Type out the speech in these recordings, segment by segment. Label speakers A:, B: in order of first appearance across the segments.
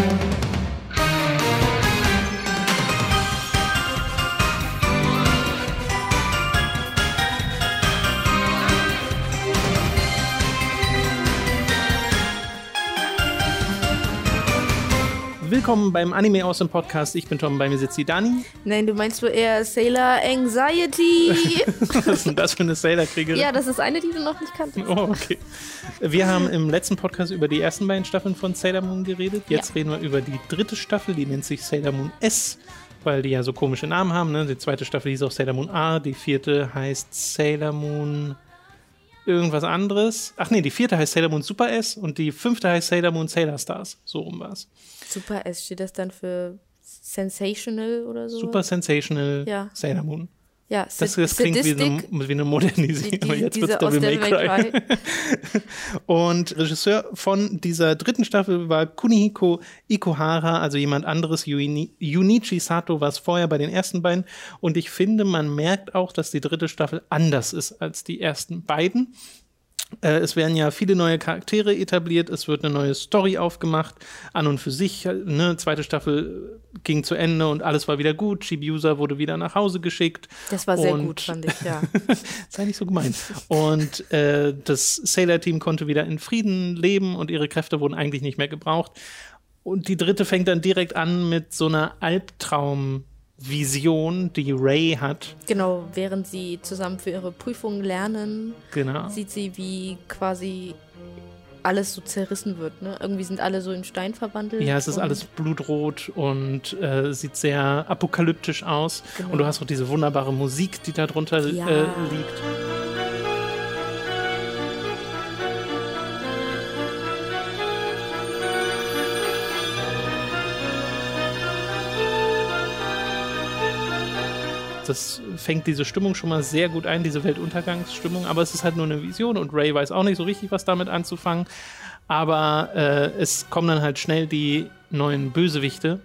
A: Thank you. Willkommen beim Anime aus dem Podcast. Ich bin Tom, bei mir sitzt die Dani.
B: Nein, du meinst wohl eher Sailor Anxiety.
A: Was ist denn das für eine Sailor-Kriegerin?
B: ja, das ist eine, die du noch nicht kanntest.
A: Oh, okay. Wir haben im letzten Podcast über die ersten beiden Staffeln von Sailor Moon geredet. Jetzt
B: Ja.
A: reden wir über die dritte Staffel, die nennt sich Sailor Moon S, weil die ja so komische Namen haben. Ne? Die zweite Staffel hieß auch Sailor Moon A, die vierte heißt Sailor Moon irgendwas anderes. Ach nee, die vierte heißt Sailor Moon Super S und die fünfte heißt Sailor Moon Sailor Stars. So rum war es.
B: Super S, steht das dann für Sensational oder so?
A: Super Sensational
B: Ja.
A: Sailor Moon.
B: Ja,
A: Das, das klingt wie eine, wie eine Modernisierung.
B: die-
A: aber jetzt wird's
B: aus
A: Devil May
B: Devil May
A: Cry. Und Regisseur von dieser dritten Staffel war Kunihiko Ikuhara, also jemand anderes. Yuni- Junichi Sato war es vorher bei den ersten beiden. Und ich finde, man merkt auch, dass die dritte Staffel anders ist als die ersten beiden. Äh, es werden ja viele neue Charaktere etabliert, es wird eine neue Story aufgemacht, an und für sich. Ne, zweite Staffel ging zu Ende und alles war wieder gut. Chibiusa wurde wieder nach Hause geschickt.
B: Das war sehr gut, fand ich, ja.
A: Sei nicht so gemein. Und äh, das Sailor-Team konnte wieder in Frieden leben und ihre Kräfte wurden eigentlich nicht mehr gebraucht. Und die dritte fängt dann direkt an mit so einer Albtraumvision, die Ray hat.
B: Genau, während sie zusammen für ihre Prüfung lernen,
A: Genau.
B: sieht sie, wie quasi alles so zerrissen wird. Ne? Irgendwie sind alle so in Stein verwandelt.
A: Ja, es ist alles blutrot und äh, sieht sehr apokalyptisch aus.
B: Genau.
A: Und du hast auch diese wunderbare Musik, die da drunter
B: Ja.
A: äh, liegt. Das fängt diese Stimmung schon mal sehr gut ein, diese Weltuntergangsstimmung. Aber es ist halt nur eine Vision und Ray weiß auch nicht so richtig, was damit anzufangen. Aber äh, es kommen dann halt schnell die neuen Bösewichte,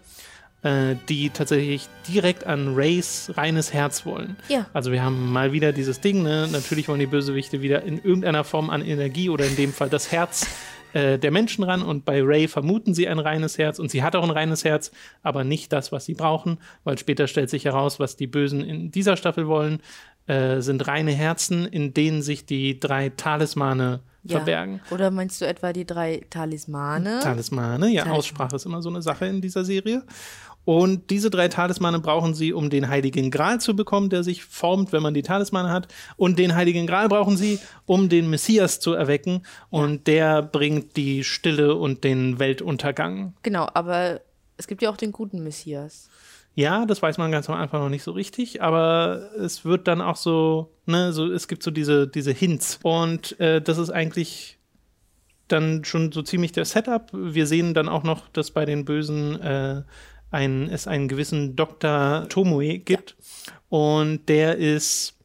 A: äh, die tatsächlich direkt an Rays reines Herz wollen.
B: Ja.
A: Also wir haben mal wieder dieses Ding, ne? Natürlich wollen die Bösewichte wieder in irgendeiner Form an Energie oder in dem Fall das Herz äh, der Menschen ran. Und bei Ray vermuten sie ein reines Herz und sie hat auch ein reines Herz, aber nicht das, was sie brauchen, weil später stellt sich heraus, was die Bösen in dieser Staffel wollen, äh, sind reine Herzen, in denen sich die drei Talismane
B: Ja.
A: verbergen.
B: Oder meinst du etwa die drei Talismane?
A: Talismane, ja,
B: Talismane.
A: Aussprache ist immer so eine Sache in dieser Serie. Und diese drei Talismane brauchen sie, um den Heiligen Gral zu bekommen, der sich formt, wenn man die Talismane hat. Und den Heiligen Gral brauchen sie, um den Messias zu erwecken. Und der bringt die Stille und den Weltuntergang.
B: Genau, aber es gibt ja auch den guten Messias.
A: Ja, das weiß man ganz am Anfang noch nicht so richtig, aber es wird dann auch so, ne, so, es gibt so diese, diese Hints. Und äh, das ist eigentlich dann schon so ziemlich der Setup. Wir sehen dann auch noch, dass bei den Bösen äh, ein, es einen gewissen Dr. Tomoe gibt. Und der ist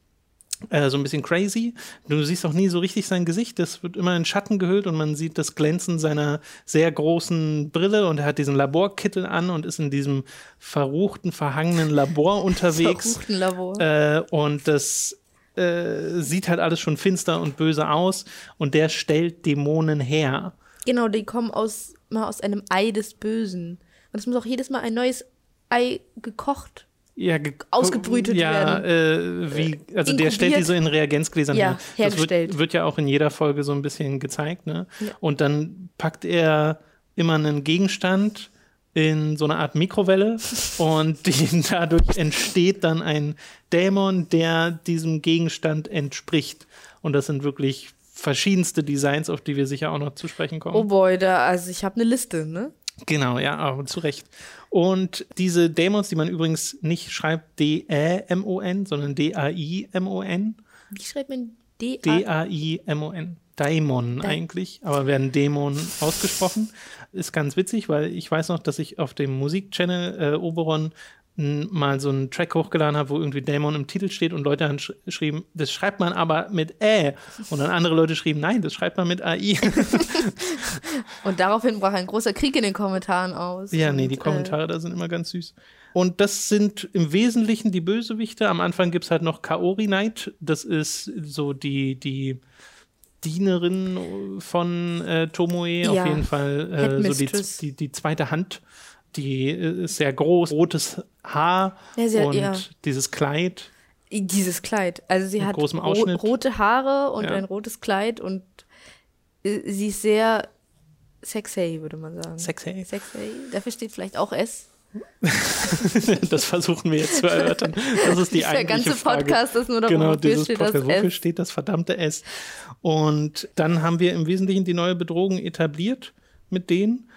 A: äh, so ein bisschen crazy. Du siehst auch nie so richtig sein Gesicht. Das wird immer in Schatten gehüllt und man sieht das Glänzen seiner sehr großen Brille und er hat diesen Laborkittel an und ist in diesem verruchten, verhangenen Labor unterwegs.
B: Verruchten Labor.
A: Äh, und das äh, sieht halt alles schon finster und böse aus und der stellt Dämonen her.
B: Genau, die kommen aus, mal aus einem Ei des Bösen. Und es muss auch jedes Mal ein neues Ei gekocht.
A: Ja, ge-
B: Ausgebrütet
A: ja, Äh, wie, also der stellt die
B: inkubiert.
A: so in Reagenzgläsern
B: Ja,
A: her. Das wird,
B: hergestellt.
A: wird ja auch in jeder Folge so ein bisschen gezeigt, ne?
B: Ja.
A: Und dann packt er immer einen Gegenstand in so eine Art Mikrowelle und die, dadurch entsteht dann ein Dämon, der diesem Gegenstand entspricht. Und das sind wirklich verschiedenste Designs, auf die wir sicher auch noch zu sprechen kommen.
B: Oh boy, da, also ich habe eine Liste, ne?
A: Genau, ja, aber zu Recht. Und diese Dämons, die man übrigens nicht schreibt D-Ä-M-O-N, sondern D-A-I-M-O-N.
B: Wie schreibt man D?
A: D-A-I-M-O-N. Daimon eigentlich, aber werden Dämon ausgesprochen. Ist ganz witzig, weil ich weiß noch, dass ich auf dem Musikchannel äh, Oberon mal so einen Track hochgeladen habe, wo irgendwie Dämon im Titel steht und Leute dann sch schrieben, das schreibt man aber mit Ä. Und dann andere Leute schrieben, nein, das schreibt man mit AI.
B: Und daraufhin brach ein großer Krieg in den Kommentaren aus.
A: Ja, nee, die Kommentare da sind immer ganz süß. Und das sind im Wesentlichen die Bösewichte. Am Anfang gibt es halt noch Kaori Knight. Das ist so die, die Dienerin von äh, Tomoe,
B: Ja.
A: auf jeden Fall äh, so die, die, die zweite Hand. Die äh, ist sehr groß, rotes Haar
B: Ja, sie hat-
A: und
B: ja.
A: dieses Kleid.
B: Dieses Kleid. Also sie hat ro rote Haare und
A: Ja.
B: ein rotes Kleid und äh, sie ist sehr sexy, würde man sagen.
A: Sexy.
B: Sexy. Dafür steht vielleicht auch S.
A: das versuchen wir jetzt zu erörtern. Das ist die
B: Der
A: eigentliche
B: ganze
A: Frage.
B: Podcast ist nur darum,
A: Genau,
B: wofür
A: dieses
B: steht
A: Podcast.
B: das
A: Wofür
B: S.
A: steht das verdammte S? Und dann haben wir im Wesentlichen die neue Bedrohung etabliert mit denen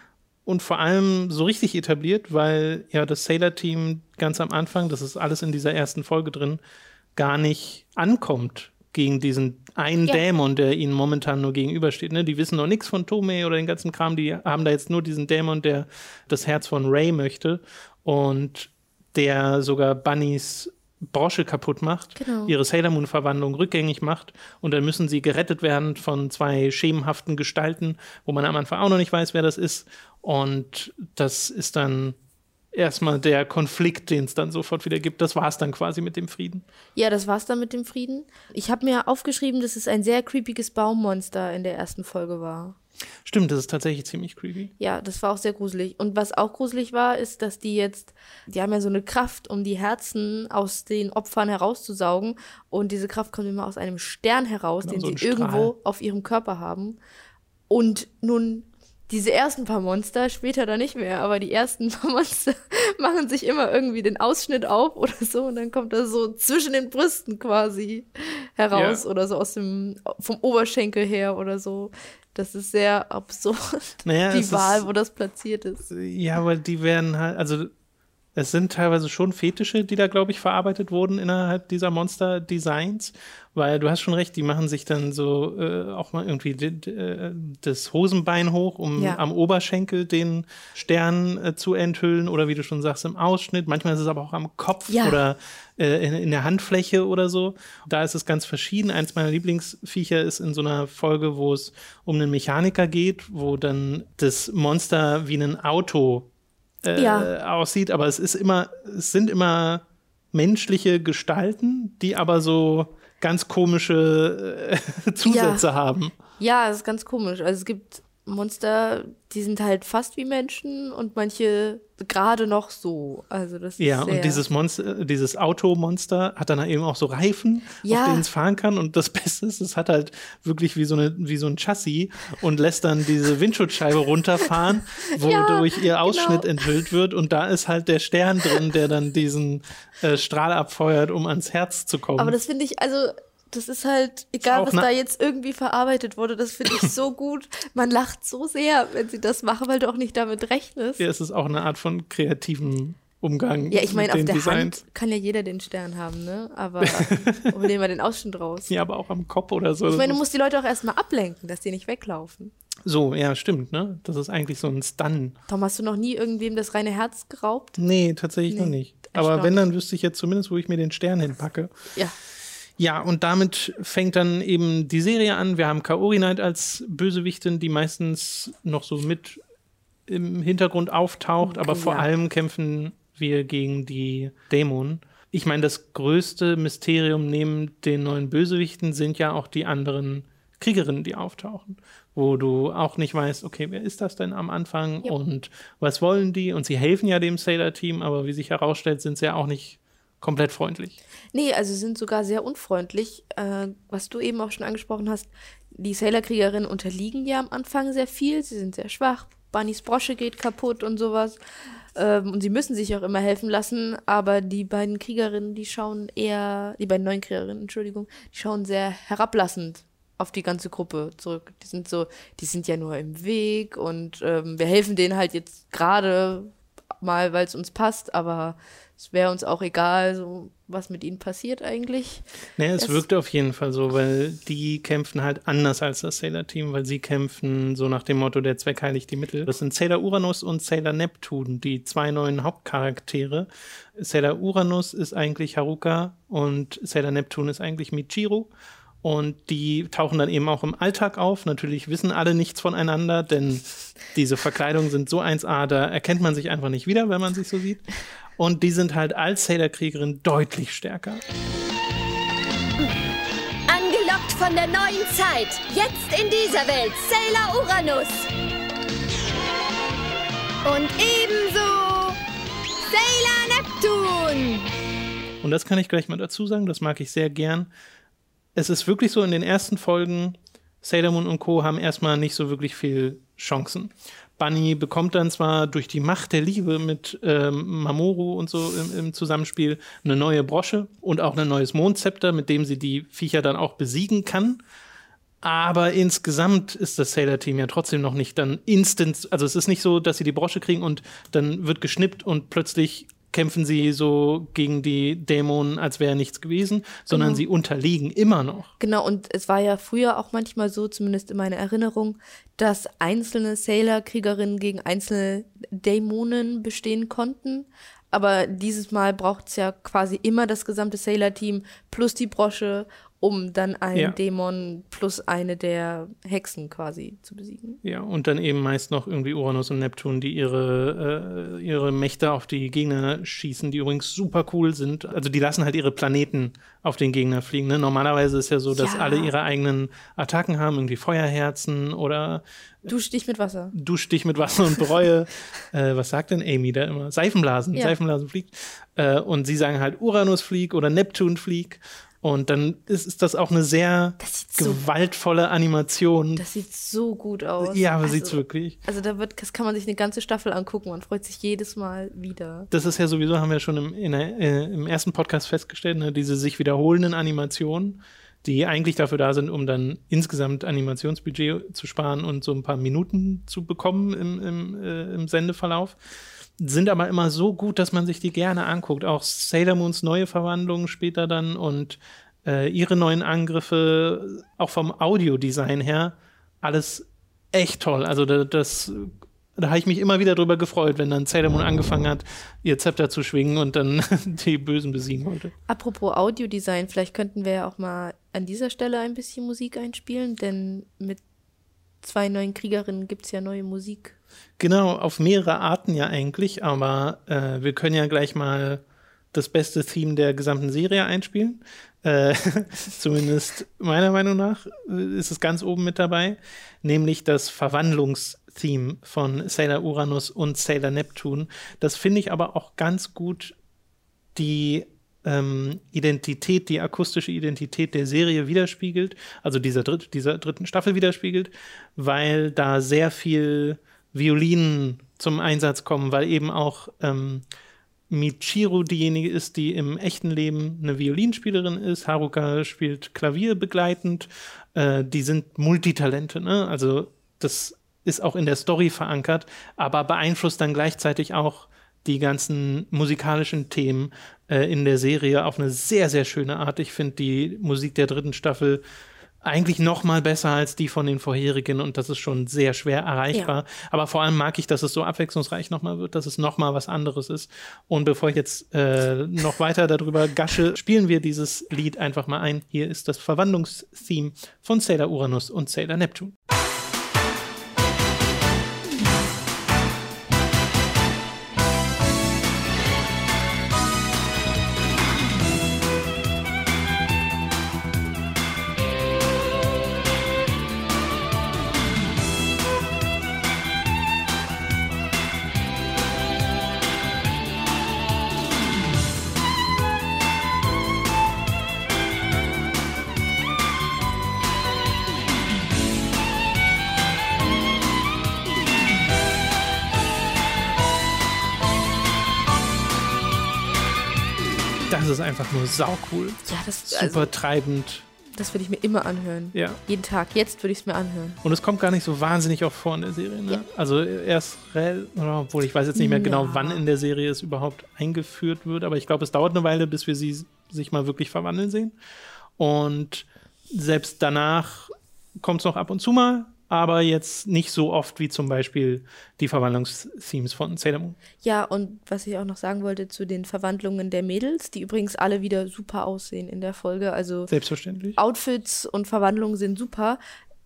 A: und vor allem so richtig etabliert, weil ja das Sailor-Team ganz am Anfang, das ist alles in dieser ersten Folge drin, gar nicht ankommt gegen diesen einen
B: Ja.
A: Dämon, der ihnen momentan nur gegenübersteht. Ne? Die wissen noch nichts von Tomei oder den ganzen Kram, die haben da jetzt nur diesen Dämon, der das Herz von Ray möchte und der sogar Bunnys Brosche kaputt macht,
B: Genau.
A: ihre Sailor Moon-Verwandlung rückgängig macht und dann müssen sie gerettet werden von zwei schemenhaften Gestalten, wo man am Anfang auch noch nicht weiß, wer das ist. Und das ist dann erstmal der Konflikt, den es dann sofort wieder gibt. Das war es dann quasi mit dem Frieden.
B: Ja, das war's dann mit dem Frieden. Ich habe mir aufgeschrieben, dass es ein sehr creepiges Baummonster in der ersten Folge war.
A: Stimmt, das ist tatsächlich ziemlich creepy.
B: Ja, das war auch sehr gruselig. Und was auch gruselig war, ist, dass die jetzt, die haben ja so eine Kraft, um die Herzen aus den Opfern herauszusaugen. Und diese Kraft kommt immer aus einem Stern heraus,
A: Genau,
B: den
A: so
B: sie
A: Strahl.
B: irgendwo auf ihrem Körper haben. Und nun, diese ersten paar Monster, später dann nicht mehr, aber die ersten paar Monster machen sich immer irgendwie den Ausschnitt auf oder so und dann kommt das so zwischen den Brüsten quasi heraus
A: Ja.
B: oder so aus dem, vom Oberschenkel her oder so. Das ist sehr absurd.
A: Naja,
B: die Wahl,
A: ist-
B: wo das platziert ist.
A: Ja, aber die werden halt, also es sind teilweise schon Fetische, die da, glaube ich, verarbeitet wurden innerhalb dieser Monster-Designs, weil du hast schon recht, die machen sich dann so äh, auch mal irgendwie äh, das Hosenbein hoch, um
B: Ja.
A: am Oberschenkel den Stern äh, zu enthüllen oder wie du schon sagst, im Ausschnitt. Manchmal ist es aber auch am Kopf
B: Ja.
A: oder äh, in, in der Handfläche oder so. Da ist es ganz verschieden. Eins meiner Lieblingsviecher ist in so einer Folge, wo es um einen Mechaniker geht, wo dann das Monster wie ein Auto äh,
B: Ja.
A: aussieht, aber es ist immer, es sind immer menschliche Gestalten, die aber so ganz komische äh, Zusätze haben.
B: Ja, das ist ganz komisch. Also es gibt Monster, die sind halt fast wie Menschen und manche gerade noch so. Also das
A: Ja, und dieses Monster, dieses Automonster hat dann eben auch so Reifen,
B: Ja.
A: auf denen es fahren kann. Und das Beste ist, es hat halt wirklich wie so, eine, wie so ein Chassis und lässt dann diese Windschutzscheibe runterfahren, wodurch ihr Ausschnitt
B: genau.
A: enthüllt wird. Und da ist halt der Stern drin, der dann diesen äh, Strahl abfeuert, um ans Herz zu kommen.
B: Aber das finde ich, also das ist halt, egal
A: auch
B: was da jetzt irgendwie verarbeitet wurde, das finde ich so gut. Man lacht so sehr, wenn sie das machen, weil du auch nicht damit rechnest.
A: ja, es ist auch eine Art von kreativem Umgang.
B: Ja, ich meine, auf der
A: Designs.
B: Hand kann ja jeder den Stern haben, ne? Aber hol dir mal den Ausschnitt raus.
A: Ja, aber auch am Kopf oder so.
B: Ich meine, du
A: ist-
B: musst die Leute auch erstmal ablenken, dass die nicht weglaufen.
A: so, ja, stimmt, ne? Das ist eigentlich so ein Stun.
B: Tom, hast du noch nie irgendwem das reine Herz geraubt?
A: Nee, tatsächlich noch
B: Nee,
A: nicht. Aber wenn, dann wüsste ich jetzt zumindest, wo ich mir den Stern hinpacke.
B: Ja.
A: Ja, und damit fängt dann eben die Serie an. Wir haben Kaori Knight als Bösewichtin, die meistens noch so mit im Hintergrund auftaucht, aber vor
B: Ja.
A: allem kämpfen wir gegen die Dämonen. Ich meine, das größte Mysterium neben den neuen Bösewichten sind ja auch die anderen Kriegerinnen, die auftauchen, wo du auch nicht weißt, okay, wer ist das denn am Anfang
B: Ja.
A: und was wollen die? Und sie helfen ja dem Sailor-Team, aber wie sich herausstellt, sind sie ja auch nicht komplett freundlich.
B: Nee, also sind sogar sehr unfreundlich. Äh, was du eben auch schon angesprochen hast, die Sailor-Kriegerinnen unterliegen ja am Anfang sehr viel. Sie sind sehr schwach. Bunnys Brosche geht kaputt und sowas. Ähm, und sie müssen sich auch immer helfen lassen. Aber die beiden Kriegerinnen, die schauen eher, die beiden neuen Kriegerinnen, Entschuldigung, die schauen sehr herablassend auf die ganze Gruppe zurück. Die sind so, die sind ja nur im Weg und ähm, wir helfen denen halt jetzt gerade mal, weil es uns passt, aber es wäre uns auch egal, so was mit ihnen passiert eigentlich.
A: Naja, es
B: Es-
A: wirkt auf jeden Fall so, weil die kämpfen halt anders als das Sailor-Team, weil sie kämpfen so nach dem Motto, der Zweck heiligt die Mittel. Das sind Sailor Uranus und Sailor Neptun, die zwei neuen Hauptcharaktere. Sailor Uranus ist eigentlich Haruka und Sailor Neptun ist eigentlich Michiru. Und die tauchen dann eben auch im Alltag auf. Natürlich wissen alle nichts voneinander, denn diese Verkleidungen sind so 1A, da erkennt man sich einfach nicht wieder, wenn man sich so sieht. Und die sind halt als Sailor-Kriegerin deutlich stärker.
C: Angelockt von der neuen Zeit. Jetzt in dieser Welt. Sailor Uranus. Und ebenso Sailor Neptun.
A: Und das kann ich gleich mal dazu sagen, das mag ich sehr gern. Es ist wirklich so, in den ersten Folgen, Sailor Moon und Co. haben erstmal nicht so wirklich viel Chancen. Bunny bekommt dann zwar durch die Macht der Liebe mit ähm, Mamoru und so im, im, Zusammenspiel eine neue Brosche und auch ein neues Mondzepter, mit dem sie die Viecher dann auch besiegen kann. Aber insgesamt ist das Sailor-Team ja trotzdem noch nicht dann instant. Also es ist nicht so, dass sie die Brosche kriegen und dann wird geschnippt und plötzlich kämpfen sie so gegen die Dämonen, als wäre nichts gewesen, sondern genau. sie unterliegen immer noch.
B: Genau, und es war ja früher auch manchmal so, zumindest in meiner Erinnerung, dass einzelne Sailor-Kriegerinnen gegen einzelne Dämonen bestehen konnten. Aber dieses Mal braucht es ja quasi immer das gesamte Sailor-Team plus die Brosche um dann einen ja. Dämon plus eine der Hexen quasi zu besiegen.
A: Ja, und dann eben meist noch irgendwie Uranus und Neptun, die ihre, äh, ihre Mächte auf die Gegner schießen, die übrigens super cool sind. Also die lassen halt ihre Planeten auf den Gegner fliegen. Ne? Normalerweise ist ja so, dass ja. alle ihre eigenen Attacken haben, irgendwie Feuerherzen oder
B: Dusch dich mit Wasser.
A: Dusch dich mit Wasser und bereue. äh, was sagt denn Amy da immer? Seifenblasen. Ja. Seifenblasen fliegt. Äh, und sie sagen halt Uranus flieg oder Neptun flieg. Und dann ist, ist das auch eine sehr gewaltvolle so, Animation.
B: Das sieht so gut aus.
A: Ja, aber also, sieht's wirklich.
B: Also da wird, das kann man sich eine ganze Staffel angucken. Man freut sich jedes Mal wieder.
A: Das ist ja sowieso, haben wir schon im, der, äh, im ersten Podcast festgestellt, ne, diese sich wiederholenden Animationen, die eigentlich dafür da sind, um dann insgesamt Animationsbudget zu sparen und so ein paar Minuten zu bekommen im, im, äh, im Sendeverlauf sind aber immer so gut, dass man sich die gerne anguckt. Auch Sailor Moons neue Verwandlungen später dann und äh, ihre neuen Angriffe, auch vom Audiodesign her, alles echt toll. Also das, das da habe ich mich immer wieder drüber gefreut, wenn dann Sailor Moon angefangen hat, ihr Zepter zu schwingen und dann die Bösen besiegen wollte.
B: Apropos Audiodesign, vielleicht könnten wir ja auch mal an dieser Stelle ein bisschen Musik einspielen, denn mit zwei neuen Kriegerinnen gibt es ja neue Musik
A: Genau, auf mehrere Arten ja eigentlich, aber äh, wir können ja gleich mal das beste Theme der gesamten Serie einspielen. Äh, zumindest meiner Meinung nach äh, ist es ganz oben mit dabei, nämlich das Verwandlungstheme von Sailor Uranus und Sailor Neptune. Das finde ich aber auch ganz gut die ähm, Identität, die akustische Identität der Serie widerspiegelt, also dieser, dritt, dieser dritten Staffel widerspiegelt, weil da sehr viel Violinen zum Einsatz kommen, weil eben auch ähm, Michiru diejenige ist, die im echten Leben eine Violinspielerin ist. Haruka spielt Klavier begleitend. Äh, die sind Multitalente, ne? Also das ist auch in der Story verankert, aber beeinflusst dann gleichzeitig auch die ganzen musikalischen Themen äh, in der Serie auf eine sehr, sehr schöne Art. Ich finde die Musik der dritten Staffel eigentlich noch mal besser als die von den vorherigen und das ist schon sehr schwer erreichbar. Ja. Aber vor allem mag ich, dass es so abwechslungsreich noch mal wird, dass es noch mal was anderes ist. Und bevor ich jetzt äh, noch weiter darüber gasche, spielen wir dieses Lied einfach mal ein. Hier ist das Verwandlungstheme von Sailor Uranus und Sailor Neptune. Nur saucool. Ja, das super also, treibend.
B: Das würde ich mir immer anhören. Ja. Jeden Tag. Jetzt würde ich es mir anhören.
A: Und es kommt gar nicht so wahnsinnig oft vor in der Serie. Ne? Ja. Also erst, obwohl ich weiß jetzt nicht mehr genau, wann in der Serie es überhaupt eingeführt wird, aber ich glaube, es dauert eine Weile, bis wir sie sich mal wirklich verwandeln sehen. Und selbst danach kommt es noch ab und zu mal, aber jetzt nicht so oft wie zum Beispiel die Verwandlungsthemes von Sailor Moon.
B: Ja, und was ich auch noch sagen wollte zu den Verwandlungen der Mädels, die übrigens alle wieder super aussehen in der Folge. Also
A: selbstverständlich.
B: Outfits und Verwandlungen sind super.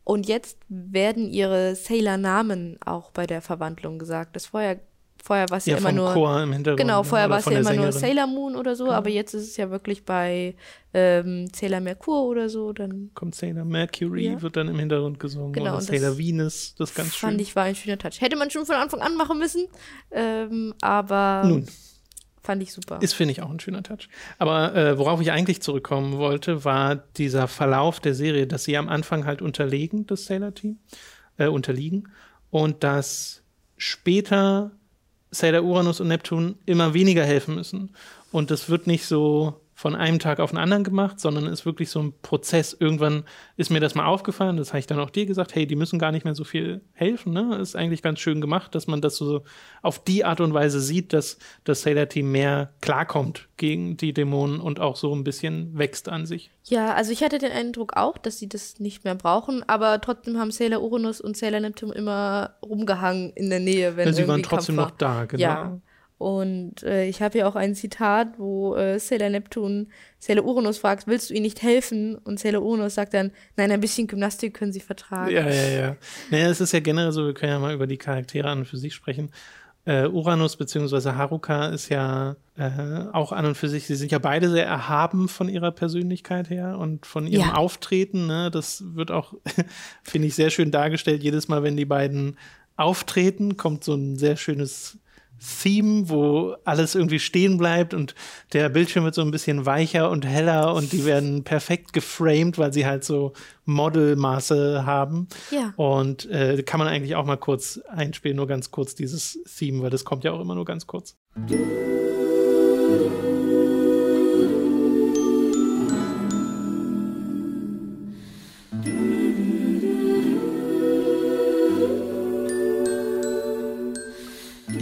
B: Und jetzt werden ihre Sailor-Namen auch bei der Verwandlung gesagt. Das vorher Vorher war es ja,
A: Ja,
B: immer nur.
A: Chor im Hintergrund.
B: Genau, vorher
A: oder
B: war es ja immer nur
A: Sängerin.
B: Sailor Moon oder so, aber jetzt ist es ja wirklich bei ähm, Sailor Merkur oder so. Dann
A: Kommt Sailor Mercury,
B: Ja.
A: wird dann im Hintergrund gesungen.
B: Genau,
A: oder Sailor Venus, das ist ganz
B: fand
A: schön.
B: ich war ein schöner Touch. Hätte man schon von Anfang an machen müssen, ähm, aber
A: Nun,
B: fand ich super.
A: ist, finde ich, auch ein schöner Touch. Aber äh, worauf ich eigentlich zurückkommen wollte, war dieser Verlauf der Serie, dass sie am Anfang halt unterlegen, das Sailor-Team, äh, unterliegen. Und dass später Sailor Uranus und Neptun immer weniger helfen müssen. Und das wird nicht so von einem Tag auf den anderen gemacht, sondern ist wirklich so ein Prozess. Irgendwann ist mir das mal aufgefallen, das habe ich dann auch dir gesagt, hey, die müssen gar nicht mehr so viel helfen. Ne? Ist eigentlich ganz schön gemacht, dass man das so auf die Art und Weise sieht, dass das Sailor-Team mehr klarkommt gegen die Dämonen und auch so ein bisschen wächst an sich.
B: Ja, also ich hatte den Eindruck auch, dass sie das nicht mehr brauchen, aber trotzdem haben Sailor Uranus und Sailor Neptun immer rumgehangen in der Nähe, wenn
A: Ja, sie waren trotzdem noch da, genau.
B: Ja. Und äh, ich habe ja auch ein Zitat, wo äh, Sailor Neptun Sailor Uranus fragt, willst du ihnen nicht helfen? Und Sailor Uranus sagt dann, nein, ein bisschen Gymnastik können sie vertragen.
A: Ja, ja, ja. Naja, es ist ja generell so, wir können ja mal über die Charaktere an und für sich sprechen. Äh, Uranus bzw. Haruka ist ja äh, auch an und für sich, sie sind ja beide sehr erhaben von ihrer Persönlichkeit her und von ihrem
B: Ja.
A: Auftreten. Ne? Das wird auch, finde ich, sehr schön dargestellt. Jedes Mal, wenn die beiden auftreten, kommt so ein sehr schönes Theme, wo alles irgendwie stehen bleibt und der Bildschirm wird so ein bisschen weicher und heller und die werden perfekt geframed, weil sie halt so Modelmaße haben.
B: Ja.
A: Und äh, kann man eigentlich auch mal kurz einspielen, nur ganz kurz dieses Theme, weil das kommt ja auch immer nur ganz kurz.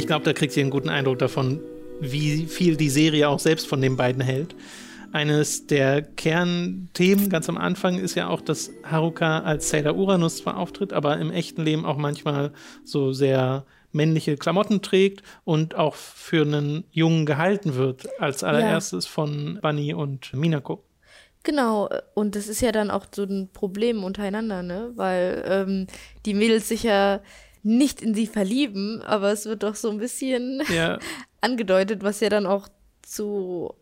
A: Ich glaube, da kriegt ihr einen guten Eindruck davon, wie viel die Serie auch selbst von den beiden hält. Eines der Kernthemen ganz am Anfang ist ja auch, dass Haruka als Sailor Uranus zwar auftritt, aber im echten Leben auch manchmal so sehr männliche Klamotten trägt und auch für einen Jungen gehalten wird, als allererstes von Bunny und Minako.
B: Genau, und das ist ja dann auch so ein Problem untereinander, ne? Weil ähm, die Mädels sich ja nicht in sie verlieben, aber es wird doch so ein bisschen
A: Ja,
B: angedeutet, was ja dann auch zu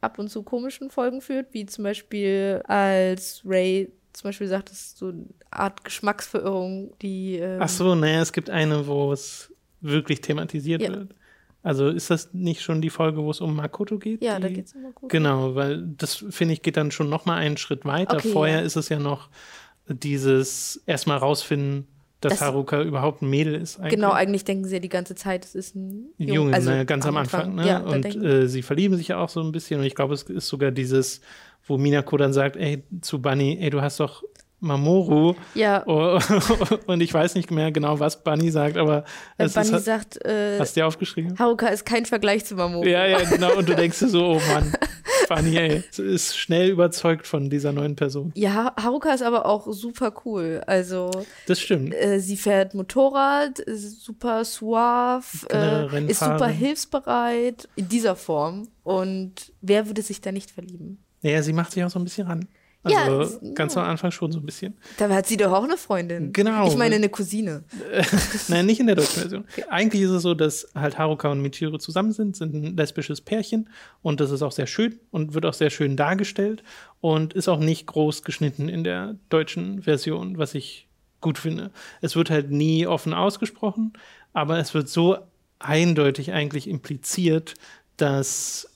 B: ab und zu komischen Folgen führt, wie zum Beispiel als Ray zum Beispiel sagt, das ist so eine Art Geschmacksverirrung, die ähm,
A: ach so, naja, es gibt eine, wo es wirklich thematisiert
B: Ja.
A: wird. Also ist das nicht schon die Folge, wo es um Makoto geht?
B: ja,
A: die,
B: da geht's immer gut.
A: Genau, weil das finde ich geht dann schon noch mal einen Schritt weiter.
B: Okay,
A: Vorher
B: ja.
A: ist es ja noch dieses erstmal rausfinden, dass
B: Das-
A: Haruka überhaupt ein Mädel ist. Eigentlich.
B: Genau, eigentlich denken sie ja die ganze Zeit, es ist ein
A: Junge,
B: Junge. Also
A: ne, ganz am Anfang. ne?
B: Ja,
A: und äh, sie verlieben sich ja auch so ein bisschen. Und ich glaube, es ist sogar dieses, wo Minako dann sagt, ey, zu Bunny, ey, du hast doch Mamoru.
B: ja
A: und ich weiß nicht mehr genau, was Bunny sagt, aber es
B: Bunny
A: ist,
B: sagt, äh,
A: hast du dir aufgeschrieben?
B: Haruka ist kein Vergleich zu Mamoru.
A: Ja, ja, genau. Und du denkst dir so, oh Mann, Bunny, ey, ist schnell überzeugt von dieser neuen Person.
B: Ja, Haruka ist aber auch super cool. Also
A: Das stimmt.
B: äh, sie fährt Motorrad, ist super suave, äh, ist super hilfsbereit in dieser Form. Und wer würde sich da nicht verlieben?
A: Ja, sie macht sich auch so ein bisschen ran.
B: Ja,
A: Also
B: es-
A: ganz
B: ja.
A: am Anfang schon so ein bisschen.
B: Da hat sie doch auch eine Freundin.
A: Genau.
B: Ich meine eine Cousine.
A: Nein, nicht in der deutschen Version. Eigentlich ist es so, dass halt Haruka und Michiru zusammen sind, sind ein lesbisches Pärchen und das ist auch sehr schön und wird auch sehr schön dargestellt und ist auch nicht groß geschnitten in der deutschen Version, was ich gut finde. Es wird halt nie offen ausgesprochen, aber es wird so eindeutig eigentlich impliziert, dass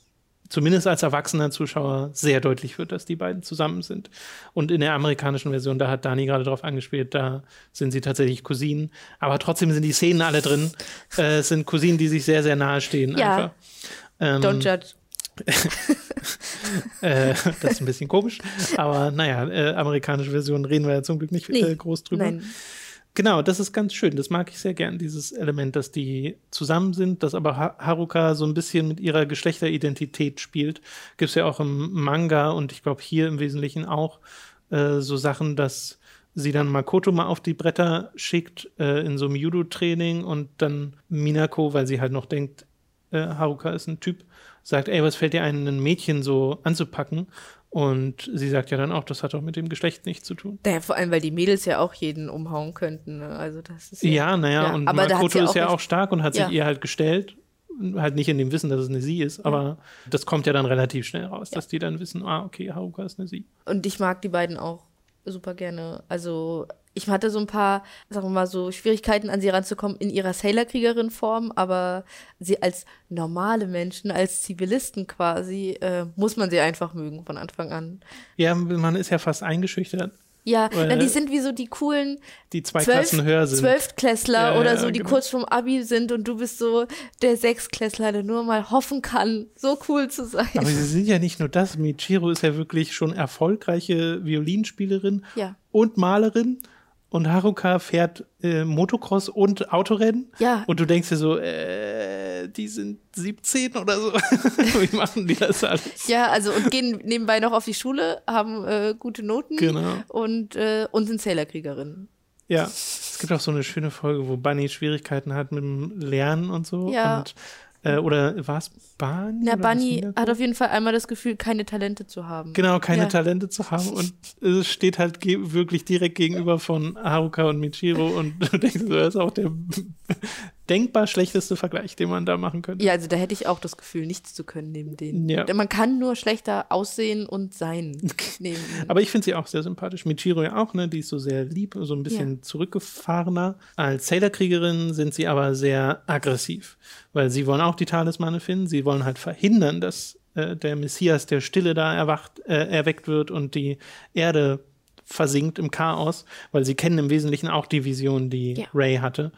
A: zumindest als erwachsener Zuschauer sehr deutlich wird, dass die beiden zusammen sind. Und in der amerikanischen Version, da hat Dani gerade drauf angespielt, da sind sie tatsächlich Cousinen. Aber trotzdem sind die Szenen alle drin. Äh, es sind Cousinen, die sich sehr, sehr nahe stehen.
B: Ja.
A: Einfach. Ähm,
B: Don't judge.
A: äh, das ist ein bisschen komisch. Aber naja, äh, amerikanische Version reden wir ja zum Glück nicht
B: Nee,
A: äh, groß drüber.
B: Nein.
A: Genau, das ist ganz schön. Das mag ich sehr gern, dieses Element, dass die zusammen sind, dass aber Ha- Haruka so ein bisschen mit ihrer Geschlechteridentität spielt. Gibt es ja auch im Manga und ich glaube hier im Wesentlichen auch äh, so Sachen, dass sie dann Makoto mal auf die Bretter schickt äh, in so einem Judo-Training und dann Minako, weil sie halt noch denkt, äh, Haruka ist ein Typ, sagt, ey, was fällt dir ein, ein Mädchen so anzupacken? Und sie sagt ja dann auch, das hat doch mit dem Geschlecht nichts zu tun.
B: Naja, vor allem, weil die Mädels ja auch jeden umhauen könnten. Ne? Also das ist
A: Ja, naja,
B: Ja,
A: und
B: aber
A: Makoto ist ja auch stark und hat
B: Ja.
A: sich ihr halt gestellt. Halt nicht in dem Wissen, dass es eine sie ist, aber das kommt ja dann relativ schnell raus, dass die dann wissen, ah, okay, Haruka ist eine sie.
B: Und ich mag die beiden auch super gerne. Also ich hatte so ein paar, sagen wir mal, so Schwierigkeiten an sie ranzukommen in ihrer Sailor-Kriegerin-Form, aber sie als normale Menschen, als Zivilisten quasi, äh, muss man sie einfach mögen von Anfang an.
A: Ja, man ist ja fast eingeschüchtert,
B: Ja, na, die sind wie so die coolen
A: die zwei
B: Zwölf,
A: Klassen höher sind.
B: Zwölftklässler
A: Ja,
B: oder
A: ja,
B: so, die
A: genau.
B: kurz vorm Abi sind und du bist so der Sechsklässler, der nur mal hoffen kann, so cool zu sein.
A: Aber sie sind ja nicht nur das. Michiro ist ja wirklich schon erfolgreiche Violinspielerin
B: Ja.
A: und Malerin. Und Haruka fährt äh, Motocross und Autorennen.
B: Ja.
A: Und du denkst dir so, äh, die sind 17 oder so. Wie machen die das alles?
B: Ja, also und gehen nebenbei noch auf die Schule, haben äh, gute Noten
A: Genau.
B: und, äh, und sind Sailor-Kriegerinnen.
A: Ja. Es gibt auch so eine schöne Folge, wo Bunny Schwierigkeiten hat mit dem Lernen und so.
B: Ja.
A: Und, äh, oder war es Bunny?
B: Na,
A: Minako?
B: hat auf jeden Fall einmal das Gefühl, keine Talente zu haben.
A: Genau, keine
B: Ja.
A: Talente zu haben. Und es steht halt wirklich direkt gegenüber von Haruka und Michiro. Und du denkst, das ist auch der denkbar schlechteste Vergleich, den man da machen könnte.
B: Ja, also da hätte ich auch das Gefühl, nichts zu können neben denen.
A: Ja.
B: Man kann nur schlechter aussehen und sein neben.
A: Aber ich finde sie auch sehr sympathisch. Michiro ja auch, ne? Die ist so sehr lieb, so ein bisschen zurückgefahrener. Als Sailor-Kriegerin sind sie aber sehr aggressiv, weil sie wollen auch die Talismane finden. Sie wollen halt verhindern, dass äh, der Messias der Stille da erwacht, äh, erweckt wird und die Erde versinkt im Chaos, weil sie kennen im Wesentlichen auch die Vision, die
B: Ja.
A: Ray hatte.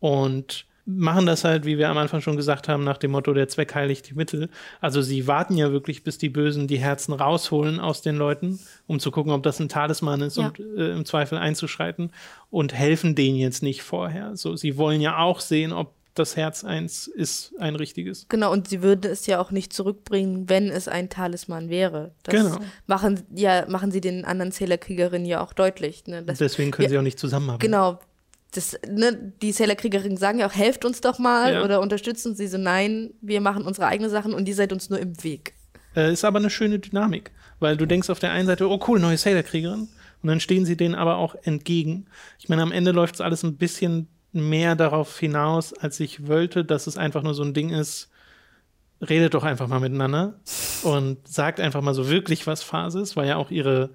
A: Und machen das halt, wie wir am Anfang schon gesagt haben, nach dem Motto, der Zweck heiligt die Mittel. Also sie warten ja wirklich, bis die Bösen die Herzen rausholen aus den Leuten, um zu gucken, ob das ein Talisman ist
B: Ja.
A: und äh, im Zweifel einzuschreiten und helfen denen jetzt nicht vorher. So, sie wollen ja auch sehen, ob das Herz eins ist, ein richtiges.
B: Genau, und sie würde es ja auch nicht zurückbringen, wenn es ein Talisman wäre. Das
A: Genau.
B: machen, ja, machen sie den anderen Sailor-Kriegerinnen ja auch deutlich. Ne? Das,
A: Deswegen können
B: ja,
A: sie auch nicht zusammenarbeiten.
B: Genau. Das, ne, die Sailor-Kriegerinnen sagen ja auch, helft uns doch mal
A: Ja.
B: oder unterstützt uns. Sie so, nein, wir machen unsere eigenen Sachen und ihr seid uns nur im Weg.
A: Äh, ist aber eine schöne Dynamik, weil du denkst auf der einen Seite, oh cool, neue Sailor-Kriegerin. Und dann stehen sie denen aber auch entgegen. Ich meine, am Ende läuft es alles ein bisschen mehr darauf hinaus, als ich wollte, dass es einfach nur so ein Ding ist, redet doch einfach mal miteinander und sagt einfach mal so wirklich, was Phase ist, weil ja auch ihre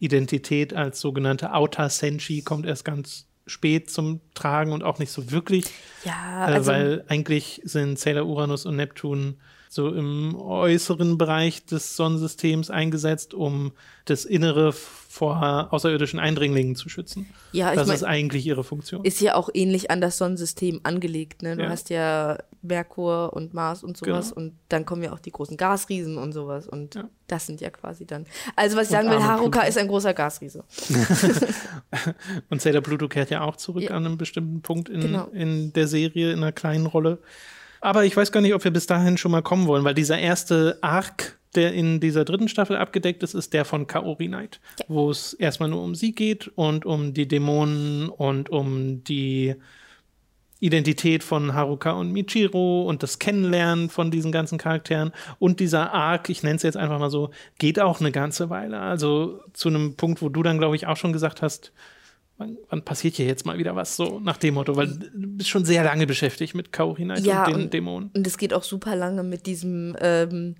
A: Identität als sogenannte Outer Senshi kommt erst ganz spät zum Tragen und auch nicht so wirklich.
B: Ja,
A: Äh,
B: also,
A: weil eigentlich sind Sailor Uranus und Neptun so im äußeren Bereich des Sonnensystems eingesetzt, um das Innere vor außerirdischen Eindringlingen zu schützen.
B: ja,
A: das
B: mein,
A: ist eigentlich ihre Funktion.
B: ist ja auch ähnlich an das Sonnensystem angelegt. Ne? Du
A: Ja.
B: hast ja Merkur und Mars und sowas
A: Genau.
B: und dann kommen ja auch die großen Gasriesen und sowas und
A: Ja.
B: das sind ja quasi dann. Also was ich
A: Und
B: sagen will, Haruka
A: Pluto.
B: ist ein großer Gasriese.
A: Und Sailor Pluto kehrt ja auch zurück
B: Ja.
A: an einem bestimmten Punkt in,
B: Genau.
A: in der Serie, in einer kleinen Rolle. Aber ich weiß gar nicht, ob wir bis dahin schon mal kommen wollen, weil dieser erste Arc, der in dieser dritten Staffel abgedeckt ist, ist der von Kaori Knight,
B: Ja.
A: wo es erstmal nur um sie geht und um die Dämonen und um die Identität von Haruka und Michiro und das Kennenlernen von diesen ganzen Charakteren. Und dieser Arc, ich nenne es jetzt einfach mal so, geht auch eine ganze Weile. Also zu einem Punkt, wo du dann, glaube ich, auch schon gesagt hast, wann, wann passiert hier jetzt mal wieder was so nach dem Motto? Weil du bist schon sehr lange beschäftigt mit Kaori Knight
B: Ja,
A: und den
B: und-
A: Dämonen.
B: Und es geht auch super lange mit diesem, ähm,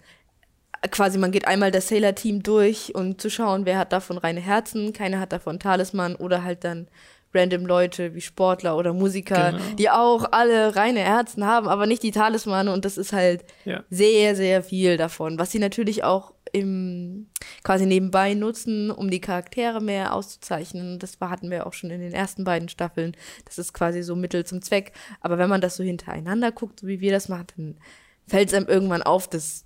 B: quasi man geht einmal das Sailor-Team durch, um zu schauen, wer hat davon reine Herzen, keiner hat davon Talisman oder halt dann random Leute wie Sportler oder Musiker,
A: Genau.
B: die auch alle reine Herzen haben, aber nicht die Talismane und das ist halt
A: Ja.
B: sehr, sehr viel davon, was sie natürlich auch im quasi nebenbei nutzen, um die Charaktere mehr auszuzeichnen. Das hatten wir auch schon in den ersten beiden Staffeln. Das ist quasi so Mittel zum Zweck. Aber wenn man das so hintereinander guckt, so wie wir das machen, dann fällt es einem irgendwann auf, dass,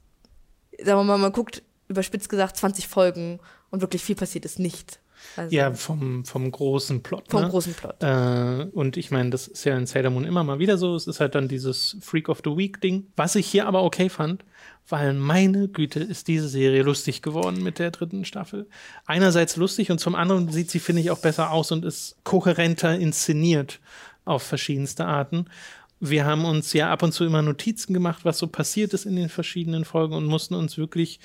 B: sagen wir mal, man guckt überspitzt gesagt 20 Folgen und wirklich viel passiert ist nicht. Also
A: Ja, vom, vom großen Plot.
B: vom
A: ne?
B: großen Plot.
A: Äh, und ich meine, das ist ja in Sailor Moon immer mal wieder so. Es ist halt dann dieses Freak of the Week-Ding. Was ich hier aber okay fand, weil meine Güte ist diese Serie lustig geworden mit der dritten Staffel. Einerseits lustig und zum anderen sieht sie, finde ich, auch besser aus und ist kohärenter inszeniert auf verschiedenste Arten. Wir haben uns ja ab und zu immer Notizen gemacht, was so passiert ist in den verschiedenen Folgen und mussten uns wirklich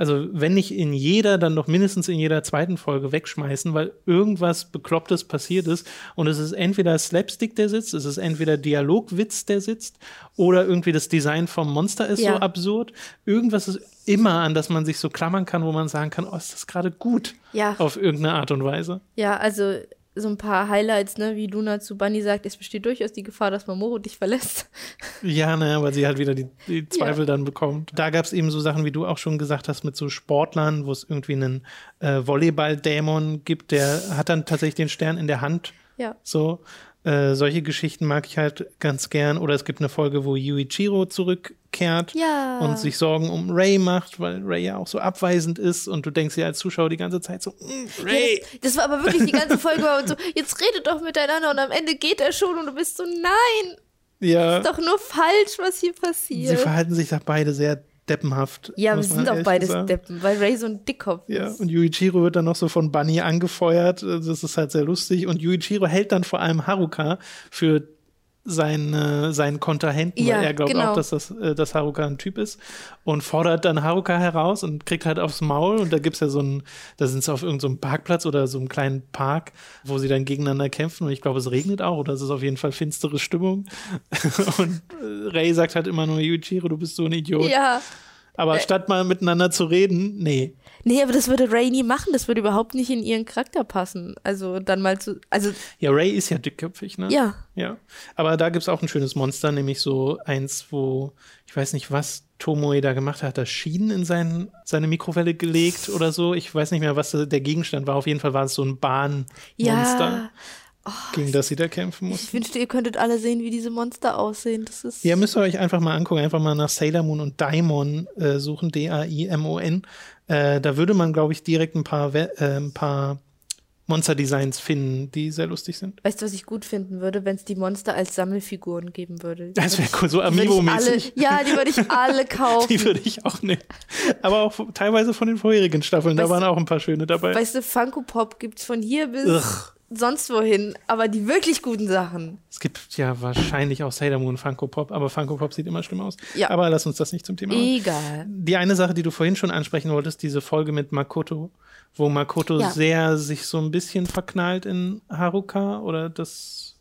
A: also wenn nicht in jeder, dann doch mindestens in jeder zweiten Folge wegschmeißen, weil irgendwas Beklopptes passiert ist. Und es ist entweder Slapstick, der sitzt, es ist entweder Dialogwitz, der sitzt, oder irgendwie das Design vom Monster ist
B: Ja.
A: so absurd. Irgendwas ist immer, an das man sich so klammern kann, wo man sagen kann, oh, ist das gerade gut
B: Ja.
A: auf irgendeine Art und Weise.
B: Ja, also so ein paar Highlights, ne, wie Luna zu Bunny sagt, es besteht durchaus die Gefahr, dass Momoro dich verlässt.
A: Ja, naja, weil sie halt wieder die, die Zweifel dann bekommt. Da gab es eben so Sachen, wie du auch schon gesagt hast, mit so Sportlern, wo es irgendwie einen äh, Volleyball-Dämon gibt, der hat dann tatsächlich den Stern in der Hand.
B: Ja.
A: So, äh, solche Geschichten mag ich halt ganz gern. Oder es gibt eine Folge, wo Yuichiro zurückkehrt
B: Ja.
A: und sich Sorgen um Ray macht, weil Ray ja auch so abweisend ist und du denkst dir als Zuschauer die ganze Zeit so, "Mm, Ray.
B: Das, das war aber wirklich die ganze Folge war und so, jetzt redet doch miteinander und am Ende geht er schon und du bist so, nein,
A: Ja,
B: ist doch nur falsch, was hier
A: sie
B: passiert.
A: verhalten sich da beide sehr deppenhaft.
B: Ja, wir sind auch beides
A: sagen.
B: Deppen, weil Ray so ein Dickkopf
A: Ja,
B: ist.
A: und Yuichiro wird dann noch so von Bunny angefeuert. Das ist halt sehr lustig. Und Yuichiro hält dann vor allem Haruka für seine, seinen Kontrahenten,
B: Ja,
A: weil er glaubt
B: genau.
A: auch, dass, das, äh, dass Haruka ein Typ ist. Und fordert dann Haruka heraus und kriegt halt aufs Maul. Und da gibt's ja so ein, da sind sie auf irgendeinem so einem Parkplatz oder so einem kleinen Park, wo sie dann gegeneinander kämpfen. Und ich glaube, es regnet auch oder es ist auf jeden Fall finstere Stimmung. und äh, Ray sagt halt immer nur, Yuichiro, du bist so ein Idiot.
B: Ja.
A: Aber
B: Äh.
A: statt mal miteinander zu reden, nee.
B: Nee, aber das würde Ray nie machen. Das würde überhaupt nicht in ihren Charakter passen. Also dann mal zu. Also,
A: Ja, Ray ist ja dickköpfig, ne?
B: ja.
A: Ja. Aber da gibt es auch ein schönes Monster, nämlich so eins, wo, ich weiß nicht, was Tomoe da gemacht hat, hat er Schienen in sein, seine Mikrowelle gelegt oder so. Ich weiß nicht mehr, was der Gegenstand war. Auf jeden Fall war es so ein Bahnmonster,
B: Ja.
A: Gegen das sie da kämpfen
B: Ich
A: mussten.
B: wünschte, ihr könntet alle sehen, wie diese Monster aussehen. Das ist.
A: Ja, müsst ihr euch einfach mal angucken, einfach mal nach Sailor Moon und Daimon äh, suchen, D-A-I-M-O-N. Äh, da würde man, glaube ich, direkt ein paar, We- äh, ein paar Monster-Designs finden, die sehr lustig sind.
B: Weißt du, was ich gut finden würde, wenn es die Monster als Sammelfiguren geben würde?
A: Das wäre cool, so
B: ich
A: Amiibo-mäßig.
B: ja, die würde ich alle kaufen.
A: Die würde ich auch nehmen. Aber auch teilweise von den vorherigen Staffeln, da
B: Weißt
A: waren
B: du-
A: auch ein paar schöne dabei.
B: Weißt du, Funko Pop gibt's von hier bis
A: Ugh.
B: Sonst wohin, aber die wirklich guten Sachen.
A: Es gibt ja wahrscheinlich auch Sailor Moon Funko Pop, aber Funko Pop sieht immer schlimm aus.
B: Ja.
A: Aber lass uns das nicht zum Thema machen.
B: Egal.
A: Die eine Sache, die du vorhin schon ansprechen wolltest, diese Folge mit Makoto, wo Makoto
B: Ja.
A: sehr sich so ein bisschen verknallt in Haruka oder das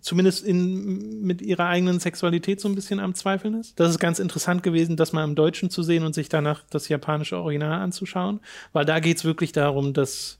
A: zumindest in, mit ihrer eigenen Sexualität so ein bisschen am Zweifeln ist. Das ist ganz interessant gewesen, das mal im Deutschen zu sehen und sich danach das japanische Original anzuschauen, weil da geht es wirklich darum, dass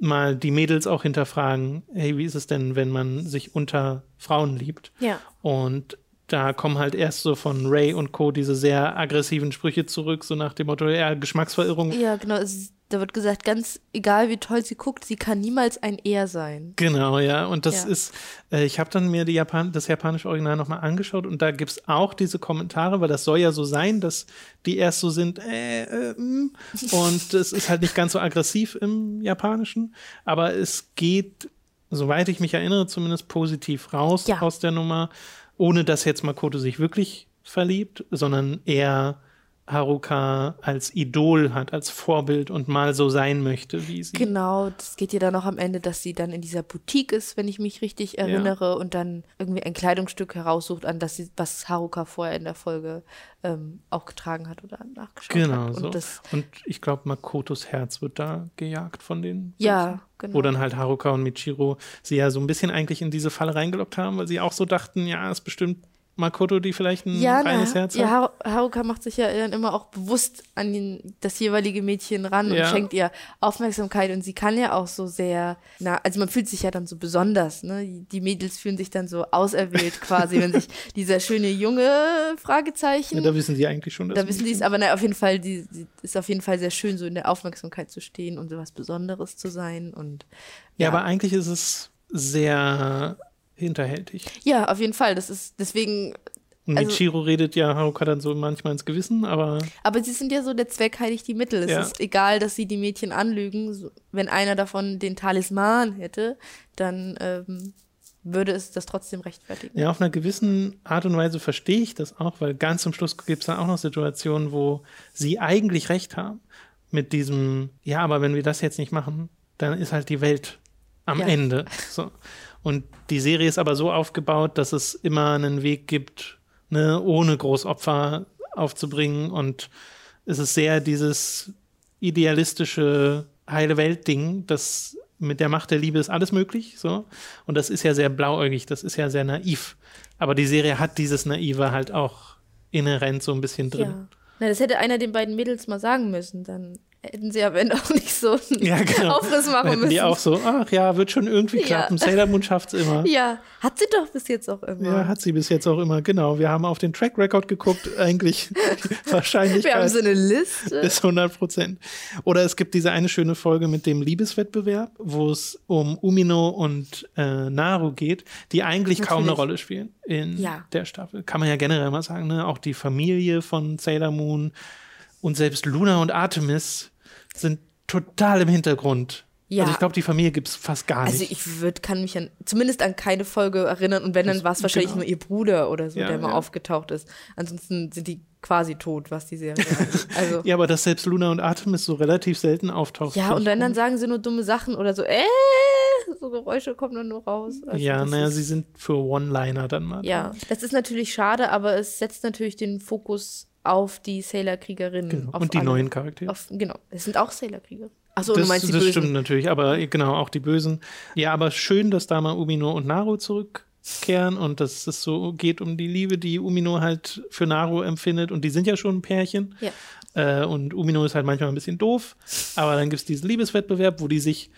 A: mal die Mädels auch hinterfragen, hey, wie ist es denn, wenn man sich unter Frauen liebt?
B: Ja.
A: Und da kommen halt erst so von Ray und Co. diese sehr aggressiven Sprüche zurück, so nach dem Motto, ja, Geschmacksverirrung.
B: Ja, genau. Es, da wird gesagt, ganz egal wie toll sie guckt, sie kann niemals ein Er sein.
A: Genau, ja. Und das
B: Ja.
A: ist, äh, ich habe dann mir Japan das japanische Original nochmal angeschaut und da gibt es auch diese Kommentare, weil das soll ja so sein, dass die erst so sind, äh, äh, und es ist halt nicht ganz so aggressiv im Japanischen, aber es geht, soweit ich mich erinnere, zumindest positiv raus
B: Ja.
A: aus der Nummer, ohne dass jetzt Makoto sich wirklich verliebt, sondern eher Haruka als Idol hat, als Vorbild und mal so sein möchte, wie sie.
B: Genau, das geht ja dann auch am Ende, dass sie dann in dieser Boutique ist, wenn ich mich richtig erinnere, und dann irgendwie ein Kleidungsstück heraussucht, an das sie, was Haruka vorher in der Folge ähm, auch getragen hat oder nachgeschaut
A: Genau
B: hat.
A: so.
B: Und
A: ich glaube, Makotos Herz wird da gejagt von den.
B: Ja,
A: Bösen.
B: genau.
A: Wo dann halt Haruka und Michiro sie ja so ein bisschen eigentlich in diese Falle reingelockt haben, weil sie auch so dachten, ja, ist bestimmt Makoto, die vielleicht ein
B: ja,
A: reines Herz
B: ja,
A: hat.
B: Haru- Haruka macht sich ja dann immer auch bewusst an den, das jeweilige Mädchen ran
A: Ja.
B: und schenkt ihr Aufmerksamkeit und sie kann ja auch so sehr, na, also man fühlt sich ja dann so besonders, ne? Die Mädels fühlen sich dann so auserwählt quasi, wenn sich dieser schöne Junge Fragezeichen
A: Ja, da wissen sie eigentlich schon, dass
B: Da wissen die es, aber na, auf jeden Fall, die, die ist auf jeden Fall sehr schön, so in der Aufmerksamkeit zu stehen und so was Besonderes zu sein. Und
A: Ja, aber eigentlich ist es sehr hinterhältig.
B: ja, auf jeden Fall. Das ist deswegen,
A: Und
B: Also-
A: Michiro redet ja Haruka dann so manchmal ins Gewissen, aber
B: aber sie sind ja so, der Zweck heiligt die Mittel. Es
A: Ja.
B: ist egal, dass sie die Mädchen anlügen. Wenn einer davon den Talisman hätte, dann ähm, würde es das trotzdem rechtfertigen.
A: Ja, auf einer gewissen Art und Weise verstehe ich das auch, weil ganz zum Schluss gibt es dann auch noch Situationen, wo sie eigentlich recht haben mit diesem, ja, aber wenn wir das jetzt nicht machen, dann ist halt die Welt am
B: Ja.
A: Ende. So. Und die Serie ist aber so aufgebaut, dass es immer einen Weg gibt, ne, ohne Großopfer aufzubringen und es ist sehr dieses idealistische heile Welt-Ding, das mit der Macht der Liebe ist alles möglich, so. Und das ist ja sehr blauäugig, das ist ja sehr naiv. Aber die Serie hat dieses Naive halt auch inhärent so ein bisschen drin.
B: Ja. Na, das hätte einer den beiden Mädels mal sagen müssen, dann hätten sie am Ende auch nicht so einen
A: Ja, genau.
B: Aufriss machen
A: Hätten
B: müssen.
A: die auch so, ach ja, wird schon irgendwie
B: Ja.
A: klappen. Sailor Moon schafft's immer.
B: ja, hat sie doch bis jetzt auch immer.
A: Ja, hat sie bis jetzt auch immer, genau. Wir haben auf den Track Record geguckt, eigentlich die Wahrscheinlichkeit
B: Wir haben so eine Liste.
A: ist 100 Prozent. Oder es gibt diese eine schöne Folge mit dem Liebeswettbewerb, wo es um Umino und äh, Naru geht, die eigentlich kaum eine
B: Natürlich.
A: Rolle spielen in
B: Ja.
A: der Staffel. Kann man ja generell mal sagen, ne? Auch die Familie von Sailor Moon und selbst Luna und Artemis sind total im Hintergrund.
B: Ja.
A: Also ich glaube, die Familie gibt es fast gar nicht.
B: Also ich würd, kann mich an, zumindest an keine Folge erinnern und wenn, dann war es wahrscheinlich
A: genau.
B: nur ihr Bruder oder so,
A: Ja,
B: der mal
A: ja.
B: aufgetaucht ist. Ansonsten sind die quasi tot, was die Serie. Also
A: ja, aber dass selbst Luna und Artemis so relativ selten auftauchen.
B: ja, und wenn dann sagen sie nur dumme Sachen oder so, äh, so Geräusche kommen dann nur raus. Also
A: Ja, naja, sie sind für One-Liner dann mal.
B: Ja, das ist natürlich schade, aber es setzt natürlich den Fokus auf die Sailor-Kriegerinnen.
A: Genau. Und die
B: alle.
A: neuen Charaktere.
B: Auf, genau, es sind auch Sailor-Krieger. Achso,
A: das
B: du meinst die
A: das
B: Bösen.
A: stimmt natürlich, aber genau, auch die Bösen. Ja, aber schön, dass da mal Umino und Naru zurückkehren und dass es so geht um die Liebe, die Umino halt für Naru empfindet. Und die sind ja schon ein Pärchen.
B: Ja.
A: Äh, und Umino ist halt manchmal ein bisschen doof. Aber dann gibt es diesen Liebeswettbewerb, wo die sich,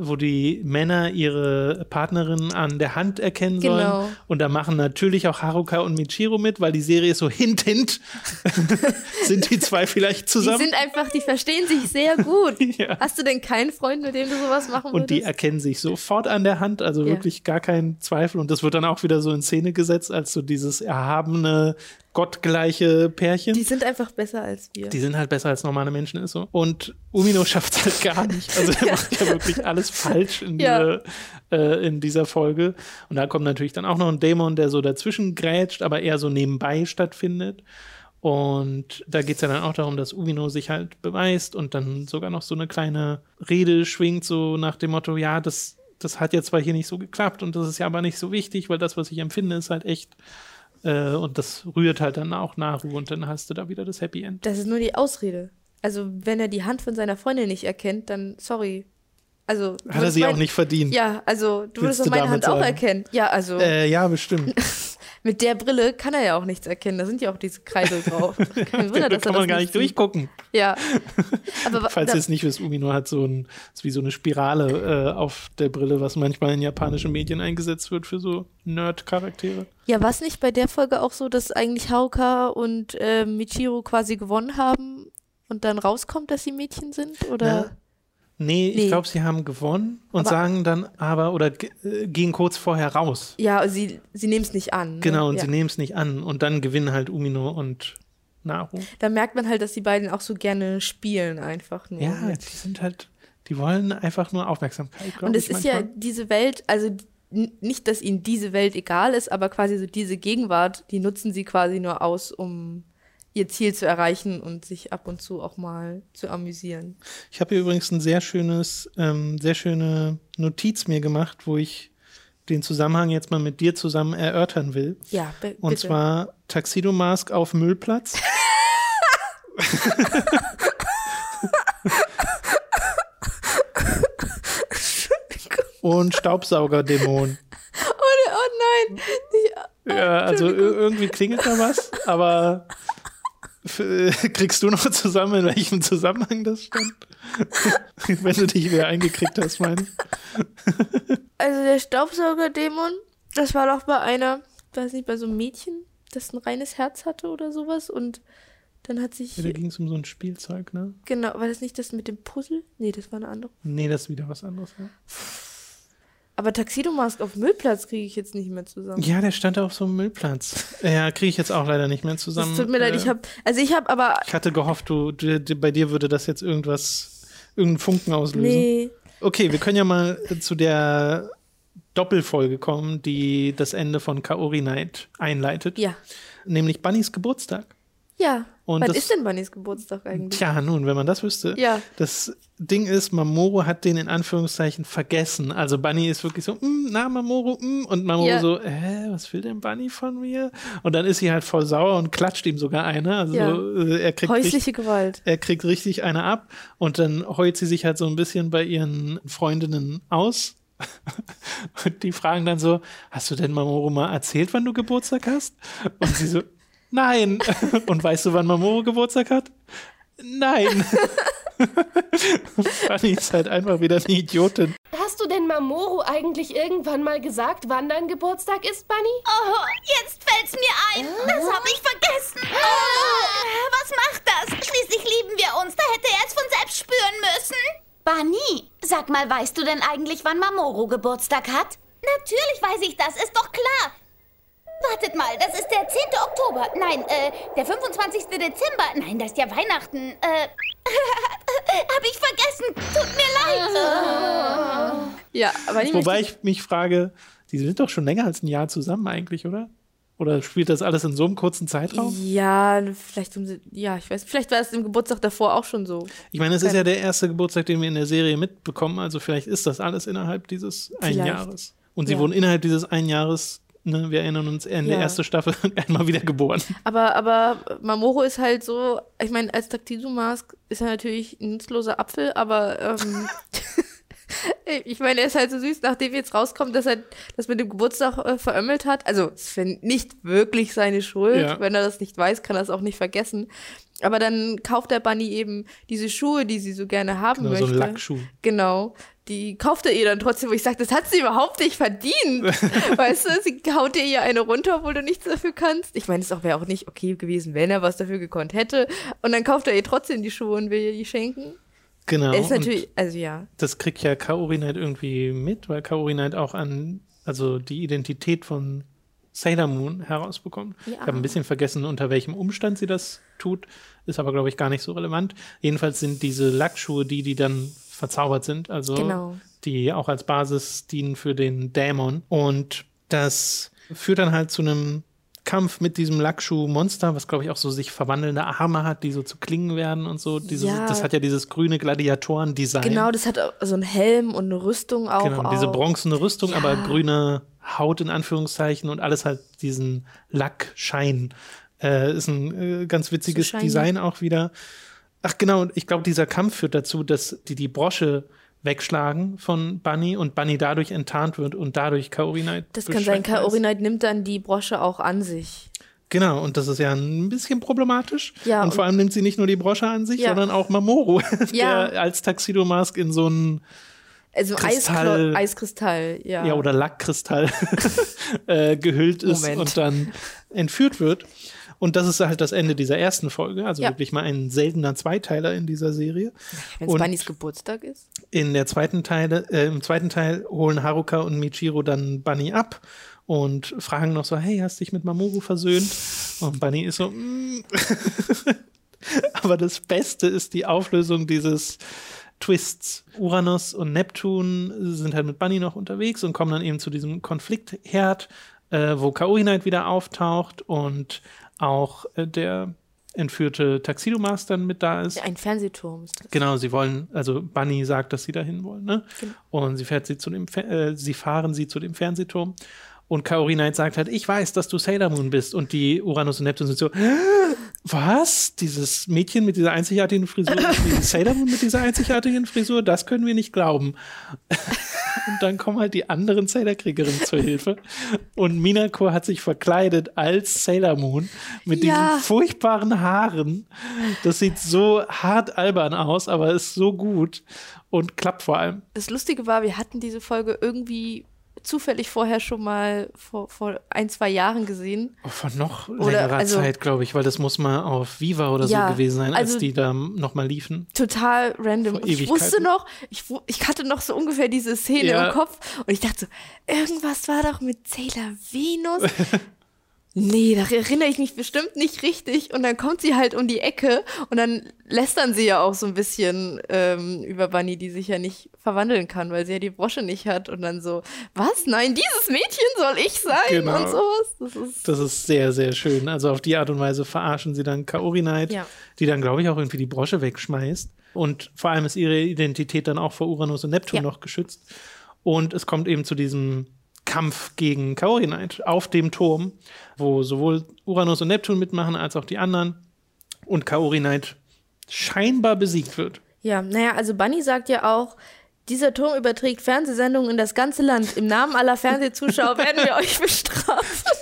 A: wo die Männer ihre Partnerin an der Hand erkennen sollen.
B: Genau.
A: Und da machen natürlich auch Haruka und Michiro mit, weil die Serie ist so hint, hint. sind die zwei vielleicht
B: Die
A: zusammen?
B: sind einfach, die verstehen sich sehr gut.
A: Ja.
B: Hast du denn keinen Freund, mit dem du sowas machen
A: Und die
B: würdest?
A: erkennen sich sofort an der Hand, also
B: Ja.
A: wirklich gar kein Zweifel. Und das wird dann auch wieder so in Szene gesetzt, als so dieses erhabene, gottgleiche Pärchen.
B: Die
A: Die,
B: sind einfach besser als wir.
A: sind halt besser als normale Menschen, ist so. Und Umino schafft es halt gar nicht. Also er macht ja wirklich alles falsch in,
B: Ja.
A: diese, äh, in dieser Folge. Und da kommt natürlich dann auch noch ein Dämon, der so dazwischen grätscht, aber eher so nebenbei stattfindet. Und da geht es ja dann auch darum, dass Umino sich halt beweist und dann sogar noch so eine kleine Rede schwingt, so nach dem Motto, ja, das, das hat jetzt zwar hier nicht so geklappt und das ist ja aber nicht so wichtig, weil das, was ich empfinde, ist halt echt. Äh, und das rührt halt dann auch Naru und dann hast du da wieder das Happy End.
B: Das ist nur die Ausrede. Also, wenn er die Hand von seiner Freundin nicht erkennt, dann sorry. Also,
A: Hat er sie auch
B: mein-
A: nicht verdient.
B: Ja, also, du würdest doch meine Hand auch
A: sagen?
B: erkennen. Ja, also,
A: Äh, ja, bestimmt.
B: mit der Brille kann er ja auch nichts erkennen. Da sind ja auch diese Kreisel drauf. Kein Wunder,
A: da
B: dass
A: kann man
B: das
A: gar
B: nicht
A: durchgucken.
B: Ja. Aber
A: Falls ihr es nicht wisst, Umino hat so ein, ist wie so eine Spirale äh, auf der Brille, was manchmal in japanischen Medien eingesetzt wird für so Nerd-Charaktere.
B: Ja, war es nicht bei der Folge auch so, dass eigentlich Haruka und äh, Michiro quasi gewonnen haben und dann rauskommt, dass sie Mädchen sind? Oder?
A: Ja. Nee,
B: Nee.
A: ich glaube, sie haben gewonnen und
B: Aber-
A: sagen dann aber, oder äh, gehen kurz vorher raus.
B: Ja, sie, sie nehmen es nicht an. Ne?
A: Genau, und
B: ja.
A: sie nehmen es nicht an und dann gewinnen halt Umino und Naru.
B: Da merkt man halt, dass die beiden auch so gerne spielen, einfach nur.
A: Ja, die sind halt, die wollen einfach nur Aufmerksamkeit,
B: und es ist ja
A: manchmal.
B: diese Welt, also nicht, dass ihnen diese Welt egal ist, aber quasi so diese Gegenwart, die nutzen sie quasi nur aus, um ihr Ziel zu erreichen und sich ab und zu auch mal zu amüsieren.
A: Ich habe hier übrigens ein sehr schönes, ähm, sehr schöne Notiz mir gemacht, wo ich den Zusammenhang jetzt mal mit dir zusammen erörtern will.
B: Ja,
A: Und
B: bitte.
A: zwar Taxido Mask auf Müllplatz. Und Staubsaugerdämon.
B: oh, oh nein! Die,
A: Ja, also ir- irgendwie klingelt da was, aber kriegst du noch zusammen, in welchem Zusammenhang das stand? Wenn du dich wieder eingekriegt hast, meine ich.
B: Also der Staubsaugerdämon, das war doch bei einer, weiß nicht, bei so einem Mädchen, das ein reines Herz hatte oder sowas und dann hat sich,
A: Ja, da ging es um so ein Spielzeug, ne?
B: genau, war das nicht das mit dem Puzzle? Nee, das war eine andere.
A: Nee, das ist wieder was anderes. Ja,
B: Aber Taxido Mask auf Müllplatz kriege ich jetzt nicht mehr zusammen.
A: ja der stand auf so einem Müllplatz. Ja, kriege ich jetzt auch leider nicht mehr zusammen.
B: Es tut mir leid,
A: Äh,
B: ich habe, also ich habe aber,
A: Ich hatte gehofft, du, du, du, bei dir würde das jetzt irgendwas, irgendeinen Funken auslösen.
B: nee,
A: Okay, wir können ja mal zu der Doppelfolge kommen, die das Ende von Kaori Night einleitet.
B: ja,
A: Nämlich Bunnys Geburtstag.
B: Ja.
A: Und
B: Wann
A: das-
B: ist denn Bunnys Geburtstag eigentlich?
A: Tja, nun, wenn man das wüsste.
B: Ja.
A: Das Ding ist, Mamoru hat den in Anführungszeichen vergessen. Also Bunny ist wirklich so, "Mm, na Mamoru, mm", und Mamoru
B: Ja.
A: so, hä, was will denn Bunny von mir? Und dann ist sie halt voll sauer und klatscht ihm sogar eine. Also
B: Ja.
A: äh, er kriegt richtig,
B: Häusliche Gewalt.
A: er kriegt richtig eine ab und dann heult sie sich halt so ein bisschen bei ihren Freundinnen aus. Und die fragen dann so, hast du denn Mamoru mal erzählt, wann du Geburtstag hast? Und sie so, nein. Und weißt du, wann Mamoru Geburtstag hat? Nein. Fanny ist halt einfach wieder eine Idiotin.
D: Hast du denn Mamoru eigentlich irgendwann mal gesagt, wann dein Geburtstag ist, Bunny?
E: Oh, jetzt fällt's mir ein. Das habe ich vergessen. Oh, was macht das? Schließlich lieben wir uns. Da hätte er es von selbst spüren müssen. Bunny, sag mal, weißt du denn eigentlich, wann Mamoru Geburtstag hat? Natürlich weiß ich das, ist doch klar. Wartet mal, das ist der 10. Oktober. Nein, äh, der 25. Dezember. Nein, das ist ja Weihnachten. Äh, hab ich vergessen. Tut mir leid.
B: Ja, aber ich
A: Wobei ich mich frage, die sind doch schon länger als ein Jahr zusammen eigentlich, oder? Oder spielt das alles in so einem kurzen Zeitraum?
B: Ja, vielleicht um, sie- ja, ich weiß, vielleicht war es im Geburtstag davor auch schon so.
A: Ich meine, es ist ja der erste Geburtstag, den wir in der Serie mitbekommen, also vielleicht ist das alles innerhalb dieses ein
B: Vielleicht.
A: Jahres. Und sie
B: Ja.
A: wurden innerhalb dieses ein Jahres, ne, wir erinnern uns, in der
B: Ja.
A: ersten Staffel einmal wieder geboren.
B: Aber, aber Mamoru ist halt so, ich meine, als Taktisu Mask ist er natürlich ein nutzloser Apfel, aber ähm, ich meine, er ist halt so süß, nachdem jetzt rauskommt, dass er das mit dem Geburtstag äh, verömmelt hat. Also, es ist nicht wirklich seine Schuld.
A: Ja.
B: Wenn er das nicht weiß, kann er es auch nicht vergessen. Aber dann kauft der Bunny eben diese Schuhe, die sie so gerne haben
A: Genau, so
B: möchte.
A: ein Lackschuh.
B: Genau. Die kauft er ihr dann trotzdem, wo ich sage, das hat sie überhaupt nicht verdient. weißt du, sie haut dir ihr eine runter, obwohl du nichts dafür kannst. Ich meine, es wäre auch nicht okay gewesen, wenn er was dafür gekonnt hätte. Und dann kauft er ihr trotzdem die Schuhe und will ihr die schenken.
A: Genau.
B: Ist natürlich, also ja.
A: das kriegt ja Kaori Knight irgendwie mit, weil Kaori Knight auch an, also die Identität von Sailor Moon herausbekommt.
B: Ja.
A: Ich habe ein bisschen vergessen, unter welchem Umstand sie das tut, ist aber, glaube ich, gar nicht so relevant. Jedenfalls sind diese Lackschuhe die, die dann verzaubert sind, also
B: Genau.
A: die auch als Basis dienen für den Dämon. Und das führt dann halt zu einem Kampf mit diesem Lackschuh-Monster, was, glaube ich, auch so sich verwandelnde Arme hat, die so zu Klingen werden und so. Dieses,
B: Ja.
A: Das hat ja dieses grüne Gladiatoren-Design.
B: Genau, das hat so einen Helm und eine Rüstung auch.
A: Genau, diese bronzene Rüstung,
B: Ja.
A: aber grüne Haut in Anführungszeichen und alles halt diesen Lackschein. Äh, ist ein äh, ganz witziges
B: So.
A: Design auch wieder. Ach genau, und ich glaube, dieser Kampf führt dazu, dass die die Brosche wegschlagen von Bunny und Bunny dadurch enttarnt wird und dadurch Kaori Knight
B: Das kann sein, Kaori. Knight nimmt dann die Brosche auch an sich.
A: Genau, und das ist ja ein bisschen problematisch.
B: Ja,
A: und
B: und-
A: vor allem nimmt sie nicht nur die Brosche an sich,
B: Ja.
A: sondern auch Mamoru,
B: Ja.
A: der als Taxido Mask in so einen
B: Also
A: Kristall-
B: Eiskristall, Eiskristall, ja.
A: ja, oder Lackkristall äh, gehüllt ist
B: Moment.
A: und dann entführt wird. Und das ist halt das Ende dieser ersten Folge, also
B: Ja.
A: wirklich mal ein seltener Zweiteiler in dieser Serie.
B: Wenn es Bunnys Geburtstag ist.
A: In der zweiten Teile, äh, im zweiten Teil holen Haruka und Michiro dann Bunny ab und fragen noch so, hey, hast dich mit Mamoru versöhnt? Und Bunny ist so, mm. aber das Beste ist die Auflösung dieses Twists. Uranus und Neptun sind halt mit Bunny noch unterwegs und kommen dann eben zu diesem Konfliktherd, äh, wo Kaori Knight wieder auftaucht und auch äh, der entführte Taxido Master mit da ist.
B: Ein Fernsehturm ist das.
A: Genau, sie wollen, also Bunny sagt, dass sie dahin wollen, ne? Und sie fährt sie zu dem, äh, sie fahren sie zu dem Fernsehturm. Und Kaori Knight sagt halt, ich weiß, dass du Sailor Moon bist. Und die Uranus und Neptun sind so, was? Dieses Mädchen mit dieser einzigartigen Frisur, Sailor Moon mit dieser einzigartigen Frisur, das können wir nicht glauben. Und dann kommen halt die anderen Sailor-Kriegerinnen zur Hilfe. Und Minako hat sich verkleidet als Sailor Moon mit
B: Ja.
A: diesen furchtbaren Haaren. Das sieht so hart albern aus, aber ist so gut und klappt vor allem.
B: Das Lustige war, wir hatten diese Folge irgendwie zufällig vorher schon mal vor, vor ein, zwei Jahren gesehen.
A: Oh, Vor noch
B: Oder,
A: längerer
B: also-
A: Zeit, glaube ich, weil das muss mal auf Viva oder
B: Ja,
A: so gewesen sein, als
B: also-
A: die da nochmal liefen.
B: Total random. Ich wusste noch, ich, ich hatte noch so ungefähr diese Szene
A: Ja.
B: im Kopf und ich dachte so, irgendwas war doch mit Sailor Venus. Nee, da erinnere ich mich bestimmt nicht richtig. Und dann kommt sie halt um die Ecke und dann lästern sie ja auch so ein bisschen ähm, über Bunny, die sich ja nicht verwandeln kann, weil sie ja die Brosche nicht hat. Und dann so, was? Nein, dieses Mädchen soll ich sein
A: Genau.
B: und sowas. Das ist
A: Das ist sehr, sehr schön. Also auf die Art und Weise verarschen sie dann Kaori Knight,
B: Ja.
A: die dann, glaube ich, auch irgendwie die Brosche wegschmeißt. Und vor allem ist ihre Identität dann auch vor Uranus und Neptun
B: Ja.
A: noch geschützt. Und es kommt eben zu diesem Kampf gegen Kaori Knight auf dem Turm, wo sowohl Uranus und Neptun mitmachen als auch die anderen. Und Kaori Knight scheinbar besiegt wird.
B: Ja, naja, also Bunny sagt ja auch, dieser Turm überträgt Fernsehsendungen in das ganze Land. Im Namen aller Fernsehzuschauer werden wir euch bestrafen.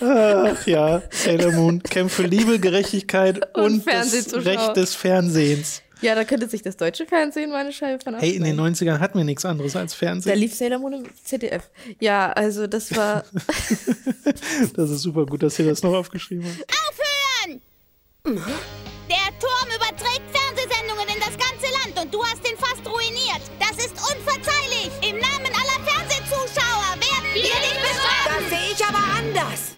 A: Ach ja, Sailor Moon kämpft für Liebe, Gerechtigkeit
B: Und
A: und, das. Recht des Fernsehens.
B: Ja, da könnte sich das deutsche Fernsehen meine Scheibe von
A: Hey, in den
B: abschneiden.
A: 90ern hatten wir nichts anderes als
B: Da
A: Fernsehen.
B: lief Sailor Moon im ZDF. Ja, also das war.
A: Das ist super gut, dass ihr das noch aufgeschrieben habt.
E: Aufhören! Der Turm überträgt Fernsehsendungen in das ganze Land und du hast ihn fast ruiniert. Das ist unverzeihlich. Im Namen aller Fernsehzuschauer werden wir dich bestrafen.
C: Das sehe ich aber anders.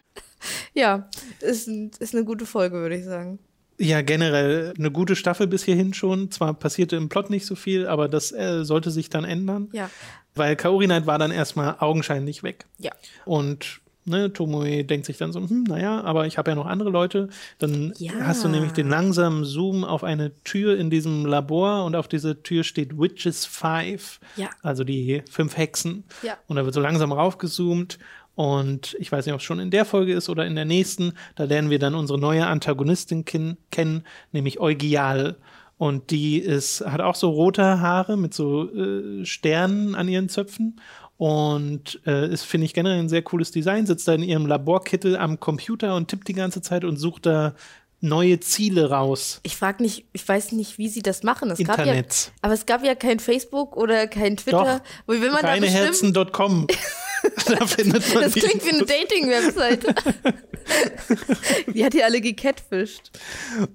B: ja, ist, ist eine gute Folge, würde ich sagen.
A: Ja, generell eine gute Staffel bis hierhin schon. Zwar passierte im Plot nicht so viel, aber das äh, sollte sich dann ändern.
B: Ja.
A: Weil Kaori Knight war dann erstmal augenscheinlich weg.
B: Ja.
A: Und ne, Tomoe denkt sich dann so, hm, naja, aber ich habe ja noch andere Leute. Dann
B: Ja.
A: hast du nämlich den langsamen Zoom auf eine Tür in diesem Labor und auf dieser Tür steht Witches Five.
B: Ja.
A: Also die fünf Hexen.
B: Ja.
A: Und da wird so langsam raufgezoomt. Und ich weiß nicht, ob es schon in der Folge ist oder in der nächsten. Da lernen wir dann unsere neue Antagonistin kennen, nämlich Eugial. Und die ist, hat auch so rote Haare mit so äh, Sternen an ihren Zöpfen. Und äh, ist, finde ich, generell ein sehr cooles Design. Sitzt da in ihrem Laborkittel am Computer und tippt die ganze Zeit und sucht da neue Ziele raus.
B: Ich frage nicht, ich weiß nicht, wie sie das machen. Es gab ja,
A: Internet.
B: aber es gab ja kein Facebook oder kein Twitter.
A: Doch,
B: Wo will man
A: Reineherzen.com. da
B: das klingt wie eine. Dating-Webseite. die hat die alle gecatfischt.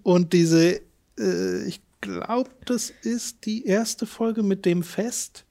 A: Und diese, äh, ich glaube, das ist die erste Folge mit dem Fest,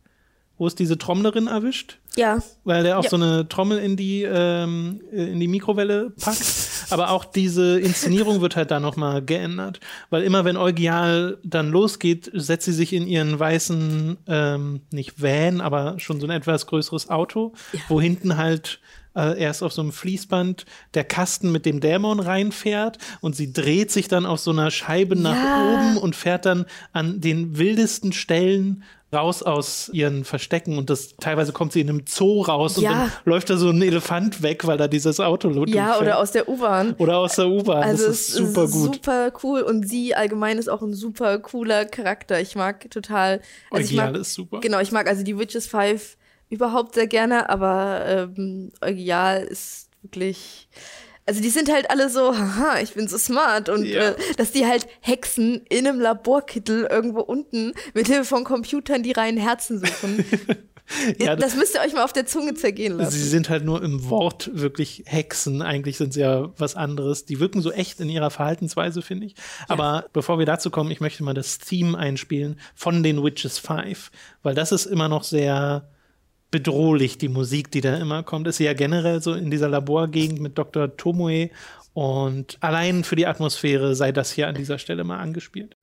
A: wo es diese Trommlerin erwischt,
B: Ja,
A: weil der auch
B: Ja.
A: so eine Trommel in die, ähm, äh, in die Mikrowelle packt. Aber auch diese Inszenierung wird halt da nochmal geändert. Weil immer wenn Eugial dann losgeht, setzt sie sich in ihren weißen, ähm, nicht Van, aber schon so ein etwas größeres Auto, wo hinten halt äh, erst auf so einem Fließband der Kasten mit dem Dämon reinfährt und sie dreht sich dann auf so einer Scheibe nach
B: Ja.
A: oben und fährt dann an den wildesten Stellen raus aus ihren Verstecken und das teilweise kommt sie in einem Zoo raus und
B: Ja.
A: dann läuft da so ein Elefant weg, weil da dieses Auto
B: ja,
A: durchfährt.
B: oder aus der U-Bahn.
A: oder aus der U-Bahn.
B: Also
A: das
B: es
A: ist super gut.
B: super cool und sie allgemein ist auch ein super cooler Charakter. Ich mag total. Also ich
A: Eugial
B: mag,
A: ist super.
B: Genau, ich mag also die Witches Five überhaupt sehr gerne, aber ähm, Eugial ist wirklich. Also die sind halt alle so, haha, ich bin so smart und
A: Ja.
B: äh, dass die halt Hexen in einem Laborkittel irgendwo unten mit Hilfe von Computern die reinen Herzen suchen.
A: Ja,
B: das müsst ihr euch mal auf der Zunge zergehen lassen.
A: Sie sind halt nur im Wort wirklich Hexen. Eigentlich sind sie ja was anderes. Die wirken so echt in ihrer Verhaltensweise, finde ich. Aber bevor wir dazu kommen, ich möchte mal das Theme einspielen von den Witches Five, weil das ist immer noch sehr bedrohlich, die Musik, die da immer kommt. Ist ja generell so in dieser Laborgegend mit Dr. Tomoe. Und allein für die Atmosphäre sei das hier an dieser Stelle mal angespielt.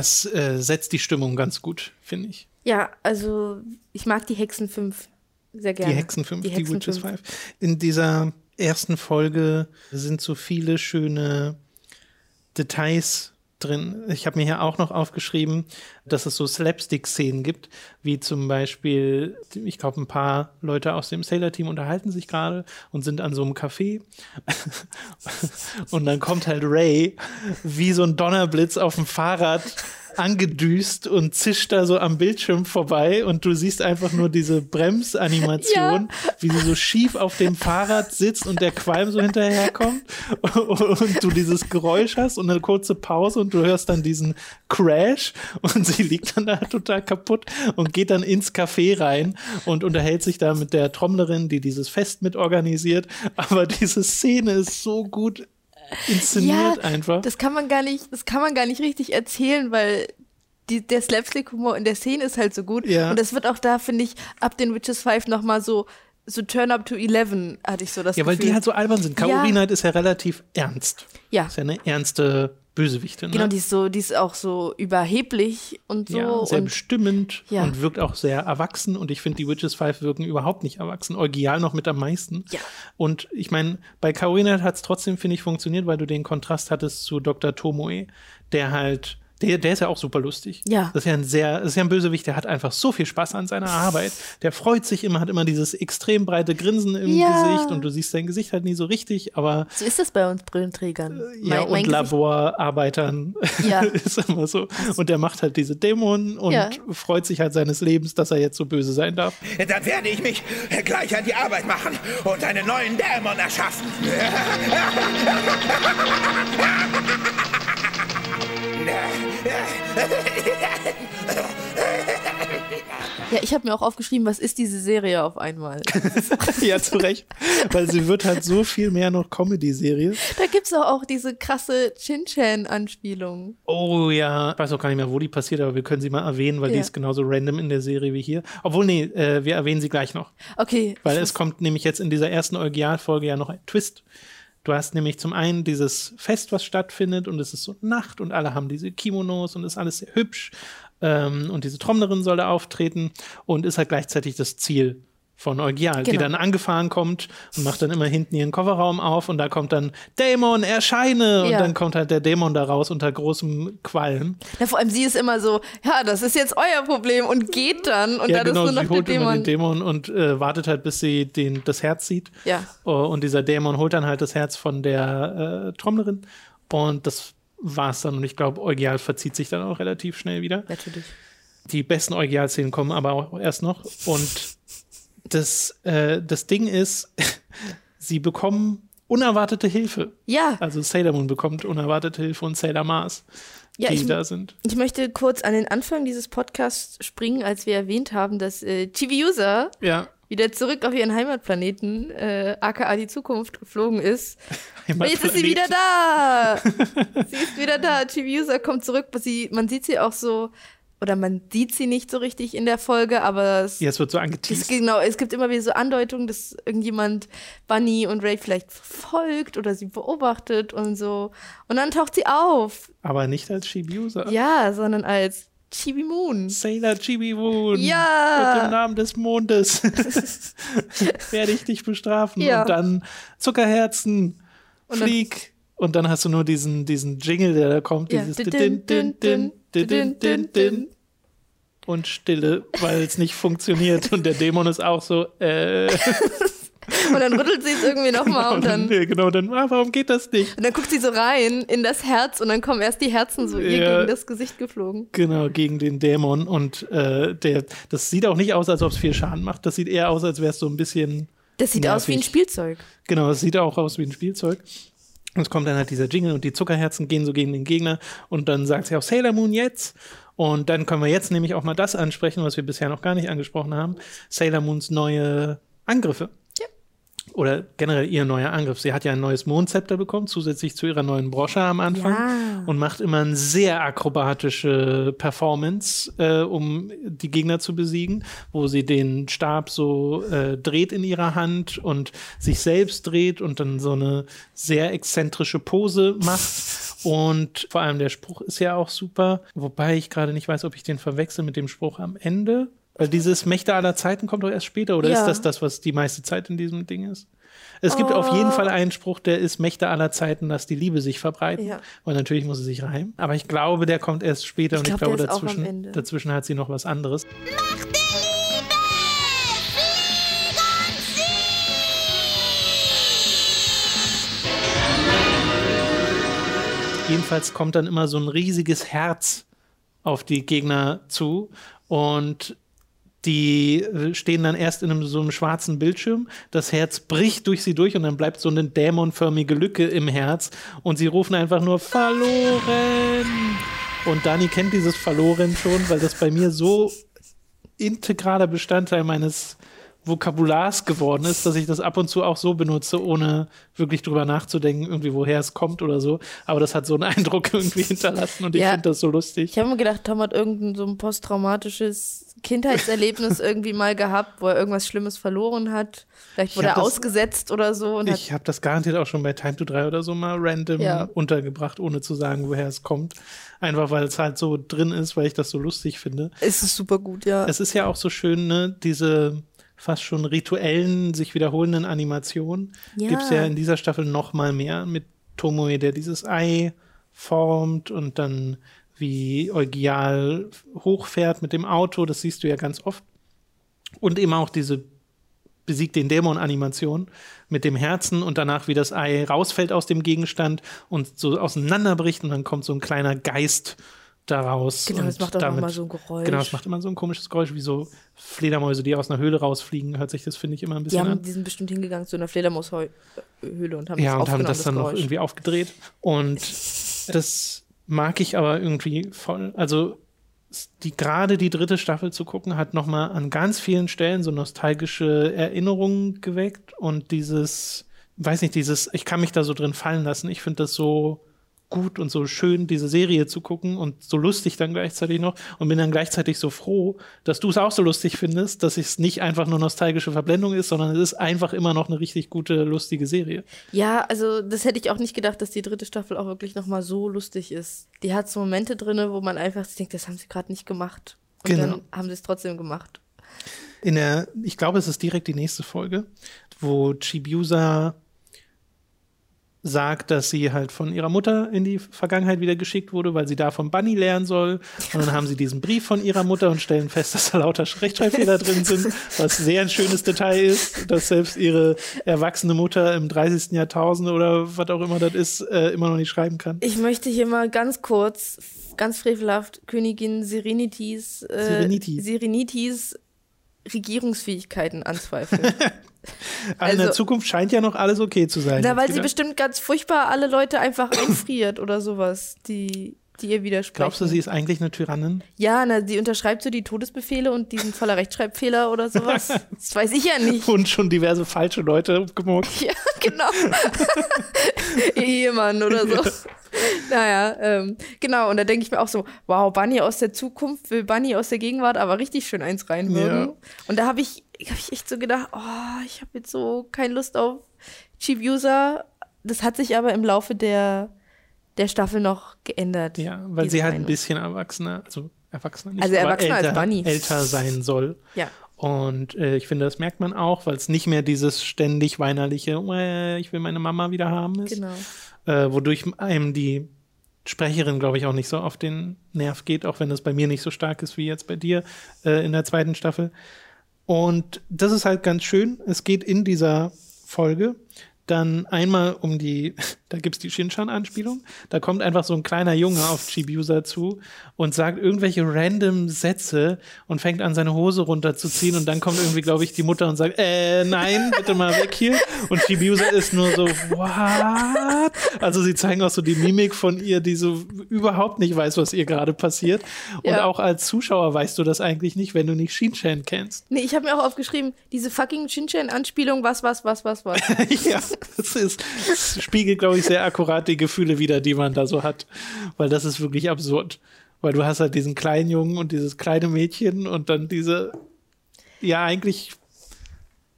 A: Das äh, setzt die Stimmung ganz gut, finde ich.
B: Ja, also ich mag die Hexen 5 sehr gerne.
A: Die Hexen 5, die,
B: Hexen
A: Witches
B: fünf.
A: 5. In dieser ersten Folge sind so viele schöne Details drin. Ich habe mir hier auch noch aufgeschrieben, dass es so Slapstick-Szenen gibt, wie zum Beispiel, ich glaube, ein paar Leute aus dem Sailor-Team unterhalten sich gerade und sind an so einem Café. und dann kommt halt Ray wie so ein Donnerblitz auf dem Fahrrad angedüst und zischt da so am Bildschirm vorbei und du siehst einfach nur diese Bremsanimation, wie sie so schief auf dem Fahrrad sitzt und der Qualm so hinterherkommt und du dieses Geräusch hast und eine kurze Pause und du hörst dann diesen Crash und sie liegt dann da total kaputt und geht dann ins Café rein und unterhält sich da mit der Trommlerin, die dieses Fest mit organisiert. Aber diese Szene ist so gut inszeniert einfach.
B: Das kann man gar nicht, das kann man gar nicht richtig erzählen, weil die, der Slapstick-Humor in der Szene ist halt so gut.
A: Ja.
B: Und das wird auch da, finde ich, ab den Witches 5 nochmal so, so Turn Up to 11 hatte ich so das
A: Ja, weil
B: Gefühl.
A: die halt so albern sind. Caro
B: Ja.
A: Rienheit ist ja relativ ernst.
B: Ja.
A: Ist ja eine ernste Bösewichtin.
B: Genau,
A: ne?
B: die ist so, die ist auch so überheblich und so.
A: ja, sehr
B: und
A: bestimmend
B: Ja.
A: und wirkt auch sehr erwachsen. Und ich finde, die Witches Five wirken überhaupt nicht erwachsen. Original noch mit am meisten.
B: Ja.
A: Und ich meine, bei Carolina hat es trotzdem, finde ich, funktioniert, weil du den Kontrast hattest zu Dr. Tomoe, der halt. Der, der ist ja auch super lustig.
B: Ja.
A: Das ist ja ein sehr, ist ja ein Bösewicht, der hat einfach so viel Spaß an seiner Arbeit. Der freut sich immer, hat immer dieses extrem breite Grinsen im
B: Ja.
A: Gesicht und du siehst sein Gesicht halt nie so richtig, aber
B: so ist das bei uns Brillenträgern.
A: ja, und
B: Gesicht-
A: Laborarbeitern
B: Ja.
A: ist immer so. Und der macht halt diese Dämonen und
B: Ja.
A: freut sich halt seines Lebens, dass er jetzt so böse sein darf.
F: Dann werde ich mich gleich an die Arbeit machen und einen neuen Dämon erschaffen.
B: Ja, ich habe mir auch aufgeschrieben, was ist diese Serie auf einmal?
A: ja, zu Recht. Weil sie wird halt so viel mehr noch Comedy-Serie.
B: da gibt's doch auch diese krasse Chin-Chan-Anspielung.
A: Oh ja, ich weiß auch gar nicht mehr, wo die passiert, aber wir können sie mal erwähnen, weil die
B: Ja.
A: ist genauso random in der Serie wie hier. Obwohl, nee, äh, wir erwähnen sie gleich noch.
B: Okay.
A: Weil es kommt nämlich jetzt in dieser ersten Originalfolge ja noch ein Twist. Du hast nämlich zum einen dieses Fest, was stattfindet, und es ist so Nacht und alle haben diese Kimonos und ist alles sehr hübsch. Ähm, und diese Trommlerin soll da auftreten und ist halt gleichzeitig das Ziel von die
B: Genau.
A: dann angefahren kommt und macht dann immer hinten ihren Kofferraum auf und da kommt dann Dämon, erscheine! Und
B: Ja.
A: dann kommt halt der Dämon da raus unter großem Qualm.
B: Ja, vor allem sie ist immer so, ja, das ist jetzt euer Problem und geht dann und
A: ja,
B: dann
A: genau,
B: ist nur
A: sie
B: noch der
A: holt immer den
B: Dämon.
A: Dämon und äh, wartet halt, bis sie den, das Herz sieht.
B: Ja.
A: Oh, und dieser Dämon holt dann halt das Herz von der äh, Trommlerin. Und das war's dann. Und ich glaube, Eugial verzieht sich dann auch relativ schnell wieder.
B: Natürlich.
A: Die besten Eugial-Szenen kommen aber auch erst noch. Und das, äh, das Ding ist, sie bekommen unerwartete Hilfe.
B: Ja,
A: Also Sailor Moon bekommt unerwartete Hilfe und Sailor Mars,
B: Ja,
A: die
B: ich-
A: da sind.
B: ich möchte kurz an den Anfang dieses Podcasts springen, als wir erwähnt haben, dass äh, Chibi-User
A: Ja.
B: wieder zurück auf ihren Heimatplaneten, äh, aka die Zukunft, geflogen ist. Jetzt ist sie wieder da. sie ist wieder da. Chibi-User kommt zurück. Sie, man sieht sie auch so, oder man sieht sie nicht so richtig in der Folge, aber es,
A: Ja, es wird so
B: es,
A: angeteased.
B: genau, es gibt immer wieder so Andeutungen, dass irgendjemand Bunny und Ray vielleicht verfolgt oder sie beobachtet und so. Und dann taucht sie auf.
A: Aber nicht als Shibusa.
B: Ja, sondern als Chibi Moon.
A: Sailor Chibi Moon.
B: Ja.
A: Mit dem Namen des Mondes. Werde ich dich bestrafen.
B: Ja.
A: Und dann Zuckerherzen,
B: Und dann-
A: Flieg. Und dann hast du nur diesen, diesen Jingle, der da kommt.
B: Ja.
A: Dieses
B: Din,
A: din, din, din, din, din.
B: Und
A: Und Stille, weil es nicht funktioniert. Und der Dämon ist auch so, äh.
B: dann rüttelt sie es irgendwie nochmal und dann,
A: ja, genau, dann, ah, warum geht das nicht?
B: und dann guckt sie so rein in das Herz und dann kommen erst die Herzen so ihr
A: Ja.
B: gegen das Gesicht geflogen.
A: Genau, gegen den Dämon. Und äh, der, das sieht auch nicht aus, als ob es viel Schaden macht. Das sieht eher aus, als wäre es so ein bisschen
B: Das sieht aus wie ein
A: Nervig.
B: Spielzeug.
A: Genau, es sieht auch aus wie ein Spielzeug. Und es kommt dann halt dieser Jingle und die Zuckerherzen gehen so gegen den Gegner und dann sagt sie auch Sailor Moon jetzt. Und dann können wir jetzt nämlich auch mal das ansprechen, was wir bisher noch gar nicht angesprochen haben. Sailor Moons neue Angriffe. Oder generell ihr neuer Angriff. Sie hat ja ein neues Mondzepter bekommen, zusätzlich zu ihrer neuen Brosche am Anfang.
B: Ja.
A: Und macht immer eine sehr akrobatische Performance, äh, um die Gegner zu besiegen, wo sie den Stab so äh, dreht in ihrer Hand und sich selbst dreht und dann so eine sehr exzentrische Pose macht. Und vor allem der Spruch ist ja auch super, wobei ich gerade nicht weiß, ob ich den verwechsel mit dem Spruch am Ende. Weil dieses Mächte aller Zeiten kommt doch erst später, oder
B: Ja.
A: ist das das, was die meiste Zeit in diesem Ding ist? Es gibt auf jeden Fall einen Spruch, der ist Mächte aller Zeiten, dass die Liebe sich verbreiten.
B: Ja.
A: Und natürlich muss es sich reimen. Aber ich glaube, der kommt erst später
B: Ich
A: und ich
B: glaub,
A: glaube, dazwischen,
B: Ende.
A: dazwischen hat sie noch was anderes.
E: Macht der Liebe! Sieg!
A: Jedenfalls kommt dann immer so ein riesiges Herz auf die Gegner zu und die äh, stehen dann erst in einem, so einem schwarzen Bildschirm. Das Herz bricht durch sie durch und dann bleibt so eine dämonförmige Lücke im Herz und sie rufen einfach nur verloren. Und Dani kennt dieses verloren schon, weil das bei mir so integraler Bestandteil meines Vokabulars geworden ist, dass ich das ab und zu auch so benutze, ohne wirklich drüber nachzudenken, irgendwie woher es kommt oder so. Aber das hat so einen Eindruck irgendwie hinterlassen und ich
B: Ja.
A: finde das so lustig.
B: Ich habe mir gedacht, Tom hat irgendein so ein posttraumatisches Kindheitserlebnis irgendwie mal gehabt, wo er irgendwas Schlimmes verloren hat. Vielleicht wurde er
A: das-
B: ausgesetzt oder so
A: Ich habe das garantiert auch schon bei Time to 3 oder so mal random
B: Ja.
A: untergebracht, ohne zu sagen, woher es kommt. Einfach weil es halt so drin ist, weil ich das so lustig finde.
B: es ist super gut, ja.
A: Es ist ja auch so schön, ne, diese fast schon rituellen, sich wiederholenden Animationen
B: Ja.
A: gibt es ja in dieser Staffel noch mal mehr mit Tomoe, der dieses Ei formt und dann wie Eugial hochfährt mit dem Auto, das siehst du ja ganz oft. Und eben auch diese besiegt den Dämon-Animation mit dem Herzen und danach wie das Ei rausfällt aus dem Gegenstand und so auseinanderbricht und dann kommt so ein kleiner Geist daraus.
B: Genau, das macht auch
A: damit,
B: nochmal so ein Geräusch.
A: Genau, es macht immer so ein komisches Geräusch, wie so Fledermäuse, die aus einer Höhle rausfliegen. Hört sich das, finde ich, immer ein
B: Die,
A: bisschen
B: haben,
A: an.
B: die sind bestimmt hingegangen zu einer Fledermaushöhle und haben
A: Ja,
B: das
A: und haben das dann noch
B: Geräusch.
A: irgendwie aufgedreht. Und das mag ich aber irgendwie voll. Also die gerade die dritte Staffel zu gucken, hat noch mal an ganz vielen Stellen so nostalgische Erinnerungen geweckt und dieses, weiß nicht, dieses, ich kann mich da so drin fallen lassen. Ich finde das so gut und so schön, diese Serie zu gucken und so lustig dann gleichzeitig noch und bin dann gleichzeitig so froh, dass du es auch so lustig findest, dass es nicht einfach nur nostalgische Verblendung ist, sondern es ist einfach immer noch eine richtig gute, lustige Serie.
B: Ja, also das hätte ich auch nicht gedacht, dass die dritte Staffel auch wirklich nochmal so lustig ist. Die hat so Momente drin, wo man einfach denkt, das haben sie gerade nicht gemacht. Und
A: Genau.
B: dann haben sie es trotzdem gemacht.
A: in der, ich glaube, es ist direkt die nächste Folge, wo Chibiusa sagt, dass sie halt von ihrer Mutter in die Vergangenheit wieder geschickt wurde, weil sie da vom Bunny lernen soll. Und dann haben sie diesen Brief von ihrer Mutter und stellen fest, dass da lauter Rechtschreibfehler drin sind, was sehr ein schönes Detail ist, dass selbst ihre erwachsene Mutter im 30. Jahrtausend oder was auch immer das ist, äh, immer noch nicht schreiben kann.
B: Ich möchte hier mal ganz kurz, ganz frevelhaft, Königin Serenitis, äh. Serenitis Regierungsfähigkeiten anzweifeln.
A: Aber in der
B: also-
A: Zukunft scheint ja noch alles okay zu sein.
B: Na, weil sie
A: wieder.
B: bestimmt ganz furchtbar alle Leute einfach einfriert oder sowas, die, die ihr widersprechen.
A: Glaubst du, sie ist eigentlich eine Tyrannin?
B: Ja, na, die unterschreibt so die Todesbefehle und die sind voller Rechtschreibfehler oder sowas. Das weiß ich ja nicht.
A: Und schon diverse falsche Leute gemobbt.
B: Ja, genau. Ehemann oder so. Naja, ähm, genau. Und da denke ich mir auch so, wow, Bunny aus der Zukunft will Bunny aus der Gegenwart aber richtig schön eins reinwürgen.
A: Ja.
B: Und da habe ich, hab ich echt so gedacht, oh, ich habe jetzt so keine Lust auf Chibiusa. Das hat sich aber im Laufe der, der Staffel noch geändert.
A: Ja, weil sie halt ein bisschen erwachsener, also erwachsener nicht,
B: Also erwachsener als
A: älter,
B: Bunny.
A: älter sein soll.
B: Ja.
A: Und äh, ich finde, das merkt man auch, weil es nicht mehr dieses ständig weinerliche, äh, ich will meine Mama wieder haben ist,
B: Genau.
A: äh, wodurch einem die Sprecherin, glaube ich, auch nicht so auf den Nerv geht, auch wenn das bei mir nicht so stark ist wie jetzt bei dir äh, in der zweiten Staffel. Und das ist halt ganz schön. Es geht in dieser Folge dann einmal um die, da gibt's die Shinshan-Anspielung. Da kommt einfach so ein kleiner Junge auf Chibiusa zu und sagt irgendwelche random Sätze und fängt an, seine Hose runterzuziehen. Und dann kommt irgendwie, glaube ich, die Mutter und sagt, äh, nein, bitte mal weg hier. Und Chibiusa ist nur so, what? Also sie zeigen auch so die Mimik von ihr, die so überhaupt nicht weiß, was ihr gerade passiert. Und
B: Ja.
A: auch als Zuschauer weißt du das eigentlich nicht, wenn du nicht Shinshan kennst.
B: Nee, ich habe mir auch aufgeschrieben, diese fucking Shinchan-Anspielung, was, was, was, was, was.
A: ja, das ist, das spiegelt, glaube ich, sehr akkurat die Gefühle wieder, die man da so hat. Weil das ist wirklich absurd. Weil du hast halt diesen kleinen Jungen und dieses kleine Mädchen und dann diese, ja, eigentlich,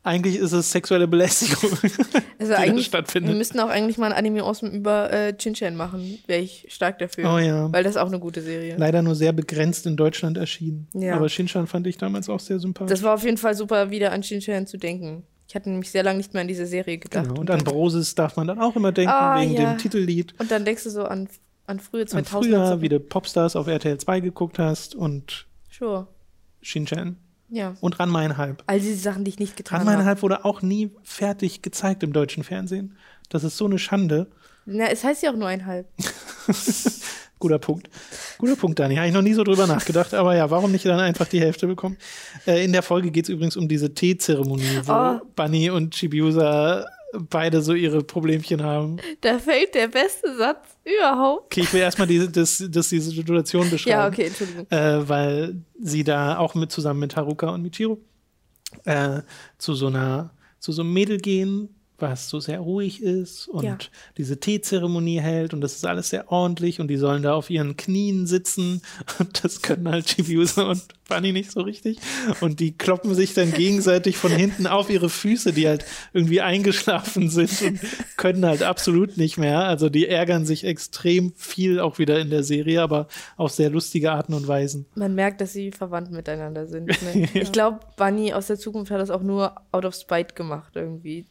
A: eigentlich ist es sexuelle Belästigung,
B: Also eigentlich, wir
A: stattfindet.
B: müssten auch eigentlich mal ein Anime aus dem über äh, Chinchan machen. Wäre ich stark dafür.
A: Oh ja.
B: Weil das ist auch eine gute Serie.
A: Leider nur sehr begrenzt in Deutschland erschienen.
B: Ja.
A: Aber Shinshan fand ich damals auch sehr sympathisch.
B: Das war auf jeden Fall super, wieder an Chinchan zu denken. Ich hatte nämlich sehr lange nicht mehr an diese Serie gedacht.
A: genau. Und an Brosis darf man dann auch immer denken,
B: Ah,
A: wegen
B: ja.
A: dem Titellied.
B: Und dann denkst du so an, an frühe
A: An
B: 2000
A: früher, wie du Popstars auf RTL 2 geguckt hast und
B: Sure.
A: Shinchan.
B: Ja.
A: Und Ranma einhalb.
B: All diese Sachen, die ich nicht getan habe.
A: einhalb wurde auch nie fertig gezeigt im deutschen Fernsehen. Das ist so eine Schande.
B: Na, es heißt ja auch nur einhalb.
A: Guter Punkt. Guter Punkt, Dani. Habe ich noch nie so drüber nachgedacht. Aber ja, warum nicht dann einfach die Hälfte bekommen? Äh, in der Folge geht es übrigens um diese Teezeremonie, wo
B: Oh.
A: Bunny und Chibiusa beide so ihre Problemchen haben.
B: Da fällt der beste Satz überhaupt.
A: Okay, ich will erstmal diese, das, das, diese Situation beschreiben.
B: Ja, okay, Entschuldigung.
A: äh, weil sie da auch mit zusammen mit Haruka und Michiro äh, zu so einer zu so einem Mädel gehen, was so sehr ruhig ist und
B: Ja.
A: diese Teezeremonie hält und das ist alles sehr ordentlich und die sollen da auf ihren Knien sitzen und das können halt Chibiusa und Bunny nicht so richtig und die kloppen sich dann gegenseitig von hinten auf ihre Füße, die halt irgendwie eingeschlafen sind und können halt absolut nicht mehr. Also die ärgern sich extrem viel auch wieder in der Serie, aber auf sehr lustige Arten und Weisen.
B: Man merkt, dass sie verwandt miteinander sind. Ne? Ich glaube, Bunny aus der Zukunft hat das auch nur out of spite gemacht irgendwie.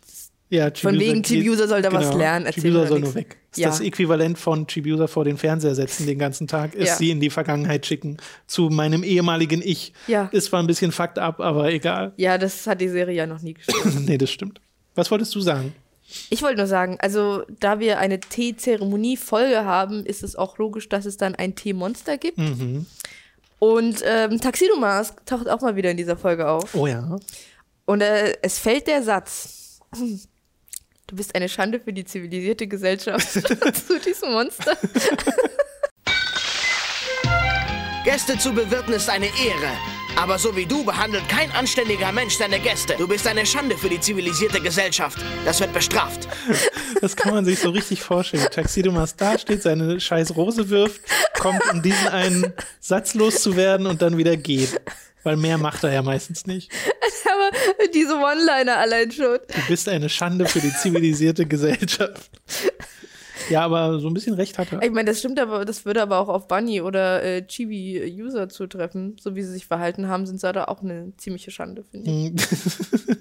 A: Ja,
B: Von wegen, Chibiusa soll da was lernen, mir
A: soll
B: nichts.
A: nur weg. Das ist
B: Ja.
A: das Äquivalent von Chibiusa vor den Fernseher setzen den ganzen Tag, ist
B: Ja.
A: sie in die Vergangenheit schicken zu meinem ehemaligen Ich.
B: Ja.
A: Ist zwar ein bisschen fucked up, aber egal.
B: Ja, das hat die Serie ja noch nie gespielt.
A: nee, das stimmt. Was wolltest du sagen?
B: Ich wollte nur sagen, also da wir eine Tee-Zeremonie-Folge haben, ist es auch logisch, dass es dann ein Tee-Monster gibt.
A: Mhm.
B: Und ähm, Taxido Mask taucht auch mal wieder in dieser Folge auf.
A: Oh ja.
B: Und äh, es fällt der Satz. Du bist eine Schande für die zivilisierte Gesellschaft zu diesem Monster.
G: Gäste zu bewirten ist eine Ehre. Aber so wie du behandelt kein anständiger Mensch seine Gäste. Du bist eine Schande für die zivilisierte Gesellschaft. Das wird bestraft.
A: Das kann man sich so richtig vorstellen. Taxidomas da steht, seine scheiß Rose wirft, kommt, um diesen einen Satz loszuwerden und dann wieder geht. Weil mehr macht er ja meistens nicht.
B: Aber diese One-Liner allein schon.
A: Du bist eine Schande für die zivilisierte Gesellschaft. Ja, aber so ein bisschen recht hat er.
B: Ich meine, das stimmt aber, das würde aber auch auf Bunny oder äh, Chibi-User zutreffen. So wie sie sich verhalten haben, sind sie da auch eine ziemliche Schande, finde ich.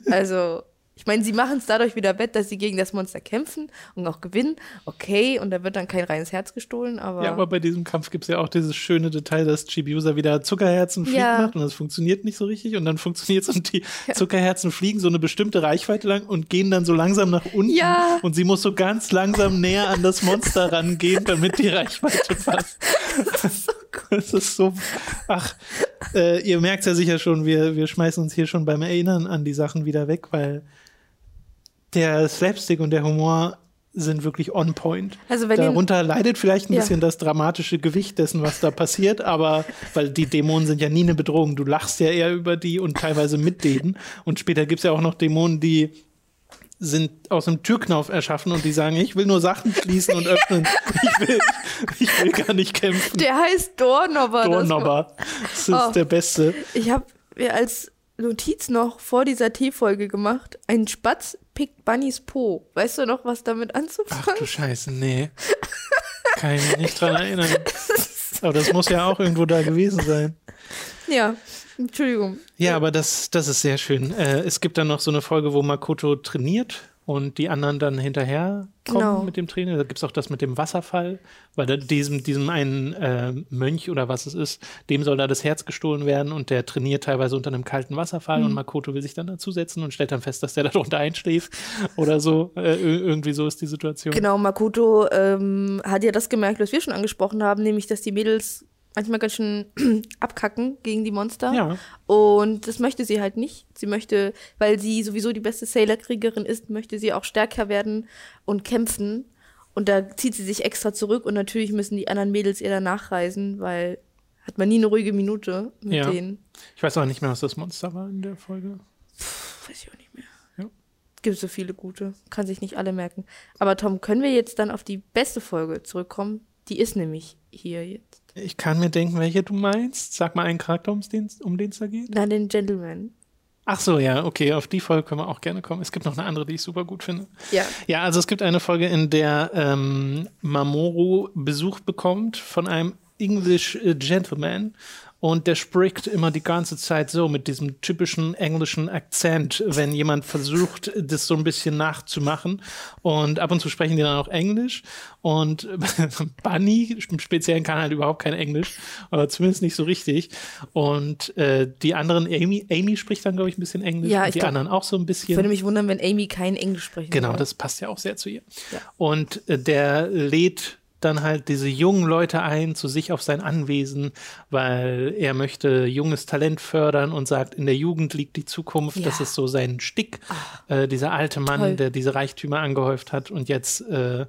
B: Also, ich meine, sie machen es dadurch wieder wett, dass sie gegen das Monster kämpfen und auch gewinnen. Okay, und da wird dann kein reines Herz gestohlen, aber.
A: Ja, aber bei diesem Kampf gibt es ja auch dieses schöne Detail, dass Chibiusa wieder Zuckerherzen fliegen
B: Ja.
A: macht und das funktioniert nicht so richtig und dann funktioniert es und die Zuckerherzen fliegen so eine bestimmte Reichweite lang und gehen dann so langsam nach unten
B: Ja.
A: und sie muss so ganz langsam näher an das Monster rangehen, damit die Reichweite passt. Das ist so, ach, äh, ihr merkt ja sicher schon, wir, wir schmeißen uns hier schon beim Erinnern an die Sachen wieder weg, weil der Slapstick und der Humor sind wirklich on point.
B: Also
A: Darunter leidet vielleicht ein
B: Ja.
A: bisschen das dramatische Gewicht dessen, was da passiert, aber weil die Dämonen sind ja nie eine Bedrohung. Du lachst ja eher über die und teilweise mit denen. Und später gibt es ja auch noch Dämonen, die sind aus einem Türknauf erschaffen und die sagen, ich will nur Sachen schließen und öffnen. Ich will, ich will gar nicht kämpfen.
B: Der heißt Doorknobber. das-
A: Doorknobber. Das ist
B: Oh.
A: der Beste.
B: Ich habe mir als Notiz noch vor dieser T-Folge gemacht, ein Spatz pickt Bunnys Po. Weißt du noch, was damit
A: Ach
B: anzufangen?
A: du Scheiße, nee. Kann ich mich nicht dran erinnern. Aber das muss ja auch irgendwo da gewesen sein.
B: Ja, Entschuldigung.
A: Ja, aber das, das ist sehr schön. Äh, es gibt dann noch so eine Folge, wo Makoto trainiert und die anderen dann hinterher kommen
B: Genau.
A: mit dem Training. Da gibt es auch das mit dem Wasserfall, weil da diesem, diesem einen äh, Mönch oder was es ist, dem soll da das Herz gestohlen werden und der trainiert teilweise unter einem kalten Wasserfall
B: Mhm.
A: und Makoto will sich dann dazusetzen und stellt dann fest, dass der darunter einschläft oder so. Äh, ir- irgendwie so ist die Situation.
B: Genau, Makoto ähm, hat ja das gemerkt, was wir schon angesprochen haben, nämlich, dass die Mädels manchmal ganz schön abkacken gegen die Monster.
A: Ja.
B: Und das möchte sie halt nicht. Sie möchte, weil sie sowieso die beste Sailor-Kriegerin ist, möchte sie auch stärker werden und kämpfen. Und da zieht sie sich extra zurück und natürlich müssen die anderen Mädels ihr dann nachreisen, weil hat man nie eine ruhige Minute mit
A: Ja.
B: denen.
A: Ich weiß auch nicht mehr, was das Monster war in der Folge.
B: Weiß ich auch nicht mehr.
A: Ja.
B: Gibt so viele gute, kann sich nicht alle merken. Aber Tom, können wir jetzt dann auf die beste Folge zurückkommen? Die ist nämlich hier jetzt.
A: Ich kann mir denken, welche du meinst. Sag mal einen Charakter, den- um den es da geht.
B: Na, den Gentleman.
A: Ach so, ja, okay, auf die Folge können wir auch gerne kommen. Es gibt noch eine andere, die ich super gut finde.
B: Ja.
A: Ja, also es gibt eine Folge, in der ähm, Mamoru Besuch bekommt von einem English äh, Gentleman und der spricht immer die ganze Zeit so mit diesem typischen englischen Akzent, wenn jemand versucht, das so ein bisschen nachzumachen. Und ab und zu sprechen die dann auch Englisch. Und Bunny im Speziellen kann halt überhaupt kein Englisch, oder zumindest nicht so richtig. Und äh, die anderen, Amy, Amy spricht dann, glaube ich, ein bisschen Englisch.
B: Ja,
A: und
B: ich
A: die
B: glaub-
A: anderen auch so ein bisschen.
B: Ich würde mich wundern, wenn Amy kein Englisch sprechen
A: Genau,
B: würde.
A: das passt ja auch sehr zu ihr.
B: Ja.
A: Und äh, der lädt dann halt diese jungen Leute ein zu sich auf sein Anwesen, weil er möchte junges Talent fördern und sagt, in der Jugend liegt die Zukunft.
B: Ja.
A: Das ist so sein Stick, äh, dieser alte Mann,
B: Toll.
A: der diese Reichtümer angehäuft hat und jetzt äh,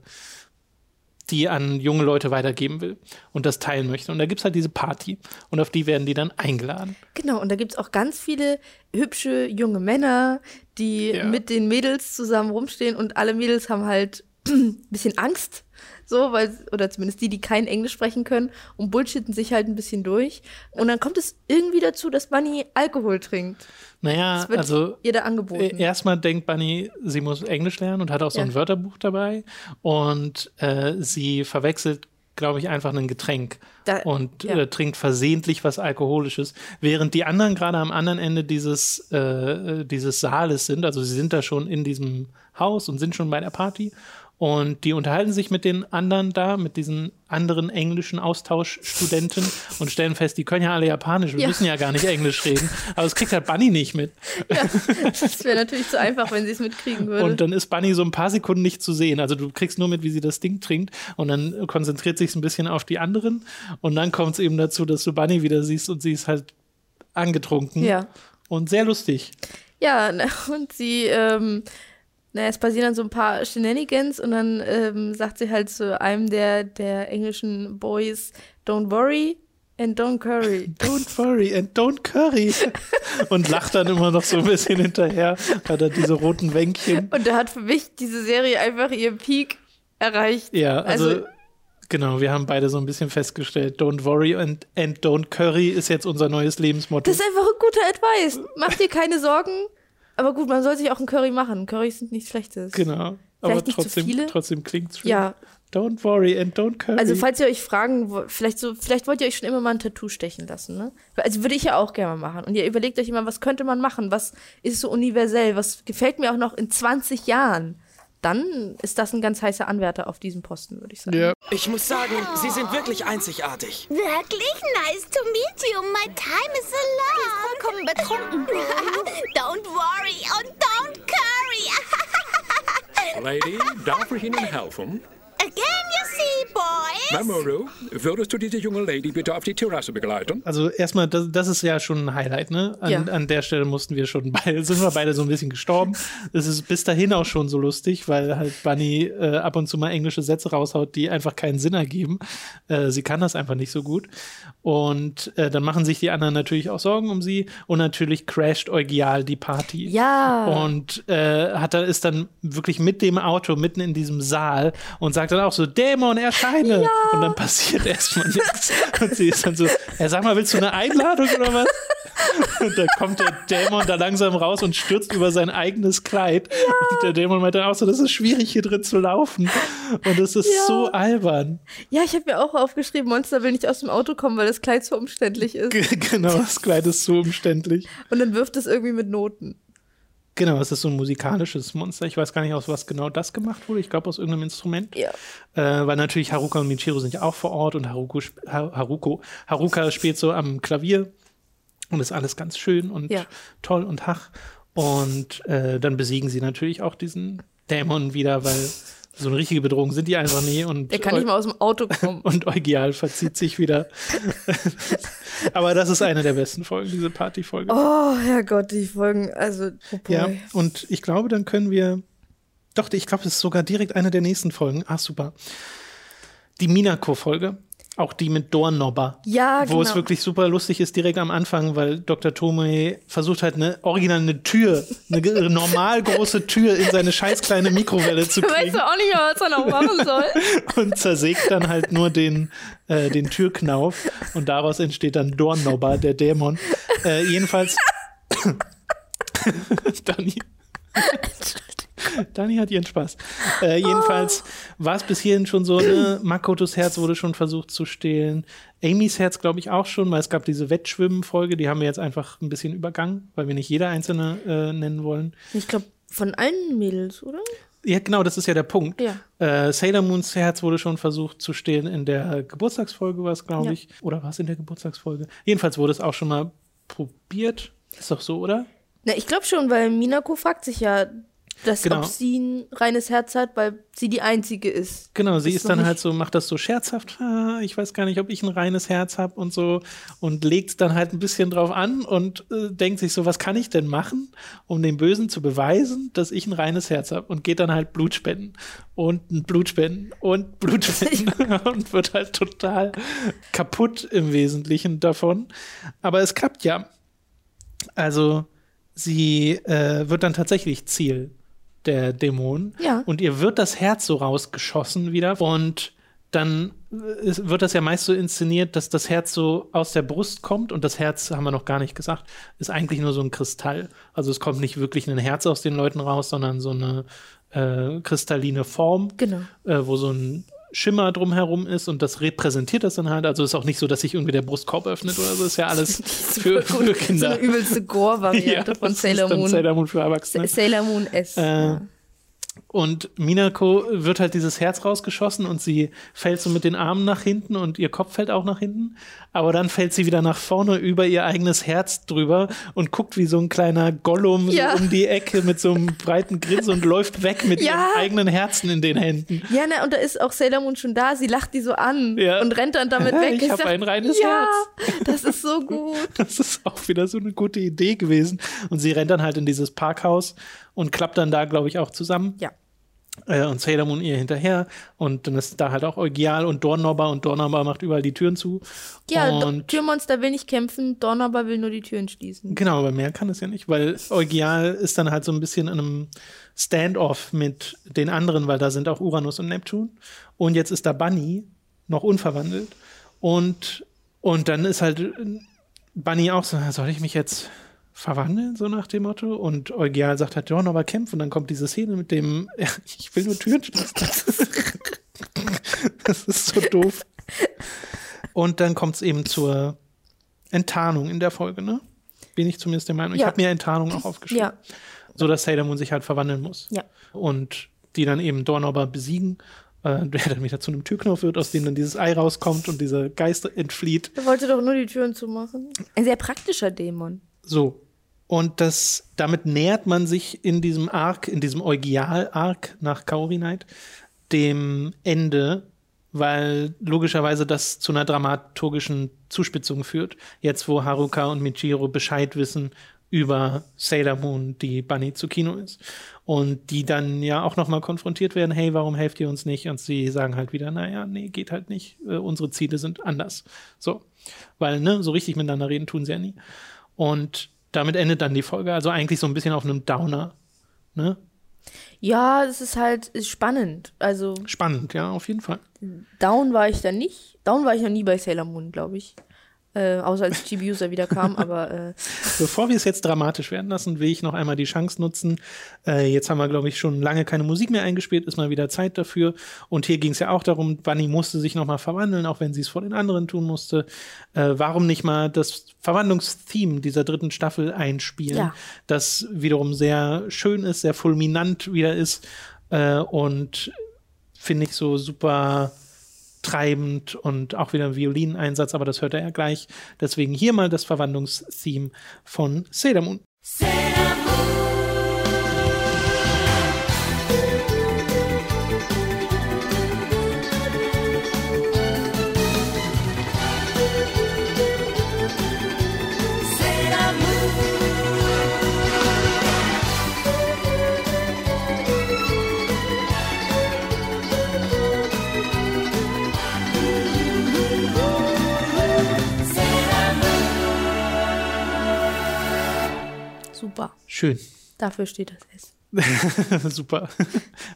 A: die an junge Leute weitergeben will und das teilen möchte. Und da gibt es halt diese Party und auf die werden die dann eingeladen.
B: Genau, und da gibt es auch ganz viele hübsche junge Männer, die
A: Ja.
B: mit den Mädels zusammen rumstehen und alle Mädels haben halt ein bisschen Angst, so, weil, oder zumindest die, die kein Englisch sprechen können und bullshitten sich halt ein bisschen durch. Und dann kommt es irgendwie dazu, dass Bunny Alkohol trinkt.
A: Naja, also
B: ihr da angeboten.
A: Äh, Erstmal denkt Bunny, sie muss Englisch lernen und hat auch so
B: Ja.
A: ein Wörterbuch dabei. Und äh, sie verwechselt, glaube ich, einfach ein Getränk
B: Da-
A: und
B: ja.
A: äh, trinkt versehentlich was Alkoholisches, während die anderen gerade am anderen Ende dieses, äh, dieses Saales sind. Also sie sind da schon in diesem Haus und sind schon bei der Party. Und die unterhalten sich mit den anderen da, mit diesen anderen englischen Austauschstudenten und stellen fest, die können ja alle Japanisch, wir
B: Ja.
A: müssen ja gar nicht Englisch reden. Aber es kriegt halt Bunny nicht mit.
B: Das wäre natürlich zu einfach, wenn sie es mitkriegen würde.
A: Und dann ist Bunny so ein paar Sekunden nicht zu sehen. Also du kriegst nur mit, wie sie das Ding trinkt und dann konzentriert sich ein bisschen auf die anderen und dann kommt es eben dazu, dass du Bunny wieder siehst und sie ist halt angetrunken
B: ja.
A: und sehr lustig.
B: Ja, und sie, ähm, naja, es passieren dann so ein paar Shenanigans und dann ähm, sagt sie halt zu einem der, der englischen Boys, don't worry and don't curry.
A: Don't worry and don't curry. und lacht dann immer noch so ein bisschen hinterher, hat er diese roten Wänkchen.
B: Und da hat für mich diese Serie einfach ihr Peak erreicht.
A: Ja, also,
B: Also-
A: genau, wir haben beide so ein bisschen festgestellt, don't worry and, and don't curry ist jetzt unser neues Lebensmotto.
B: Das ist einfach ein guter Advice. Mach dir keine Sorgen. Aber gut, man soll sich auch ein Curry machen. Currys sind nichts Schlechtes.
A: genau. Aber
B: Vielleicht nicht zu
A: trotzdem, trotzdem klingt's schön.
B: Ja,
A: Don't worry and don't curry.
B: also falls ihr euch fragen, vielleicht so, vielleicht wollt ihr euch schon immer mal ein Tattoo stechen lassen, ne? Also würde ich ja auch gerne mal machen. Und ihr überlegt euch immer, was könnte man machen? Was ist so universell? Was gefällt mir auch noch in 20 Jahren? Dann ist das ein ganz heißer Anwärter auf diesem Posten, würde ich sagen.
A: ja.
G: Ich muss sagen, Sie sind wirklich einzigartig.
E: Wirklich nice to meet you. My time is alone. Ich ist vollkommen betrunken. don't worry and don't curry.
H: Lady, darf ich Ihnen helfen?
E: Again, see, boys.
H: Mamoru, würdest du diese junge Lady bitte auf die Terrasse begleiten?
A: Also erstmal, das, das ist ja schon ein Highlight, ne? An,
B: Ja.
A: an der Stelle mussten wir schon beide, sind wir beide so ein bisschen gestorben. Es ist bis dahin auch schon so lustig, weil halt Bunny äh, ab und zu mal englische Sätze raushaut, die einfach keinen Sinn ergeben. Äh, sie kann das einfach nicht so gut. Und äh, dann machen sich die anderen natürlich auch Sorgen um sie und natürlich crasht Eugial die Party.
B: Ja.
A: Und äh, hat ist dann wirklich mit dem Auto mitten in diesem Saal und sagt dann auch so, Dämon, erscheine. Und dann passiert erstmal nichts. Und sie ist dann so, ja, sag mal, willst du eine Einladung oder was? Und dann kommt der Dämon da langsam raus und stürzt über sein eigenes Kleid. Und der Dämon meint dann auch so, das ist schwierig hier drin zu laufen. Und es ist
B: Ja.
A: so albern.
B: Ja, ich habe mir auch aufgeschrieben, Monster will nicht aus dem Auto kommen, weil das Kleid so umständlich ist.
A: Genau, das Kleid ist so umständlich.
B: Und dann wirft es irgendwie mit Noten.
A: Genau, es ist so ein musikalisches Monster. Ich weiß gar nicht, aus was genau das gemacht wurde. Ich glaube, aus irgendeinem Instrument.
B: Ja.
A: Äh, weil natürlich Haruka und Michiru sind ja auch vor Ort und Haruko, Haruko, Haruka spielt so am Klavier und ist alles ganz schön und
B: Ja.
A: toll und hach. Und äh, dann besiegen sie natürlich auch diesen Dämon wieder, weil so eine richtige Bedrohung sind die einfach nie. Und
B: Der kann nicht mal aus dem Auto kommen.
A: und Eugial verzieht sich wieder. Aber das ist eine der besten Folgen, diese Partyfolge.
B: Oh, Herrgott, die Folgen, also, oh.
A: Ja, und ich glaube, dann können wir. Doch, ich glaube, es ist sogar direkt eine der nächsten Folgen. Ah, super. Die Minako-Folge. Auch die mit Dornnobber.
B: Ja,
A: Wo es
B: genau.
A: wirklich super lustig ist, direkt am Anfang, weil Dr. Tomoe versucht halt eine original eine Tür, eine normal große Tür in seine scheiß kleine Mikrowelle zu
B: Weißt
A: kriegen
B: du auch nicht mehr, was er noch machen soll?
A: und zersägt dann halt nur den, äh, den Türknauf und daraus entsteht dann Dornnobber, der Dämon. Äh, jedenfalls. Dani. Dani hat ihren Spaß. Äh, jedenfalls war es bis hierhin schon so, ne? Makotos Herz wurde schon versucht zu stehlen. Amys Herz, glaube ich, auch schon, weil es gab diese Wettschwimmen-Folge, die haben wir jetzt einfach ein bisschen übergangen, weil wir nicht jeder einzelne äh, nennen wollen.
B: Ich glaube, von allen Mädels, oder?
A: Ja, genau, das ist ja der Punkt.
B: Ja.
A: Äh, Sailor Moons Herz wurde schon versucht zu stehlen in der Geburtstagsfolge, war es, glaube
B: Ja.
A: ich. Oder war es in der Geburtstagsfolge? Jedenfalls wurde es auch schon mal probiert. Ist doch so, oder?
B: Na, ich glaube schon, weil Minako fragt sich ja, dass
A: Genau.
B: ob sie ein reines Herz hat, weil sie die Einzige ist.
A: Genau, sie
B: Ist
A: ist dann halt so, macht das so scherzhaft, ich weiß gar nicht, ob ich ein reines Herz habe und so und legt dann halt ein bisschen drauf an und äh, denkt sich so, was kann ich denn machen, um dem Bösen zu beweisen, dass ich ein reines Herz habe und geht dann halt Blut spenden und Blut spenden und Blut spenden und wird halt total kaputt im Wesentlichen davon. Aber es klappt ja. Also sie äh, wird dann tatsächlich Ziel der Dämonen.
B: Ja.
A: Und ihr wird das Herz so rausgeschossen wieder. Und dann äh, wird das ja meist so inszeniert, dass das Herz so aus der Brust kommt. Und das Herz, haben wir noch gar nicht gesagt, ist eigentlich nur so ein Kristall. Also es kommt nicht wirklich ein Herz aus den Leuten raus, sondern so eine äh, kristalline Form,
B: Genau.
A: äh, wo so ein Schimmer drumherum ist und das repräsentiert das dann halt. Also ist auch nicht so, dass sich irgendwie der Brustkorb öffnet oder so. Ist ja alles für, für
B: So
A: Kinder.
B: eine übelste Gore-Variante von
A: das ist
B: Sailor Moon.
A: Sailor Moon für Erwachsene.
B: Sa- Sailor Moon S.
A: Äh,
B: ja.
A: Und Minako wird halt dieses Herz rausgeschossen und sie fällt so mit den Armen nach hinten und ihr Kopf fällt auch nach hinten. Aber dann fällt sie wieder nach vorne über ihr eigenes Herz drüber und guckt wie so ein kleiner Gollum
B: Ja.
A: so um die Ecke mit so einem breiten Grinsen und läuft weg mit
B: Ja.
A: ihrem eigenen Herzen in den Händen.
B: Ja, na, und da ist auch Sailor Moon schon da. Sie lacht die so an
A: Ja.
B: und rennt dann damit weg.
A: Ich hab
B: sag,
A: ein reines
B: ja, das ist so gut.
A: Das ist auch wieder so eine gute Idee gewesen. Und sie rennt dann halt in dieses Parkhaus und klappt dann da, glaube ich, auch zusammen.
B: Ja.
A: Äh, und Sailor Moon ihr hinterher. Und dann ist da halt auch Eugial und Dornobber und Dornobber macht überall die Türen zu.
B: Ja,
A: und
B: Türmonster will nicht kämpfen, Dornobber will nur die Türen schließen.
A: Genau, aber mehr kann es ja nicht, weil Eugial ist dann halt so ein bisschen in einem Standoff mit den anderen, weil da sind auch Uranus und Neptun. Und jetzt ist da Bunny, noch unverwandelt. Und, und dann ist halt Bunny auch so, soll ich mich jetzt verwandeln, so nach dem Motto? Und Eugial sagt halt, ja, aber kämpfen. Und dann kommt diese Szene mit dem, ja, ich will nur Türen schließen. das ist so doof. Und dann kommt es eben zur Enttarnung in der Folge, ne? Bin ich zumindest der Meinung. Ich
B: Ja.
A: habe mir Enttarnung auch aufgeschrieben.
B: Ja,
A: So dass Sailor Moon sich halt verwandeln muss.
B: ja.
A: Und die dann eben Dornobber besiegen, äh, der dann wieder zu einem Türknopf wird, aus dem dann dieses Ei rauskommt und dieser Geist entflieht.
B: Er wollte doch nur die Türen zumachen. Ein sehr praktischer Dämon.
A: So. Und das, damit nähert man sich in diesem Arc, in diesem Eugial-Arc nach Kaori Night, dem Ende, weil logischerweise das zu einer dramaturgischen Zuspitzung führt. Jetzt, wo Haruka und Michiro Bescheid wissen über Sailor Moon, die Bunny zu Kino ist. Und die dann ja auch nochmal konfrontiert werden, hey, warum helft ihr uns nicht? Und sie sagen halt wieder, naja, nee, geht halt nicht. Äh, unsere Ziele sind anders. So. Weil, ne, so richtig miteinander reden tun sie ja nie. Und damit endet dann die Folge. Also eigentlich so ein bisschen auf einem Downer. Ne?
B: Ja, es ist halt ist spannend. Also,
A: Spannend, ja, auf jeden Fall.
B: down war ich da nicht. Down war ich noch nie bei Sailor Moon, glaube ich. Äh, außer als Chibi-User wieder kam, aber äh,
A: Bevor wir es jetzt dramatisch werden lassen, will ich noch einmal die Chance nutzen. Äh, jetzt haben wir, glaube ich, schon lange keine Musik mehr eingespielt, ist mal wieder Zeit dafür. Und hier ging es ja auch darum, Bunny musste sich noch mal verwandeln, auch wenn sie es vor den anderen tun musste. Äh, warum nicht mal das Verwandlungstheme dieser dritten Staffel einspielen,
B: Ja.
A: das wiederum sehr schön ist, sehr fulminant wieder ist äh, und finde ich so super treibend und auch wieder ein Violineinsatz, aber das hört er ja gleich. Deswegen hier mal das Verwandlungstheme von Sailor Moon.
B: Super.
A: Schön.
B: Dafür steht das S.
A: super.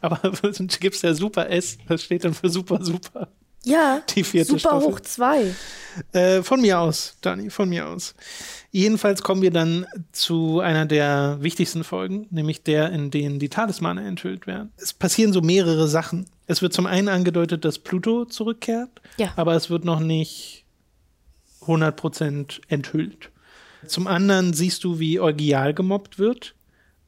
A: Aber gibt es ja Super S, das steht dann für Super Super.
B: Ja,
A: Die vierte
B: super
A: Staffel.
B: hoch zwei.
A: Äh, von mir aus, Dani, von mir aus. Jedenfalls kommen wir dann zu einer der wichtigsten Folgen, nämlich der, in denen die Talismane enthüllt werden. Es passieren so mehrere Sachen. Es wird zum einen angedeutet, dass Pluto zurückkehrt,
B: Ja.
A: aber es wird noch nicht 100% enthüllt. Zum anderen siehst du, wie Eugial gemobbt wird.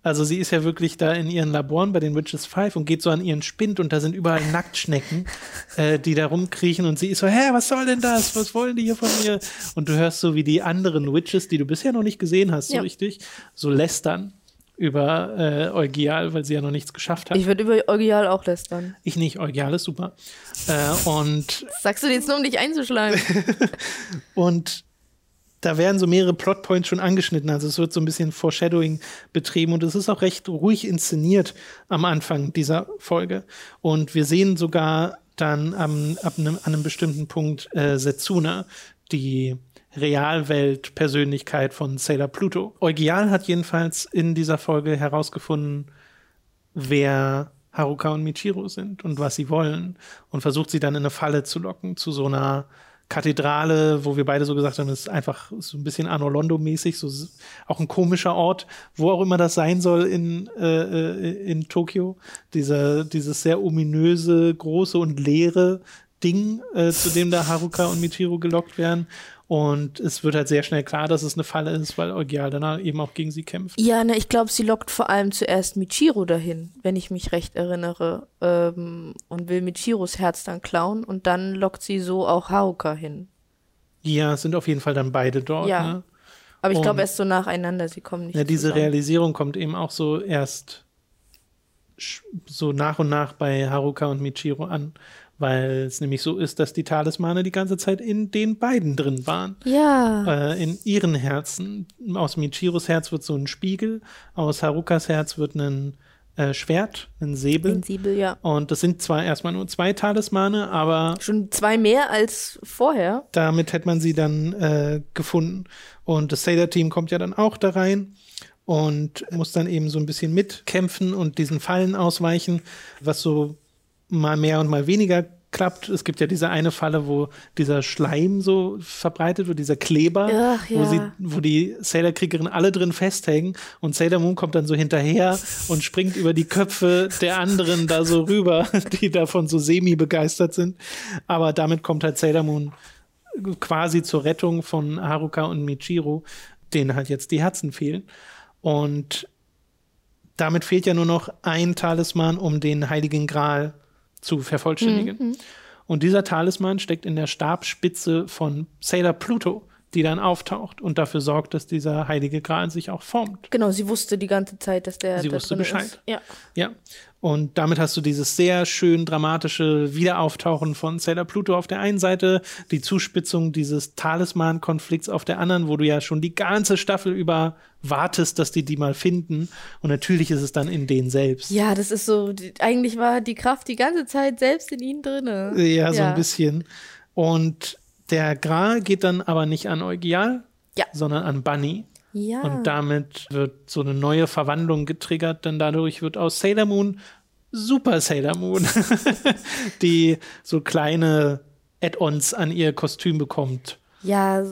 A: Also sie ist ja wirklich da in ihren Laboren bei den Witches Five und geht so an ihren Spind und da sind überall Nacktschnecken, äh, die da rumkriechen und sie ist so, hä, was soll denn das? Was wollen die hier von mir? Und du hörst so, wie die anderen Witches, die du bisher noch nicht gesehen hast, so
B: Ja.
A: richtig, so lästern über äh, Eugial, weil sie ja noch nichts geschafft hat.
B: Ich würde über Eugial auch lästern.
A: Ich nicht, Eugial ist super. Äh, und,
B: Das sagst du jetzt nur, um dich einzuschlagen.
A: und da werden so mehrere Plotpoints schon angeschnitten. Also es wird so ein bisschen Foreshadowing betrieben und es ist auch recht ruhig inszeniert am Anfang dieser Folge. Und wir sehen sogar dann am, ab einem, an einem bestimmten Punkt äh, Setsuna, die Realwelt-Persönlichkeit von Sailor Pluto. Eugial hat jedenfalls in dieser Folge herausgefunden, wer Haruka und Michiro sind und was sie wollen und versucht sie dann in eine Falle zu locken, zu so einer Kathedrale, wo wir beide so gesagt haben, ist einfach so ein bisschen Arno Londo-mäßig, so auch ein komischer Ort, wo auch immer das sein soll in, äh, äh, in Tokio. Dieser, dieses sehr ominöse, große und leere Ding, äh, zu dem da Haruka und Michiro gelockt werden. Und es wird halt sehr schnell klar, dass es eine Falle ist, weil Eugial dann eben auch gegen sie kämpft.
B: ja, ne, ich glaube, sie lockt vor allem zuerst Michiro dahin, wenn ich mich recht erinnere. Ähm, und will Michiros Herz dann klauen und dann lockt sie so auch Haruka hin.
A: Ja, es sind auf jeden Fall dann beide dort.
B: Ja.
A: Ne?
B: Aber ich glaube erst so nacheinander, sie kommen nicht
A: Ja, diese
B: zusammen.
A: Realisierung kommt eben auch so erst so nach und nach bei Haruka und Michiro an, weil es nämlich so ist, dass die Talismane die ganze Zeit in den beiden drin waren.
B: Ja.
A: Äh, in ihren Herzen. Aus Michiros Herz wird so ein Spiegel, aus Harukas Herz wird ein äh, Schwert, ein Säbel.
B: Sensibel, ja.
A: Und das sind zwar erstmal nur zwei Talismane, aber
B: Schon zwei mehr als vorher.
A: damit hätte man sie dann äh, gefunden. Und das Sailor-Team kommt ja dann auch da rein und muss dann eben so ein bisschen mitkämpfen und diesen Fallen ausweichen, was so mal mehr und mal weniger klappt. Es gibt ja diese eine Falle, wo dieser Schleim so verbreitet wird, dieser Kleber,
B: Ach,
A: wo,
B: ja.
A: sie, wo die Sailor-Kriegerinnen alle drin festhängen und Sailor Moon kommt dann so hinterher und springt über die Köpfe der anderen da so rüber, die davon so semi-begeistert sind. Aber damit kommt halt Sailor Moon quasi zur Rettung von Haruka und Michiro, denen halt jetzt die Herzen fehlen. Und damit fehlt ja nur noch ein Talisman, um den Heiligen Gral zu vervollständigen. Und dieser Talisman steckt in der Stabspitze von Sailor Pluto, die dann auftaucht und dafür sorgt, dass dieser Heilige Gral sich auch formt.
B: Genau, sie wusste die ganze Zeit, dass der
A: Sie wusste
B: drin
A: Bescheid.
B: Ist. Ja.
A: Ja. Und damit hast du dieses sehr schön dramatische Wiederauftauchen von Sailor Pluto auf der einen Seite, die Zuspitzung dieses Talisman-Konflikts auf der anderen, wo du ja schon die ganze Staffel über wartest, dass die die mal finden. Und natürlich ist es dann in denen selbst.
B: Ja, das ist so, eigentlich war die Kraft die ganze Zeit selbst in ihnen drinne.
A: Ja, so ein bisschen. Und der Gral geht dann aber nicht an Eugial,
B: Ja.
A: sondern an Bunny.
B: Ja.
A: Und damit wird so eine neue Verwandlung getriggert, denn dadurch wird aus Sailor Moon Super Sailor Moon, die so kleine Add-ons an ihr Kostüm bekommt.
B: ja,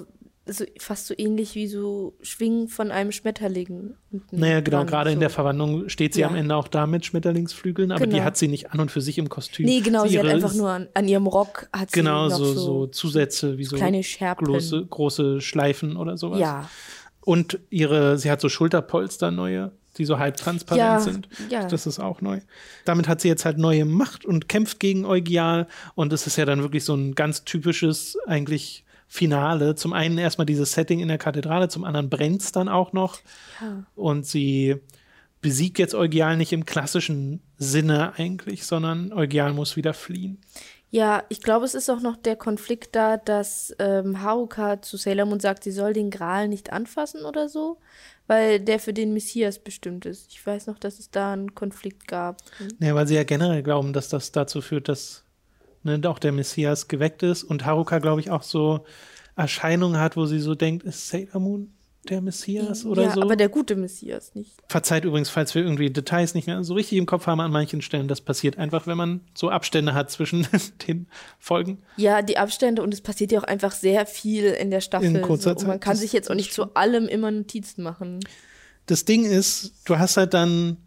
B: so, fast so ähnlich wie so Schwingen von einem Schmetterling.
A: Naja, genau,
B: dran,
A: gerade in
B: so.
A: der Verwandlung steht sie
B: Ja.
A: am Ende auch da mit Schmetterlingsflügeln, aber die
B: Genau.
A: hat sie nicht an und für sich im Kostüm.
B: Nee, genau, sie, hat
A: ihre-
B: einfach nur an, an ihrem Rock hat sie
A: Genau,
B: noch
A: so,
B: so,
A: so Zusätze wie so
B: kleine Scherpen.
A: große, große Schleifen oder sowas.
B: Ja.
A: Und ihre, sie hat so Schulterpolster neue, die so halb transparent
B: Ja,
A: sind.
B: ja.
A: Das ist auch neu. Damit hat sie jetzt halt neue Macht und kämpft gegen Eugial. Und es ist ja dann wirklich so ein ganz typisches, eigentlich Finale. Zum einen erstmal dieses Setting in der Kathedrale, zum anderen brennt es dann auch noch. Und sie besiegt jetzt Eugial nicht im klassischen Sinne eigentlich, sondern Eugial muss wieder fliehen.
B: Ja, ich glaube, es ist auch noch der Konflikt da, dass ähm, Haruka zu Sailor Moon sagt, sie soll den Gral nicht anfassen oder so, weil der für den Messias bestimmt ist. Ich weiß noch, dass es da einen Konflikt gab.
A: Ja, weil sie ja generell glauben, dass das dazu führt, dass ne, auch der Messias geweckt ist und Haruka, glaube ich, auch so Erscheinungen hat, wo sie so denkt, ist Sailor Moon der Messias oder
B: ja,
A: so?
B: aber der gute Messias nicht.
A: Verzeiht übrigens, falls wir irgendwie Details nicht mehr so richtig im Kopf haben an manchen Stellen. Das passiert einfach, wenn man so Abstände hat zwischen den Folgen.
B: Ja, die Abstände und es passiert ja auch einfach sehr viel in der Staffel.
A: In kurzer
B: so, und man
A: Zeit,
B: kann sich jetzt auch nicht zu allem immer Notizen machen.
A: Das Ding ist, du hast halt dann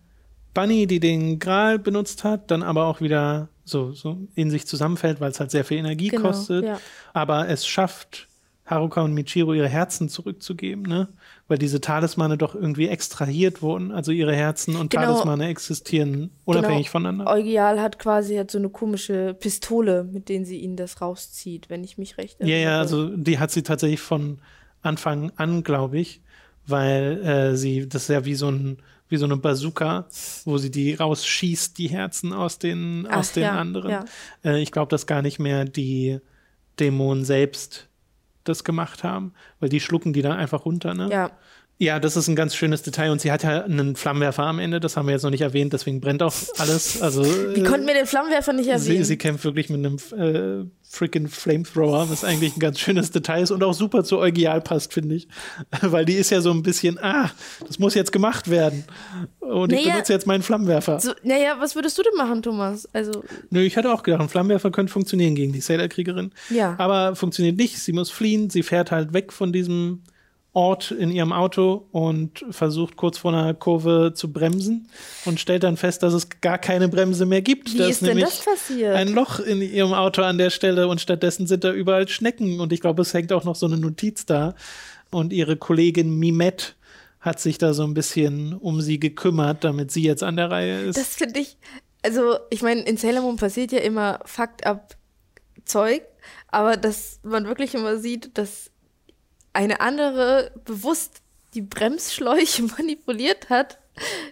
A: Bunny, die den Gral benutzt hat, dann aber auch wieder so, so in sich zusammenfällt, weil es halt sehr viel Energie
B: Genau,
A: kostet.
B: ja.
A: Aber es schafft, Haruka und Michiro ihre Herzen zurückzugeben, ne? Weil diese Talismane doch irgendwie extrahiert wurden. Also ihre Herzen und
B: Genau.
A: Talismane existieren unabhängig
B: genau.
A: voneinander.
B: Eugial hat quasi halt so eine komische Pistole, mit denen sie ihnen das rauszieht, wenn ich mich recht
A: Ja, ja, also die hat sie tatsächlich von Anfang an, glaube ich, weil äh, sie, das ist ja wie so ein wie so eine Bazooka, wo sie die rausschießt, die Herzen aus den,
B: Ach,
A: aus den
B: ja,
A: anderen.
B: ja.
A: Äh, ich glaube, dass gar nicht mehr die Dämonen selbst das gemacht haben, weil die schlucken die dann einfach runter, ne?
B: Ja.
A: Ja, das ist ein ganz schönes Detail und sie hat ja einen Flammenwerfer am Ende, das haben wir jetzt noch nicht erwähnt, deswegen brennt auch alles. Also
B: Die konnten mir den Flammenwerfer nicht
A: sie,
B: erwähnen.
A: sie kämpft wirklich mit einem äh, freaking Flamethrower, was eigentlich ein ganz schönes Detail ist und auch super zu Eugial passt, finde ich. Weil die ist ja so ein bisschen, ah, das muss jetzt gemacht werden. Und ich
B: Naja,
A: benutze jetzt meinen Flammenwerfer.
B: so, naja, was würdest du denn machen, Thomas? Also,
A: Nö, ich hatte auch gedacht, ein Flammenwerfer könnte funktionieren gegen die Sailor-Kriegerin.
B: Ja.
A: Aber funktioniert nicht. Sie muss fliehen. Sie fährt halt weg von diesem Ort in ihrem Auto und versucht kurz vor einer Kurve zu bremsen und stellt dann fest, dass es gar keine Bremse mehr gibt.
B: Wie
A: Da
B: ist denn
A: nämlich
B: das passiert?
A: Ein Loch in ihrem Auto an der Stelle und stattdessen sind da überall Schnecken und ich glaube, es hängt auch noch so eine Notiz da. Und ihre Kollegin Mimette hat sich da so ein bisschen um sie gekümmert, damit sie jetzt an der Reihe ist.
B: das finde ich, also, ich meine, in Sailor Moon passiert ja immer fucked up Zeug, aber dass man wirklich immer sieht, dass eine andere bewusst die Bremsschläuche manipuliert hat,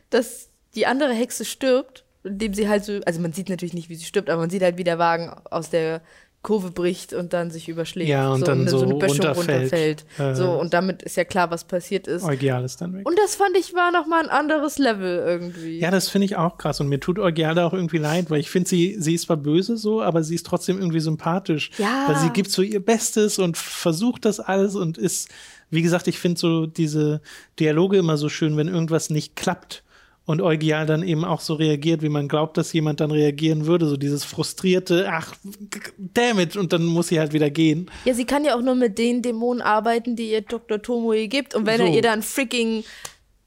B: dass die andere Hexe stirbt, indem sie halt so, also man sieht natürlich nicht, wie sie stirbt, aber man sieht halt, wie der Wagen aus der Kurve bricht und dann sich überschlägt.
A: Ja, und dann so
B: eine Böschung
A: runterfällt.
B: runterfällt.
A: Äh.
B: so, und damit ist ja klar, was passiert ist.
A: Eugial ist dann weg.
B: Und das fand ich war noch mal ein anderes Level irgendwie.
A: Ja, das finde ich auch krass. Und mir tut Eugial da auch irgendwie leid, weil ich finde, sie, sie ist zwar böse so, aber sie ist trotzdem irgendwie sympathisch.
B: Ja.
A: Weil sie gibt so ihr Bestes und versucht das alles und ist, wie gesagt, ich finde so diese Dialoge immer so schön, wenn irgendwas nicht klappt. Und Eugial dann eben auch so reagiert, wie man glaubt, dass jemand dann reagieren würde. So dieses frustrierte, ach, damn it, und dann muss sie halt wieder gehen.
B: Ja, sie kann ja auch nur mit den Dämonen arbeiten, die ihr Dr. Tomoe gibt. Und wenn
A: So.
B: er ihr dann freaking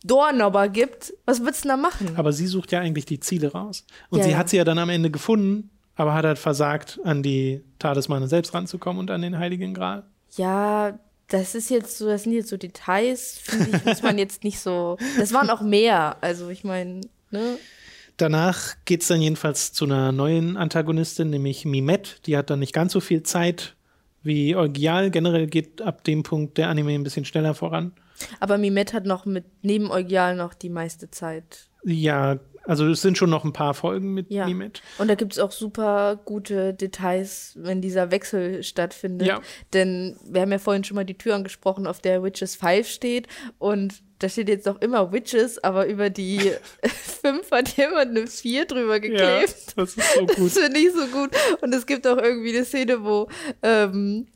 B: Doorknobber gibt, was wird's denn da machen?
A: Aber sie sucht ja eigentlich die Ziele raus. Und
B: Ja,
A: sie
B: ja.
A: hat sie ja dann am Ende gefunden, aber hat halt versagt, an die Talismane selbst ranzukommen und an den Heiligen Gral.
B: Ja, das ist jetzt so, das sind jetzt so Details, finde ich, muss man jetzt nicht so. Das waren auch mehr. Also ich meine, ne?
A: Danach geht es dann jedenfalls zu einer neuen Antagonistin, nämlich Mimette. Die hat dann nicht ganz so viel Zeit wie Eugial. Generell geht ab dem Punkt der Anime ein bisschen schneller voran.
B: Aber Mimette hat noch mit neben Eugial noch die meiste Zeit.
A: Ja, also es sind schon noch ein paar Folgen mit
B: Ja.
A: Mimette.
B: Und da gibt es auch super gute Details, wenn dieser Wechsel stattfindet.
A: Ja.
B: Denn wir haben ja vorhin schon mal die Tür angesprochen, auf der Witches 5 steht. Und da steht jetzt noch immer Witches, aber über die 5 hat jemand eine 4 drüber geklebt.
A: das ist so gut.
B: Das finde ich so gut. Und es gibt auch irgendwie eine Szene, wo ähm,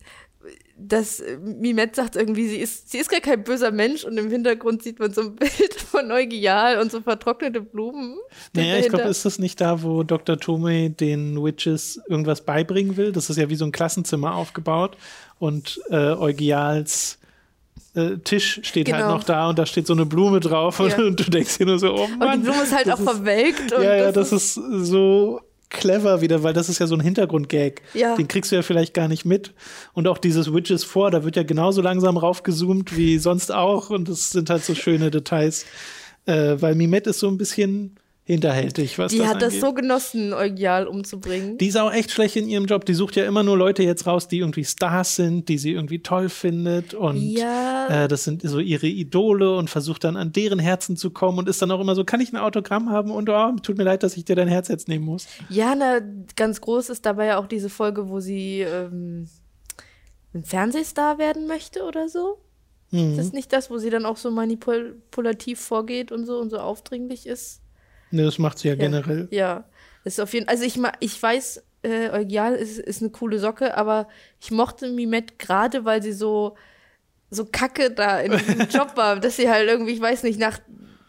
B: das äh, Mimette sagt irgendwie, sie ist, sie ist gar kein böser Mensch und im Hintergrund sieht man so ein Bild von Eugial und so vertrocknete Blumen.
A: Naja, ich glaube, ist das nicht da, wo Dr. Tomei den Witches irgendwas beibringen will? Das ist ja wie so ein Klassenzimmer aufgebaut und äh, Eugials äh, Tisch steht halt
B: Genau.
A: noch da und da steht so eine Blume drauf und,
B: Ja.
A: und du denkst dir nur so, oh Mann.
B: und die Blume ist halt
A: das
B: auch verwelkt. Und
A: ja, ja, das ist so clever wieder, weil das ist ja so ein Hintergrundgag.
B: Ja.
A: Den kriegst du ja vielleicht gar nicht mit. Und auch dieses Witches vor, da wird ja genauso langsam raufgezoomt wie sonst auch. Und das sind halt so schöne Details. Äh, weil Mimette ist so ein bisschen hinterhältig, was
B: Die
A: das
B: hat das
A: angeht.
B: so genossen, Eugial umzubringen.
A: Die ist auch echt schlecht in ihrem Job. Die sucht ja immer nur Leute jetzt raus, die irgendwie Stars sind, die sie irgendwie toll findet. Und
B: Ja.
A: äh, das sind so ihre Idole und versucht dann an deren Herzen zu kommen und ist dann auch immer so, kann ich ein Autogramm haben? Und oh, tut mir leid, dass ich dir dein Herz jetzt nehmen muss.
B: Ja, na, ganz groß ist dabei ja auch diese Folge, wo sie ähm, ein Fernsehstar werden möchte oder so.
A: Mhm.
B: Ist das nicht das, wo sie dann auch so manipulativ vorgeht und so und so aufdringlich ist?
A: Ne, das macht sie ja, generell.
B: Ja, das ist auf jeden Also ich, ich weiß, äh, Eugial ist, ist eine coole Socke, aber ich mochte Mimette gerade, weil sie so, so kacke da in diesem Job war, dass sie halt irgendwie, ich weiß nicht, nach,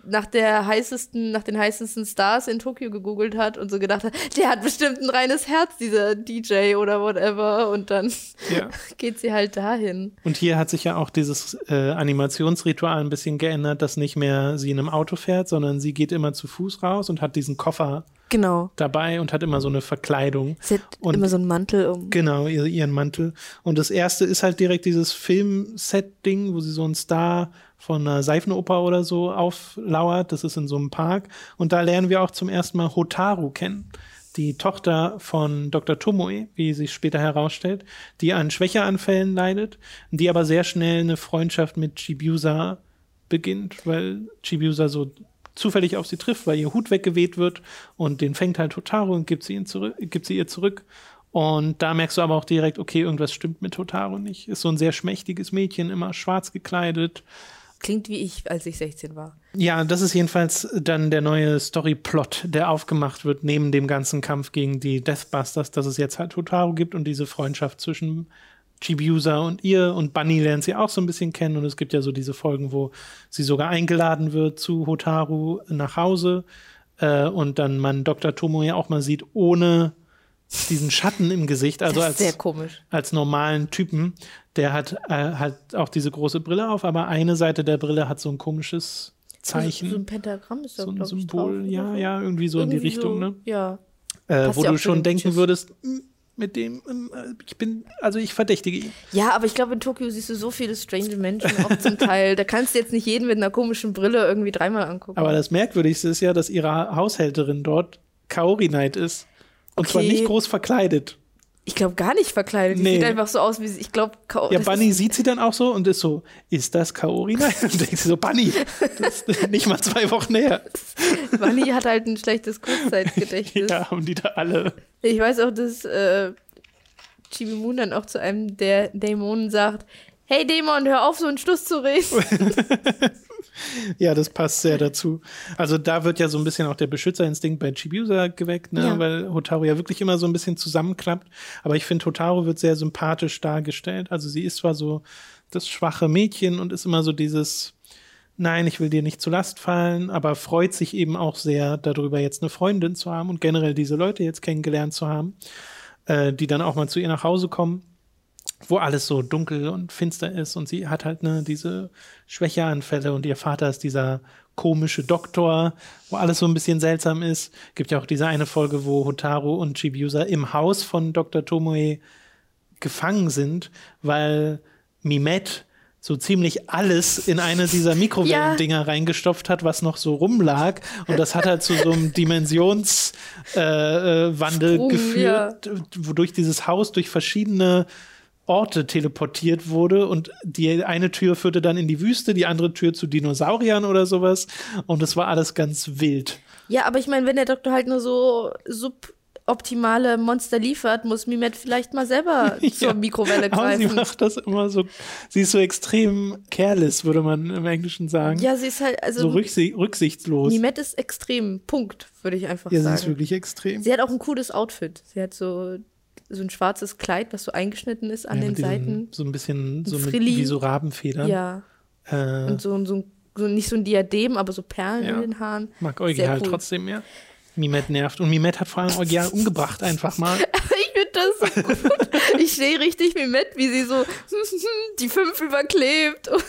B: nach der heißesten, nach den heißesten Stars in Tokio gegoogelt hat und so gedacht hat, der hat bestimmt ein reines Herz, dieser DJ oder whatever. Und dann
A: Ja.
B: geht sie halt dahin.
A: Und hier hat sich ja auch dieses äh, Animationsritual ein bisschen geändert, dass nicht mehr sie in einem Auto fährt, sondern sie geht immer zu Fuß raus und hat diesen Koffer
B: Genau.
A: dabei und hat immer so eine Verkleidung.
B: Sie hat
A: Und-
B: immer so einen Mantel um.
A: Genau, ihr- ihren Mantel. Und das erste ist halt direkt dieses Filmset-Ding, wo sie so einen Star von einer Seifenoper oder so auflauert. Das ist in so einem Park. Und da lernen wir auch zum ersten Mal Hotaru kennen. Die Tochter von Dr. Tomoe, wie sich später herausstellt, die an Schwächeanfällen leidet, die aber sehr schnell eine Freundschaft mit Chibiusa beginnt, weil Chibiusa so zufällig auf sie trifft, weil ihr Hut weggeweht wird und den fängt halt Hotaru und gibt sie, ihn zurück, gibt sie ihr zurück. Und da merkst du aber auch direkt, okay, irgendwas stimmt mit Hotaru nicht. Ist so ein sehr schmächtiges Mädchen, immer schwarz gekleidet.
B: Klingt wie ich, als ich 16 war.
A: Ja, das ist jedenfalls dann der neue Storyplot, der aufgemacht wird, neben dem ganzen Kampf gegen die Deathbusters, dass es jetzt halt Hotaru gibt und diese Freundschaft zwischen Chibiusa und ihr und Bunny lernt sie auch so ein bisschen kennen und es gibt ja so diese Folgen, wo sie sogar eingeladen wird zu Hotaru nach Hause äh, und dann man Dr. Tomo ja auch mal sieht, ohne diesen Schatten im Gesicht, also
B: das ist
A: als,
B: sehr komisch.
A: als normalen Typen. Der hat äh, halt auch diese große Brille auf, aber eine Seite der Brille hat so ein komisches Zeichen.
B: So ein Pentagramm ist da,
A: so ein Symbol,
B: drauf,
A: ja, ja, irgendwie so in die
B: Irgendwie
A: Richtung,
B: so,
A: ne?
B: Ja.
A: Äh, wo du schon
B: den
A: denken
B: Witches.
A: würdest, "Hm, mit dem, ähm, äh, ich bin, also ich verdächtige ihn.
B: Ja, aber ich glaube, in Tokio siehst du so viele strange Menschen auch zum Teil. Da kannst du jetzt nicht jeden mit einer komischen Brille irgendwie dreimal angucken.
A: Aber das Merkwürdigste ist ja, dass ihre Haushälterin dort Kaori Knight ist. Und zwar
B: Okay.
A: nicht groß verkleidet.
B: ich glaube gar nicht verkleidet. Die
A: Nee.
B: sieht einfach so aus, wie sie. Ich glaube,
A: Ja, Bunny sieht sie dann auch so und ist so, ist das Kaori Knight? Und denkt sie so, Bunny, das ist nicht mal zwei Wochen her.
B: Bunny hat halt ein schlechtes Kurzzeitgedächtnis.
A: Ja, haben die da alle.
B: Ich weiß auch, dass äh, Chibi Moon dann auch zu einem der Dämonen sagt: Hey Dämon, hör auf, so einen Schluss zu reden.
A: Ja, das passt sehr dazu. Also da wird ja so ein bisschen auch der Beschützerinstinkt bei Chibiusa geweckt, ne?
B: Ja.
A: weil Hotaru ja wirklich immer so ein bisschen zusammenklappt. Aber ich finde, Hotaru wird sehr sympathisch dargestellt. Also sie ist zwar so das schwache Mädchen und ist immer so dieses, nein, ich will dir nicht zu Last fallen, aber freut sich eben auch sehr darüber, jetzt eine Freundin zu haben und generell diese Leute jetzt kennengelernt zu haben, äh, die dann auch mal zu ihr nach Hause kommen wo alles so dunkel und finster ist und sie hat halt ne, diese Schwächeanfälle und ihr Vater ist dieser komische Doktor, wo alles so ein bisschen seltsam ist. Gibt ja auch diese eine Folge, wo Hotaru und Chibiusa im Haus von Dr. Tomoe gefangen sind, weil Mimet so ziemlich alles in eine dieser Mikrowellendinger reingestopft hat, was noch so rumlag. Und das hat halt zu so einem Dimensionswandel äh, äh, geführt, wodurch dieses Haus durch verschiedene Orte teleportiert wurde und die eine Tür führte dann in die Wüste, die andere Tür zu Dinosauriern oder sowas. Und es war alles ganz wild.
B: ja, aber ich meine, wenn der Doktor halt nur so suboptimale Monster liefert, muss Mimet vielleicht mal selber zur
A: Ja.
B: Mikrowelle
A: Aber sie
B: greifen.
A: macht das immer so, sie ist so extrem careless, würde man im Englischen sagen.
B: Ja, sie ist halt, also
A: so rücksi rücksichtslos.
B: Mimet ist extrem. Punkt, würde ich einfach
A: Ja, sie
B: sagen.
A: ist wirklich extrem.
B: Sie hat auch ein cooles Outfit. Sie hat so, so ein schwarzes Kleid, was so eingeschnitten ist an
A: Ja,
B: den Seiten.
A: So ein bisschen so mit, wie so Rabenfedern.
B: Ja.
A: Äh,
B: Und so, so, so nicht so ein Diadem, aber so Perlen
A: Ja.
B: in den Haaren.
A: mag Eugi
B: Sehr
A: halt
B: cool.
A: trotzdem mehr. Mimet nervt. Und Mimet hat vor allem Eugi umgebracht einfach mal.
B: Ich finde das so gut. Ich sehe richtig Mimet, wie sie so die fünf überklebt und,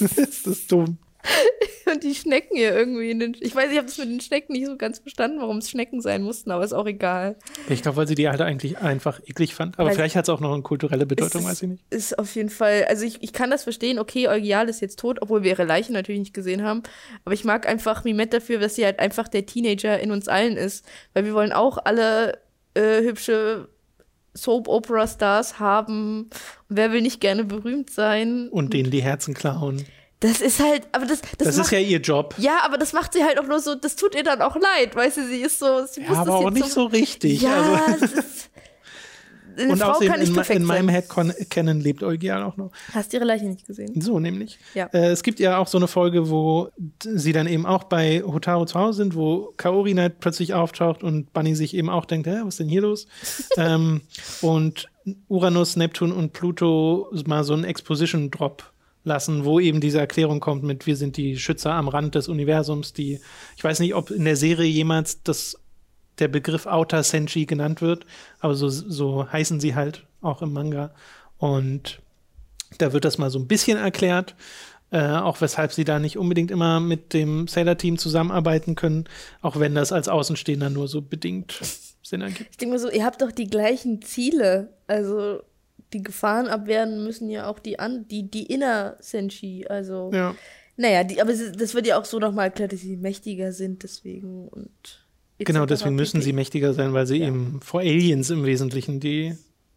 A: das ist dumm.
B: und die Schnecken hier irgendwie in den. Ich weiß, ich habe das mit den Schnecken nicht so ganz verstanden, warum es Schnecken sein mussten, aber ist auch egal.
A: Ich glaube, weil sie die halt eigentlich einfach eklig fand. Aber
B: Weil-
A: vielleicht hat es auch noch eine kulturelle Bedeutung, weiß ich nicht.
B: Ist auf jeden Fall, also ich, ich kann das verstehen, okay, Eugial ist jetzt tot, obwohl wir ihre Leiche natürlich nicht gesehen haben. Aber ich mag einfach Mimet dafür, dass sie halt einfach der Teenager in uns allen ist. Weil wir wollen auch alle äh, hübsche Soap-Opera-Stars haben. Wer will nicht gerne berühmt sein?
A: Und denen die Herzen klauen.
B: Das ist halt, aber das, das,
A: Das,
B: macht,
A: ist ja ihr Job.
B: ja, aber das macht sie halt auch nur so, das tut ihr dann auch leid, weißt du, sie ist so, sie muss
A: Ja, aber
B: das
A: auch nicht so richtig.
B: Ja,
A: also,
B: das ist, eine
A: und
B: Frau
A: außerdem
B: kann nicht
A: in,
B: perfekt
A: in meinem
B: sein.
A: Headcanon lebt Eugial auch noch.
B: Hast ihre Leiche nicht gesehen?
A: So nämlich.
B: Ja.
A: Äh, es gibt ja auch so eine Folge, wo sie dann eben auch bei Hotaru zu Hause sind, wo Kaori Knight plötzlich auftaucht und Bunny sich eben auch denkt, Hä, was ist denn hier los? ähm, und Uranus, Neptun und Pluto mal so einen Exposition-Drop lassen, wo eben diese Erklärung kommt mit, wir sind die Schützer am Rand des Universums, die, ich weiß nicht, ob in der Serie jemals das, der Begriff Outer Senshi genannt wird, aber so, so heißen sie halt auch im Manga. Und da wird das mal so ein bisschen erklärt, äh, auch weshalb sie da nicht unbedingt immer mit dem Sailor-Team zusammenarbeiten können, auch wenn das als Außenstehender nur so bedingt Sinn ergibt.
B: Ich denke mal so, ihr habt doch die gleichen Ziele. Also die Gefahren abwehren müssen ja auch die an, die, die Inner Senshi. Also,
A: Ja.
B: naja, die, aber das wird ja auch so nochmal erklärt, dass sie mächtiger sind, deswegen und.
A: Genau, deswegen müssen sie mächtiger sein, weil sie eben vor Aliens im Wesentlichen die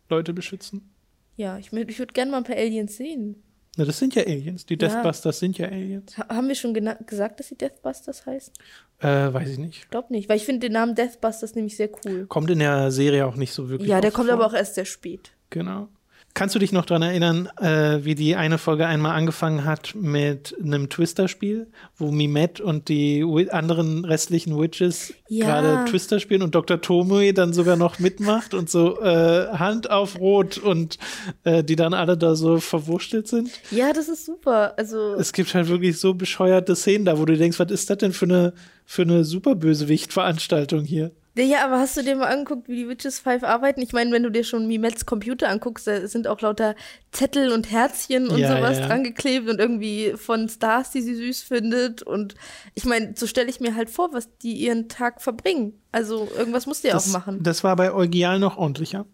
A: Leute beschützen.
B: Ja, ich, ich würde gerne mal ein paar Aliens sehen.
A: Na, das sind ja Aliens. Die
B: Ja.
A: Deathbusters sind ja Aliens.
B: Ha haben wir schon gesagt, dass sie Deathbusters heißt?
A: Äh, weiß ich nicht.
B: Ich glaube nicht, weil ich finde den Namen Deathbusters nämlich sehr cool.
A: Kommt in der Serie auch nicht so wirklich.
B: Ja, der kommt
A: vor.
B: aber auch erst sehr spät.
A: Genau. Kannst du dich noch daran erinnern, äh, wie die eine Folge einmal angefangen hat mit einem Twister-Spiel, wo Mimette und die anderen restlichen Witches
B: Ja.
A: gerade Twister spielen und Dr. Tomoe dann sogar noch mitmacht und so äh, Hand auf Rot und äh, die dann alle da so verwurstelt sind?
B: Ja, das ist super. Also,
A: Es gibt halt wirklich so bescheuerte Szenen da, wo du denkst, was ist das denn für eine, für eine Superbösewicht-Veranstaltung hier?
B: Ja, aber hast du dir mal angeguckt, wie die Witches Five arbeiten? Ich meine, wenn du dir schon Mimets Computer anguckst, da sind auch lauter Zettel und Herzchen und
A: Ja,
B: sowas
A: ja.
B: dran geklebt und irgendwie von Stars, die sie süß findet. Und ich meine, so stelle ich mir halt vor, was die ihren Tag verbringen. Also, irgendwas musst du ja
A: Das,
B: auch machen.
A: das war bei Eugial noch ordentlicher.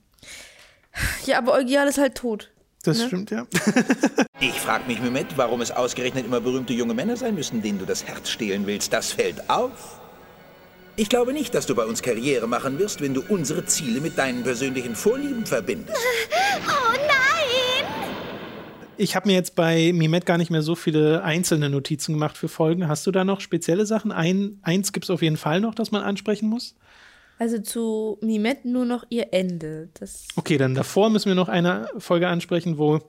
B: Ja, aber Eugial ist halt tot.
A: Das
B: Ne?
A: stimmt, ja.
F: Ich frag mich, Mehmet, warum es ausgerechnet immer berühmte junge Männer sein müssen, denen du das Herz stehlen willst. Das fällt auf. Ich glaube nicht, dass du bei uns Karriere machen wirst, wenn du unsere Ziele mit deinen persönlichen Vorlieben verbindest.
E: Oh nein!
A: Ich habe mir jetzt bei Mimet gar nicht mehr so viele einzelne Notizen gemacht für Folgen. Hast du da noch spezielle Sachen? Ein, eins gibt es auf jeden Fall noch, das man ansprechen muss.
B: Also zu Mimet nur noch ihr Ende. Das
A: Okay, dann davor müssen wir noch eine Folge ansprechen, wo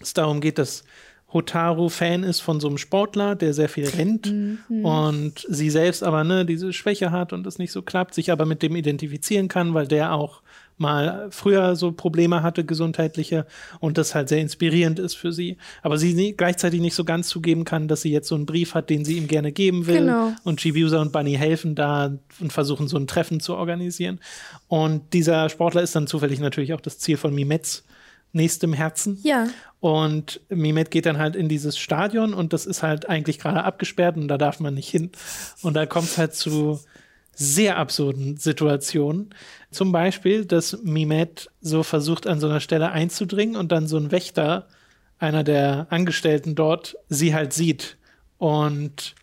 A: es darum geht, dass Hotaru Fan ist von so einem Sportler, der sehr viel rennt und sie selbst aber ne, diese Schwäche hat und es nicht so klappt, sich aber mit dem identifizieren kann, weil der auch mal früher so Probleme hatte, gesundheitliche, und das halt sehr inspirierend ist für sie. Aber sie nie, gleichzeitig nicht so ganz zugeben kann, dass sie jetzt so einen Brief hat, den sie ihm gerne geben will.
B: Genau.
A: Und Chibiusa und Bunny helfen da und versuchen so ein Treffen zu organisieren. Und dieser Sportler ist dann zufällig natürlich auch das Ziel von Mimets nächstem Herzen.
B: Ja.
A: Und Mimet geht dann halt in dieses Stadion und das ist halt eigentlich gerade abgesperrt und da darf man nicht hin. Und da kommt es halt zu sehr absurden Situationen. Zum Beispiel, dass Mimet so versucht, an so einer Stelle einzudringen und dann so ein Wächter, einer der Angestellten dort, sie halt sieht. Und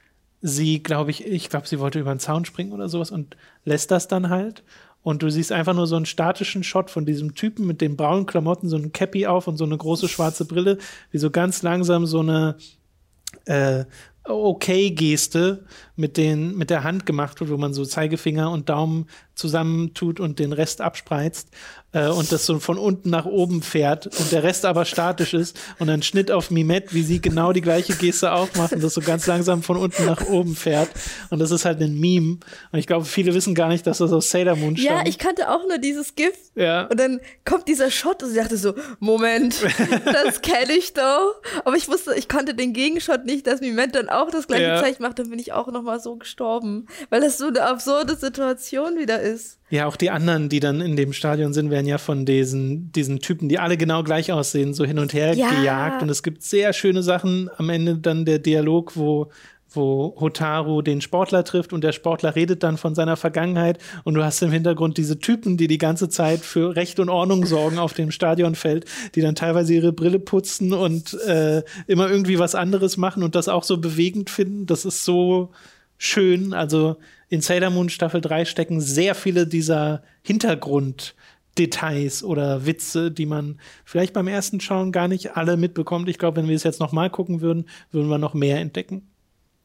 A: sie, glaube ich, ich glaube, sie wollte über den Zaun springen oder sowas und lässt das dann halt. Und du siehst einfach nur so einen statischen Shot von diesem Typen mit den braunen Klamotten, so ein Cappy auf und so eine große schwarze Brille, wie so ganz langsam so eine äh, Okay-Geste mit, mit der Hand gemacht wird, wo man so Zeigefinger und Daumen zusammentut und den Rest abspreizt äh, und das so von unten nach oben fährt und der Rest aber statisch ist und dann Schnitt auf Mimet, wie sie genau die gleiche Geste auch macht und das so ganz langsam von unten nach oben fährt und das ist halt ein Meme und ich glaube, viele wissen gar nicht, dass das aus Sailor Moon stammt.
B: Ja, ich kannte auch nur dieses GIF.
A: Ja.
B: Und dann kommt dieser Shot und ich dachte so, Moment, das kenne ich doch. Aber ich wusste, ich konnte den Gegenshot nicht, dass Miment dann auch das gleiche
A: Ja.
B: Zeichen macht. Dann bin ich auch noch mal so gestorben. Weil das so eine absurde Situation wieder ist.
A: Ja, auch die anderen, die dann in dem Stadion sind, werden ja von diesen, diesen Typen, die alle genau gleich aussehen, so hin und her
B: Ja.
A: gejagt. Und es gibt sehr schöne Sachen. Am Ende dann der Dialog, wo, wo Hotaru den Sportler trifft und der Sportler redet dann von seiner Vergangenheit. Und du hast im Hintergrund diese Typen, die die ganze Zeit für Recht und Ordnung sorgen auf dem Stadionfeld, die dann teilweise ihre Brille putzen und äh, immer irgendwie was anderes machen und das auch so bewegend finden. Das ist so schön. Also in Sailor Moon Staffel 3 stecken sehr viele dieser Hintergrunddetails oder Witze, die man vielleicht beim ersten Schauen gar nicht alle mitbekommt. Ich glaube, wenn wir es jetzt noch mal gucken würden, würden wir noch mehr entdecken.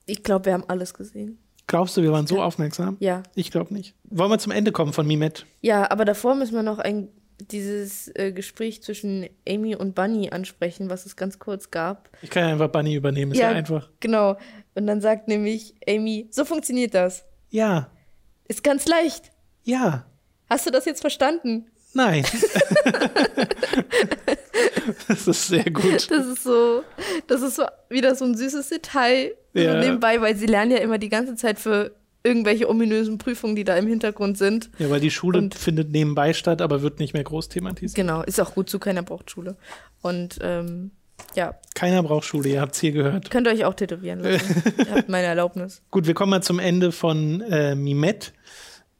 B: Ich glaube, wir haben alles gesehen.
A: Glaubst du, wir waren so aufmerksam?
B: Ja.
A: Ich glaube nicht. Wollen wir zum Ende kommen von Mimet?
B: Ja, aber davor müssen wir noch ein, dieses äh, Gespräch zwischen Amy und Bunny ansprechen, was es ganz kurz gab.
A: Ich kann ja einfach Bunny übernehmen, ist ja, einfach.
B: Genau. Und dann sagt nämlich Amy, so funktioniert das.
A: Ja,
B: Ist ganz leicht.
A: ja,
B: Hast du das jetzt verstanden?
A: nein. das ist sehr gut.
B: Das ist so, das ist so wieder so ein süßes Detail so
A: Ja.
B: nebenbei, weil sie lernen ja immer die ganze Zeit für irgendwelche ominösen Prüfungen, die da im Hintergrund sind.
A: Ja, weil die Schule
B: Und-
A: findet nebenbei statt, aber wird nicht mehr groß thematisiert.
B: Genau, ist auch gut so, keiner braucht Schule. Und ähm, ja,
A: Keiner braucht Schule, ihr habt es hier gehört.
B: könnt ihr euch auch tätowieren lassen. ihr habt meine Erlaubnis.
A: Gut, wir kommen mal zum Ende von äh, Mimet,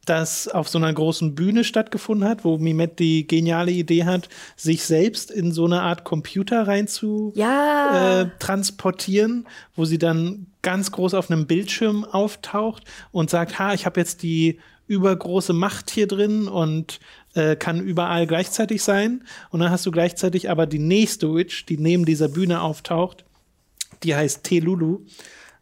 A: das auf so einer großen Bühne stattgefunden hat, wo Mimet die geniale Idee hat, sich selbst in so eine Art Computer rein zu
B: Ja.
A: äh, transportieren, wo sie dann ganz groß auf einem Bildschirm auftaucht und sagt, ha, ich habe jetzt die übergroße Macht hier drin und äh, kann überall gleichzeitig sein. Und dann hast du gleichzeitig aber die nächste Witch, die neben dieser Bühne auftaucht. Die heißt Telulu,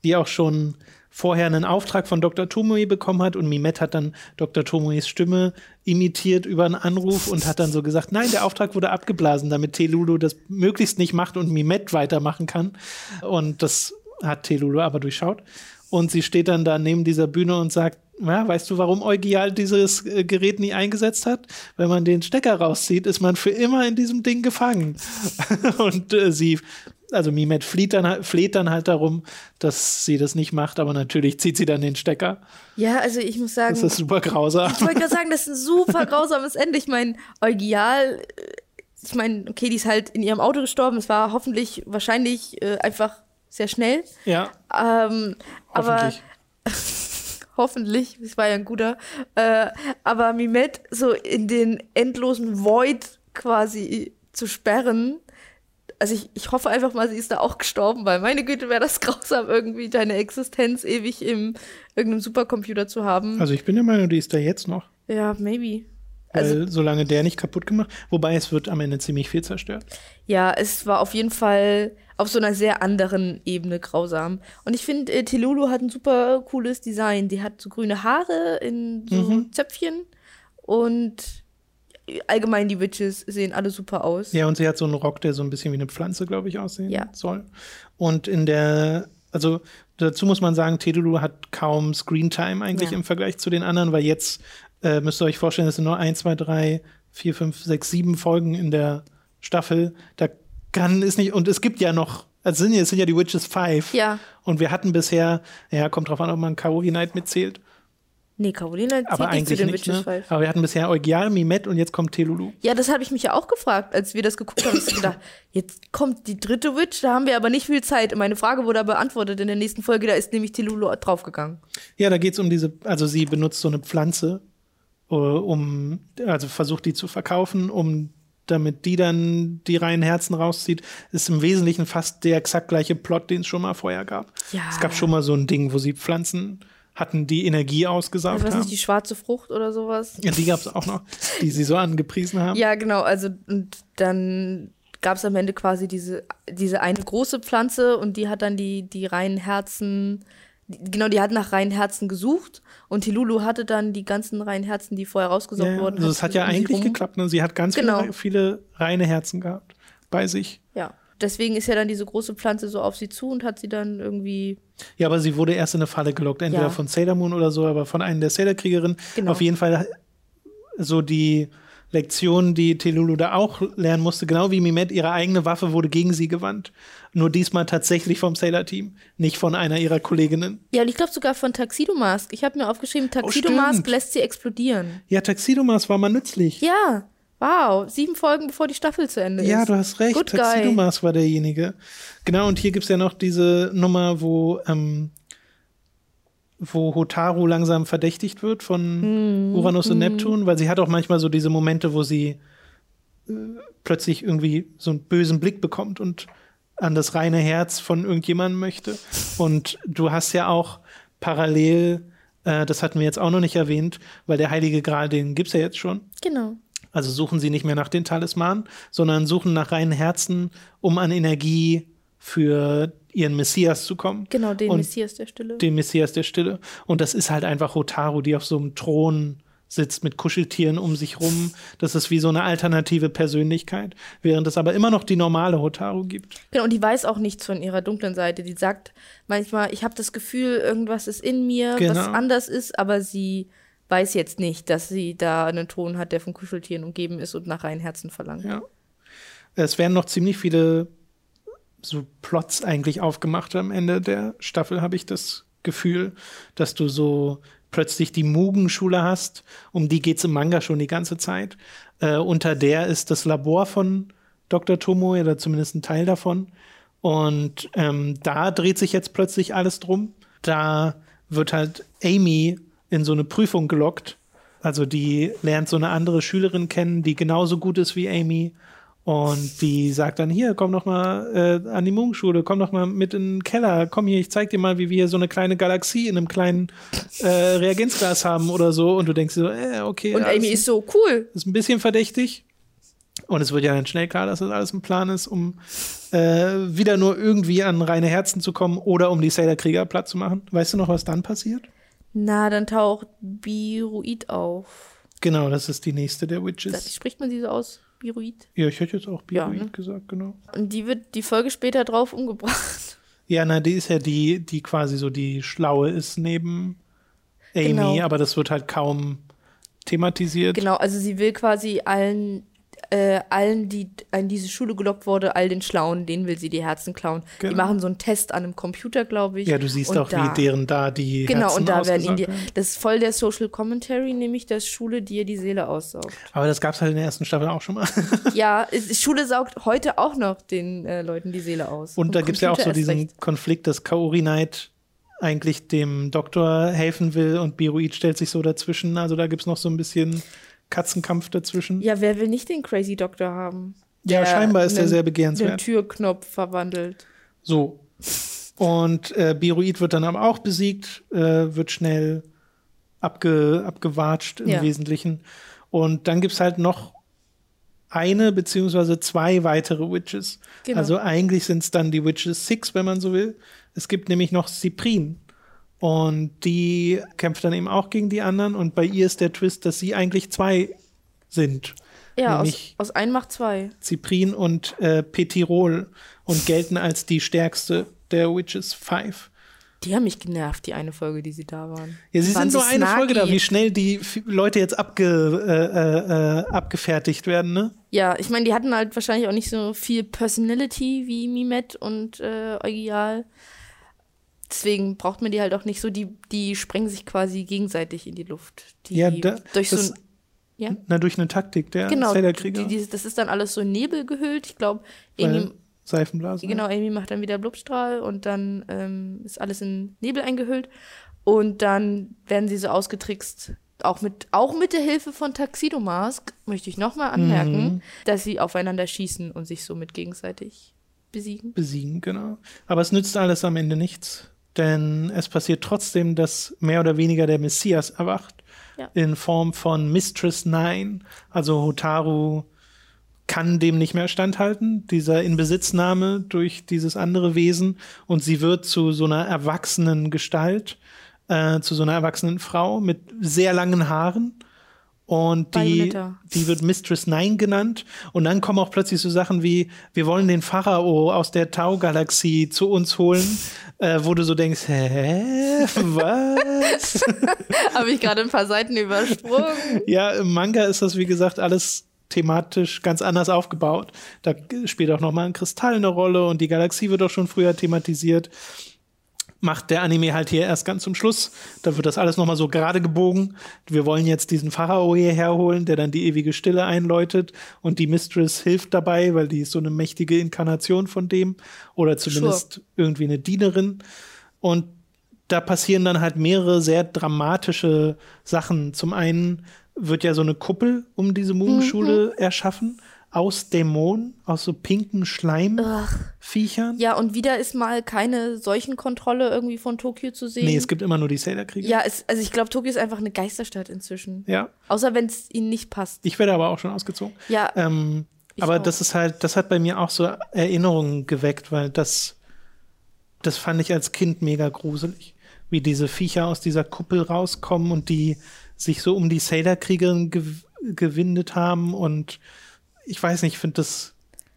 A: die auch schon vorher einen Auftrag von Dr. Tomoe bekommen hat und Mimet hat dann Dr. Tomoes Stimme imitiert über einen Anruf und hat dann so gesagt, nein, der Auftrag wurde abgeblasen, damit Telulu das möglichst nicht macht und Mimet weitermachen kann. Und das hat Telulu aber durchschaut. Und sie steht dann da neben dieser Bühne und sagt, ja, weißt du, warum Eugial dieses äh, Gerät nie eingesetzt hat? Wenn man den Stecker rauszieht, ist man für immer in diesem Ding gefangen. und äh, sie, also Mimet fleht dann, halt- fleht dann halt darum, dass sie das nicht macht, aber natürlich zieht sie dann den Stecker.
B: Ja, also ich muss sagen,
A: Das ist super grausam.
B: ich wollte gerade sagen, das ist ein super grausames Ende. Ich meine, Eugial, äh, ich meine, okay, die ist halt in ihrem Auto gestorben. Es war hoffentlich, wahrscheinlich äh, einfach sehr schnell.
A: Ja,
B: Ähm, aber
A: hoffentlich.
B: es war ja ein guter. Äh, aber Mimet so in den endlosen Void quasi zu sperren. Also ich, ich hoffe einfach mal, sie ist da auch gestorben, weil meine Güte wäre das grausam, irgendwie deine Existenz ewig im irgendeinem Supercomputer zu haben.
A: Also ich bin der Meinung, die ist da jetzt noch.
B: ja, maybe.
A: Weil
B: Also
A: solange der nicht kaputt gemacht, wobei es wird am Ende ziemlich viel zerstört.
B: Ja, es war auf jeden Fall auf so einer sehr anderen Ebene grausam. Und ich finde, äh, Telulu hat ein super cooles Design. Die hat so grüne Haare in so
A: Mhm.
B: Zöpfchen und allgemein die Witches sehen alle super aus.
A: Ja, und sie hat so einen Rock, der so ein bisschen wie eine Pflanze, glaube ich, aussehen
B: Ja.
A: soll. Und in der, also dazu muss man sagen, Tedulu hat kaum Screentime eigentlich
B: Ja.
A: im Vergleich zu den anderen, weil jetzt äh, müsst ihr euch vorstellen, es sind nur 1, 2, 3, 4, 5, 6, 7 Folgen in der Staffel. Da kann es nicht, und es gibt ja noch, also sind es sind ja die Witches 5.
B: Ja.
A: Und wir hatten bisher, ja, kommt drauf an, ob man Kaori Knight mitzählt,
B: Nee, Carolina zählt
A: aber
B: nicht zu den
A: nicht.
B: Witches
A: Ne?
B: Five.
A: Aber wir hatten bisher Eugial, Mimet und jetzt kommt Telulu.
B: Ja, das habe ich mich ja auch gefragt, als wir das geguckt haben. Ich gedacht, jetzt kommt die dritte Witch, da haben wir aber nicht viel Zeit. Und meine Frage wurde beantwortet in der nächsten Folge, da ist nämlich Telulu draufgegangen.
A: Ja, da geht es um diese, also sie benutzt so eine Pflanze, äh, um, also versucht die zu verkaufen, um damit die dann die reinen Herzen rauszieht, ist im Wesentlichen fast der exakt gleiche Plot, den es schon mal vorher gab.
B: Ja.
A: Es gab schon mal so ein Ding, wo sie Pflanzen hatten, die Energie ausgesaugt
B: Ich weiß
A: haben.
B: nicht, die schwarze Frucht oder sowas.
A: ja, die gab es auch noch, die sie so angepriesen haben.
B: Ja, genau. Also, und dann gab es am Ende quasi diese, diese eine große Pflanze und die hat dann die, die reinen Herzen, die, genau, die hat nach reinen Herzen gesucht und Tilulu hatte dann die ganzen reinen Herzen, die vorher rausgesaugt
A: Ja,
B: wurden.
A: also es hat ja eigentlich geklappt. Ne? Sie hat ganz
B: Genau.
A: viele, viele reine Herzen gehabt bei sich.
B: Ja. Deswegen ist ja dann diese große Pflanze so auf sie zu und hat sie dann irgendwie.
A: Ja, aber sie wurde erst in eine Falle gelockt, entweder
B: Ja.
A: von Sailor Moon oder so, aber von einer der Sailor-Kriegerinnen.
B: Genau.
A: Auf jeden Fall so die Lektion, die Telulu da auch lernen musste, genau wie Mimet, ihre eigene Waffe wurde gegen sie gewandt. Nur diesmal tatsächlich vom Sailor-Team, nicht von einer ihrer Kolleginnen.
B: Ja, und ich glaube sogar von Tuxedo Mask. Ich habe mir aufgeschrieben, Tuxedo
A: Oh, stimmt.
B: Mask lässt sie explodieren.
A: Ja, Taxidomas war mal nützlich.
B: Ja, wow. Sieben Folgen, bevor die Staffel zu Ende ist.
A: Ja, du hast recht.
B: Good guy.
A: Taxidomas war derjenige. Genau, und hier gibt's ja noch diese Nummer, wo, ähm, wo Hotaru langsam verdächtigt wird von
B: Mhm.
A: Uranus und Neptun, weil sie hat auch manchmal so diese Momente, wo sie äh, plötzlich irgendwie so einen bösen Blick bekommt und an das reine Herz von irgendjemandem möchte. Und du hast ja auch parallel, äh, das hatten wir jetzt auch noch nicht erwähnt, weil der Heilige Gral, den gibt's ja jetzt schon.
B: Genau.
A: Also suchen sie nicht mehr nach den Talismanen, sondern suchen nach reinen Herzen, um an Energie für ihren Messias zu kommen.
B: Genau, den
A: Und
B: Messias der Stille.
A: Den Messias der Stille. Und das ist halt einfach Hotaru, die auf so einem Thron sitzt mit Kuscheltieren um sich rum. Das ist wie so eine alternative Persönlichkeit, während es aber immer noch die normale Hotaru gibt.
B: Genau, und die weiß auch nichts von ihrer dunklen Seite. Die sagt manchmal, ich habe das Gefühl, irgendwas ist in mir, was
A: Genau.
B: anders ist, aber sie weiß jetzt nicht, dass sie da einen Ton hat, der von Kuscheltieren umgeben ist und nach reinen Herzen verlangt.
A: Ja. Es werden noch ziemlich viele so Plots eigentlich aufgemacht am Ende der Staffel, habe ich das Gefühl, dass du so plötzlich die Mugen-Schule hast, um die geht's im Manga schon die ganze Zeit. Äh, unter der ist das Labor von Dr. Tomoe, oder zumindest ein Teil davon. Und ähm, da dreht sich jetzt plötzlich alles drum. Da wird halt Amy in so eine Prüfung gelockt. Also die lernt so eine andere Schülerin kennen, die genauso gut ist wie Amy. Und die sagt dann, hier, komm doch mal äh, an die Munkschule, komm doch mal mit in den Keller, komm hier, ich zeig dir mal, wie wir so eine kleine Galaxie in einem kleinen äh, Reagenzglas haben oder so. Und du denkst so, äh, okay.
B: Und
A: alles
B: Amy ist so cool.
A: ist ein bisschen verdächtig. Und es wird ja dann schnell klar, dass das alles ein Plan ist, um äh, wieder nur irgendwie an reine Herzen zu kommen oder um die Sailor-Krieger platt zu machen. Weißt du noch, was dann passiert?
B: Na, dann taucht Biruid auf.
A: Genau, das ist die nächste der
B: Das,
A: Witches.
B: spricht man sie so aus? Biruid?
A: Ja, ich hätte jetzt auch
B: Ja,
A: Biroid
B: ne?
A: gesagt, genau.
B: Und die wird die Folge später drauf umgebracht.
A: Ja, na, die ist ja die, die quasi so die Schlaue ist neben Amy,
B: Genau.
A: aber das wird halt kaum thematisiert.
B: Genau, also sie will quasi allen, äh, allen, die in diese Schule gelockt wurde, all den Schlauen, denen will sie die Herzen klauen. Die
A: Genau.
B: machen so einen Test an einem Computer, glaube ich.
A: Ja, du siehst
B: Und
A: auch,
B: da,
A: wie deren da die
B: Genau,
A: Herzen
B: und da werden ihnen die, das ist voll der Social Commentary, nämlich, dass Schule dir die Seele aussaugt.
A: Aber das gab es halt in der ersten Staffel auch schon mal.
B: ja, Schule saugt heute auch noch den äh, Leuten die Seele aus.
A: Und da gibt es ja auch so diesen
B: recht.
A: Konflikt, dass Kaori Knight eigentlich dem Doktor helfen will und Biroid stellt sich so dazwischen. Also da gibt es noch so ein bisschen Katzenkampf dazwischen.
B: Ja, wer will nicht den Crazy Doctor haben?
A: Ja, scheinbar ist er sehr
B: Den
A: begehrenswert.
B: Türknopf verwandelt.
A: So. Und äh, Biroid wird dann aber auch besiegt, äh, wird schnell abge, abgewatscht im
B: Ja.
A: Wesentlichen. Und dann gibt es halt noch eine beziehungsweise zwei weitere Witches.
B: Genau.
A: Also eigentlich sind es dann die Witches Six, wenn man so will. Es gibt nämlich noch Cyprien. Und die kämpft dann eben auch gegen die anderen. Und bei ihr ist der Twist, dass sie eigentlich zwei sind.
B: Ja, aus, aus ein macht zwei.
A: Cyprien und äh, Petirol und gelten als die stärkste der Witches Five.
B: Die haben mich genervt, die eine Folge, die sie da waren.
A: Ja, sie
B: waren
A: sind nur
B: so
A: eine Folge da, wie schnell die Leute jetzt abge, äh, äh, äh, abgefertigt werden, ne?
B: Ja, ich meine, die hatten halt wahrscheinlich auch nicht so viel Personality wie Mimet und äh, Eugial. Deswegen braucht man die halt auch nicht so, die, die sprengen sich quasi gegenseitig in die Luft. Die
A: Ja, da-
B: durch so
A: das-
B: ein, ja,
A: Na, durch eine Taktik der
B: genau, die, das ist dann alles so in Nebel gehüllt. Ich glaube, Amy,
A: Seifenblasen.
B: genau, Amy macht dann wieder Blubstrahl und dann ähm, ist alles in Nebel eingehüllt. Und dann werden sie so ausgetrickst, auch mit, auch mit der Hilfe von Tuxedo Mask, möchte ich nochmal anmerken,
A: Mhm.
B: dass sie aufeinander schießen und sich somit gegenseitig besiegen.
A: besiegen, genau. Aber es nützt alles am Ende nichts, denn es passiert trotzdem, dass mehr oder weniger der Messias erwacht
B: Ja.
A: in Form von Mistress Nine. Also Hotaru kann dem nicht mehr standhalten, dieser Inbesitznahme durch dieses andere Wesen und sie wird zu so einer erwachsenen Gestalt, äh, zu so einer erwachsenen Frau mit sehr langen Haaren. Und die, die wird Mistress Nine genannt. Und dann kommen auch plötzlich so Sachen wie, wir wollen den Pharao aus der Tau-Galaxie zu uns holen, äh, wo du so denkst, hä? Was?
B: Habe ich gerade ein paar Seiten übersprungen.
A: ja, im Manga ist das, wie gesagt, alles thematisch ganz anders aufgebaut. Da spielt auch nochmal ein Kristall eine Rolle und die Galaxie wird auch schon früher thematisiert. Macht der Anime halt hier erst ganz zum Schluss. Da wird das alles nochmal so gerade gebogen. Wir wollen jetzt diesen Pharao hierher holen, der dann die ewige Stille einläutet. Und die Mistress hilft dabei, weil die ist so eine mächtige Inkarnation von dem. Oder zumindest irgendwie eine Dienerin. Und da passieren dann halt mehrere sehr dramatische Sachen. Zum einen wird ja so eine Kuppel um diese Mugenschule erschaffen aus Dämonen, aus so pinken Schleimviechern.
B: Ja, und wieder ist mal keine Seuchenkontrolle irgendwie von Tokio zu sehen.
A: Nee, es gibt immer nur die Sailor-Krieger.
B: ja, es, also ich glaube, Tokio ist einfach eine Geisterstadt inzwischen.
A: Ja.
B: Außer wenn es ihnen nicht passt.
A: Ich werde aber auch schon ausgezogen.
B: Ja,
A: Ähm, aber
B: auch.
A: das ist halt, das hat bei mir auch so Erinnerungen geweckt, weil das, das fand ich als Kind mega gruselig. Wie diese Viecher aus dieser Kuppel rauskommen und die sich so um die Sailor-Kriegerin gew gewindet haben und ich weiß nicht, ich finde das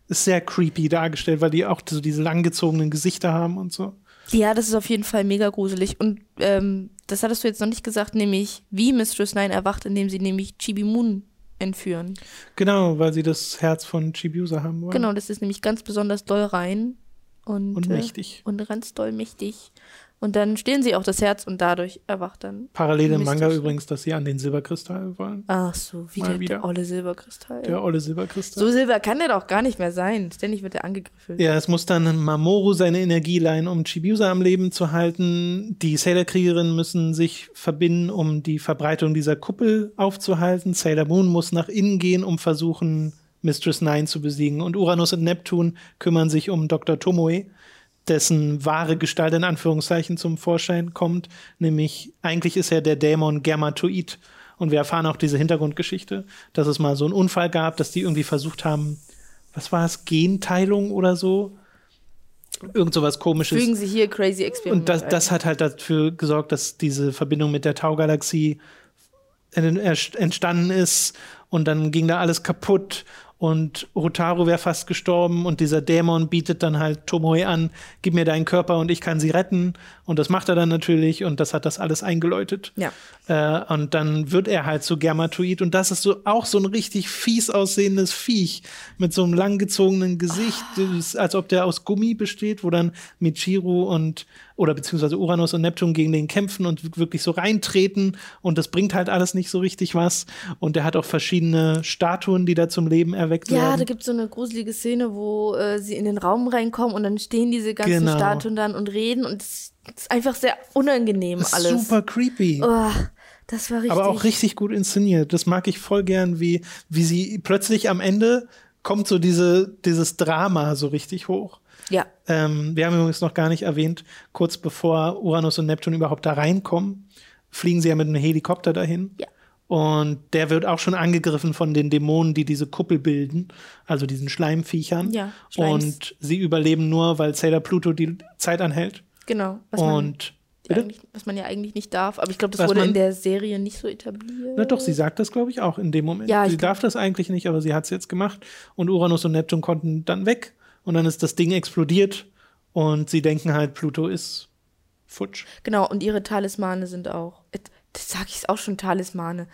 A: ist sehr creepy dargestellt, weil die auch so diese langgezogenen Gesichter haben und so.
B: ja, das ist auf jeden Fall mega gruselig. Und ähm, das hattest du jetzt noch nicht gesagt, nämlich wie Mistress Nine erwacht, indem sie nämlich Chibi Moon entführen.
A: Genau, weil sie das Herz von Chibiusa haben wollen.
B: Genau, das ist nämlich ganz besonders doll rein. Und,
A: Und
B: äh,
A: mächtig.
B: Und ganz doll mächtig. Und dann stehlen sie auch das Herz und dadurch erwacht dann.
A: Parallel im Manga übrigens, dass sie an den Silberkristall wollen.
B: Ach so, wie
A: Mal
B: der,
A: wieder.
B: der olle Silberkristall.
A: Der olle Silberkristall.
B: So silber kann der doch gar nicht mehr sein. Ständig wird er angegriffen.
A: Ja, es muss dann Mamoru seine Energie leihen, um Chibiusa am Leben zu halten. Die Sailor-Kriegerinnen müssen sich verbinden, um die Verbreitung dieser Kuppel aufzuhalten. Sailor Moon muss nach innen gehen, um versuchen, Mistress Nine zu besiegen. Und Uranus und Neptun kümmern sich um Dr. Tomoe, dessen wahre Gestalt in Anführungszeichen zum Vorschein kommt. Nämlich, eigentlich ist er der Dämon Germatoid. Und wir erfahren auch diese Hintergrundgeschichte, dass es mal so einen Unfall gab, dass die irgendwie versucht haben, was war es, Genteilung oder so? Irgend sowas komisches.
B: Fügen Sie hier crazy Experiment.
A: Und das, das hat halt dafür gesorgt, dass diese Verbindung mit der Taugalaxie entstanden ist und dann ging da alles kaputt und Hotaru wäre fast gestorben und dieser Dämon bietet dann halt Tomoe an, gib mir deinen Körper und ich kann sie retten und das macht er dann natürlich und das hat das alles eingeläutet.
B: Ja.
A: Äh, und dann wird er halt so Germatoid und das ist so auch so ein richtig fies aussehendes Viech mit so einem langgezogenen Gesicht, oh. als ob der aus Gummi besteht, wo dann Michiru und oder beziehungsweise Uranus und Neptun gegen den kämpfen und wirklich so reintreten und das bringt halt alles nicht so richtig was und der hat auch verschiedene Statuen, die da zum Leben erweckt
B: ja,
A: werden.
B: Ja, da gibt es so eine gruselige Szene, wo äh, sie in den Raum reinkommen und dann stehen diese ganzen
A: Genau.
B: Statuen dann und reden und es ist einfach sehr unangenehm
A: ist
B: alles.
A: super creepy.
B: Oh, das war richtig.
A: Aber auch richtig gut inszeniert. Das mag ich voll gern, wie, wie sie plötzlich am Ende kommt so diese, dieses Drama so richtig hoch.
B: Ja.
A: Ähm, wir haben übrigens noch gar nicht erwähnt, kurz bevor Uranus und Neptun überhaupt da reinkommen, fliegen sie ja mit einem Helikopter dahin.
B: Ja.
A: Und der wird auch schon angegriffen von den Dämonen, die diese Kuppel bilden, also diesen Schleimviechern.
B: Ja, Schleims.
A: Und sie überleben nur, weil Sailor Pluto die Zeit anhält.
B: Genau. Was man,
A: Und
B: eigentlich, was man ja eigentlich nicht darf. Aber ich glaube, das
A: Was
B: wurde
A: man-
B: in der Serie nicht so etabliert.
A: Na doch, sie sagt das, glaube ich, auch in dem Moment.
B: Ja,
A: sie darf das eigentlich nicht, aber sie hat es jetzt gemacht. Und Uranus und Neptun konnten dann weg. Und dann ist das Ding explodiert. Und sie denken halt, Pluto ist futsch.
B: Genau, und ihre Talismane sind auch. äh, Das sage ich auch schon, Talismane.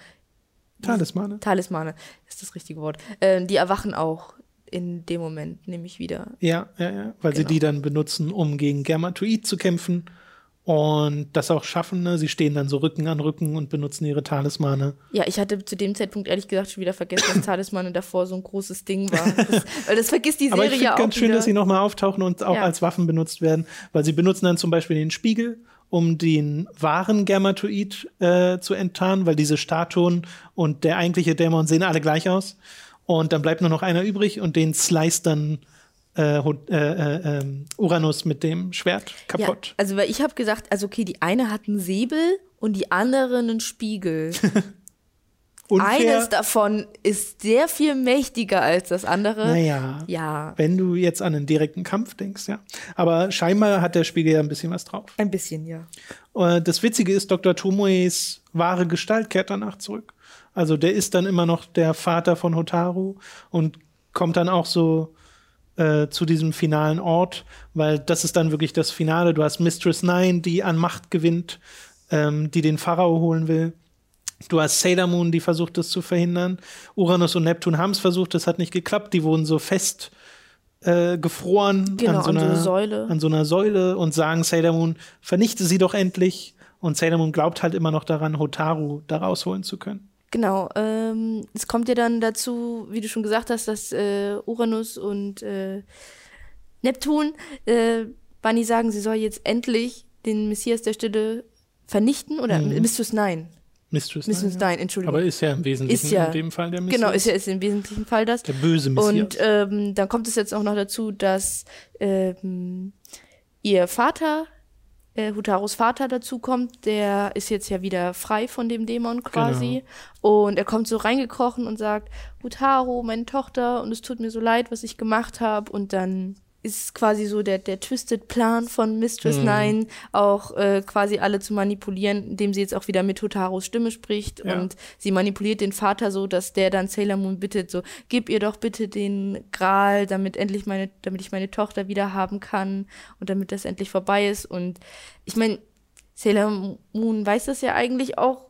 A: Talismane.
B: Talismane ist das richtige Wort. Äh, die erwachen auch in dem Moment, nämlich wieder.
A: Ja, ja, ja. Weil sie
B: Genau.
A: die dann benutzen, um gegen Germatoid zu kämpfen. Und das auch schaffen. Ne? Sie stehen dann so Rücken an Rücken und benutzen ihre Talismane.
B: Ja, ich hatte zu dem Zeitpunkt ehrlich gesagt schon wieder vergessen, dass Talismane davor so ein großes Ding war. Das, weil das vergisst die
A: Aber
B: Serie
A: ich
B: ja auch
A: ganz schön,
B: wieder.
A: dass sie nochmal auftauchen und auch
B: Ja.
A: als Waffen benutzt werden, weil sie benutzen dann zum Beispiel den Spiegel, um den wahren Germatoid äh, zu enttarnen, weil diese Statuen und der eigentliche Dämon sehen alle gleich aus. Und dann bleibt nur noch einer übrig und den slice dann äh, äh, äh, ähm, Uranus mit dem Schwert
B: ja,
A: kaputt.
B: also weil ich habe gesagt, also okay, die eine hat einen Säbel und die andere einen Spiegel. Eines davon ist sehr viel mächtiger als das andere.
A: Naja,
B: Ja,
A: wenn du jetzt an einen direkten Kampf denkst, ja. Aber scheinbar hat der Spiegel ja ein bisschen was drauf.
B: ein bisschen, ja.
A: Äh, Das Witzige ist, Dr. Tomoes wahre Gestalt kehrt danach zurück. Also der ist dann immer noch der Vater von Hotaru und kommt dann auch so äh, zu diesem finalen Ort, weil das ist dann wirklich das Finale. Du hast Mistress Nine, die an Macht gewinnt, ähm, die den Pharao holen will. Du hast Sailor Moon, die versucht, das zu verhindern. Uranus und Neptun haben es versucht, das hat nicht geklappt. Die wurden so fest äh, gefroren
B: Genau,
A: an, so
B: an so
A: einer,
B: einer Säule.
A: an so einer Säule und sagen Sailor Moon, vernichte sie doch endlich. Und Sailor Moon glaubt halt immer noch daran, Hotaru da rausholen zu können.
B: Genau, ähm, es kommt ja dann dazu, wie du schon gesagt hast, dass äh, Uranus und äh, Neptun äh, Bunny sagen, sie soll jetzt endlich den Messias der Stille vernichten oder
A: Mhm.
B: Mistress Nine.
A: Mistress,
B: Mistress
A: Nine,
B: Nine, Entschuldigung.
A: Aber ist ja im Wesentlichen
B: ja-
A: in dem Fall der Messias.
B: Genau, ist ja ist im wesentlichen Fall das.
A: der böse Messias.
B: Und ähm, dann kommt es jetzt auch noch dazu, dass ähm, ihr Vater, äh, Hutarus Vater dazu kommt, der ist jetzt ja wieder frei von dem Dämon quasi. Und er kommt so reingekrochen und sagt, Hutaru, meine Tochter, und es tut mir so leid, was ich gemacht habe. Und dann ist quasi so der, der Twisted Plan von Mistress
A: Mhm.
B: Nine, auch äh, quasi alle zu manipulieren, indem sie jetzt auch wieder mit Hotarus Stimme spricht.
A: Ja.
B: Und sie manipuliert den Vater so, dass der dann Sailor Moon bittet, so, gib ihr doch bitte den Gral, damit endlich meine, damit ich meine Tochter wieder haben kann und damit das endlich vorbei ist. Und ich meine, Sailor Moon weiß das ja eigentlich auch.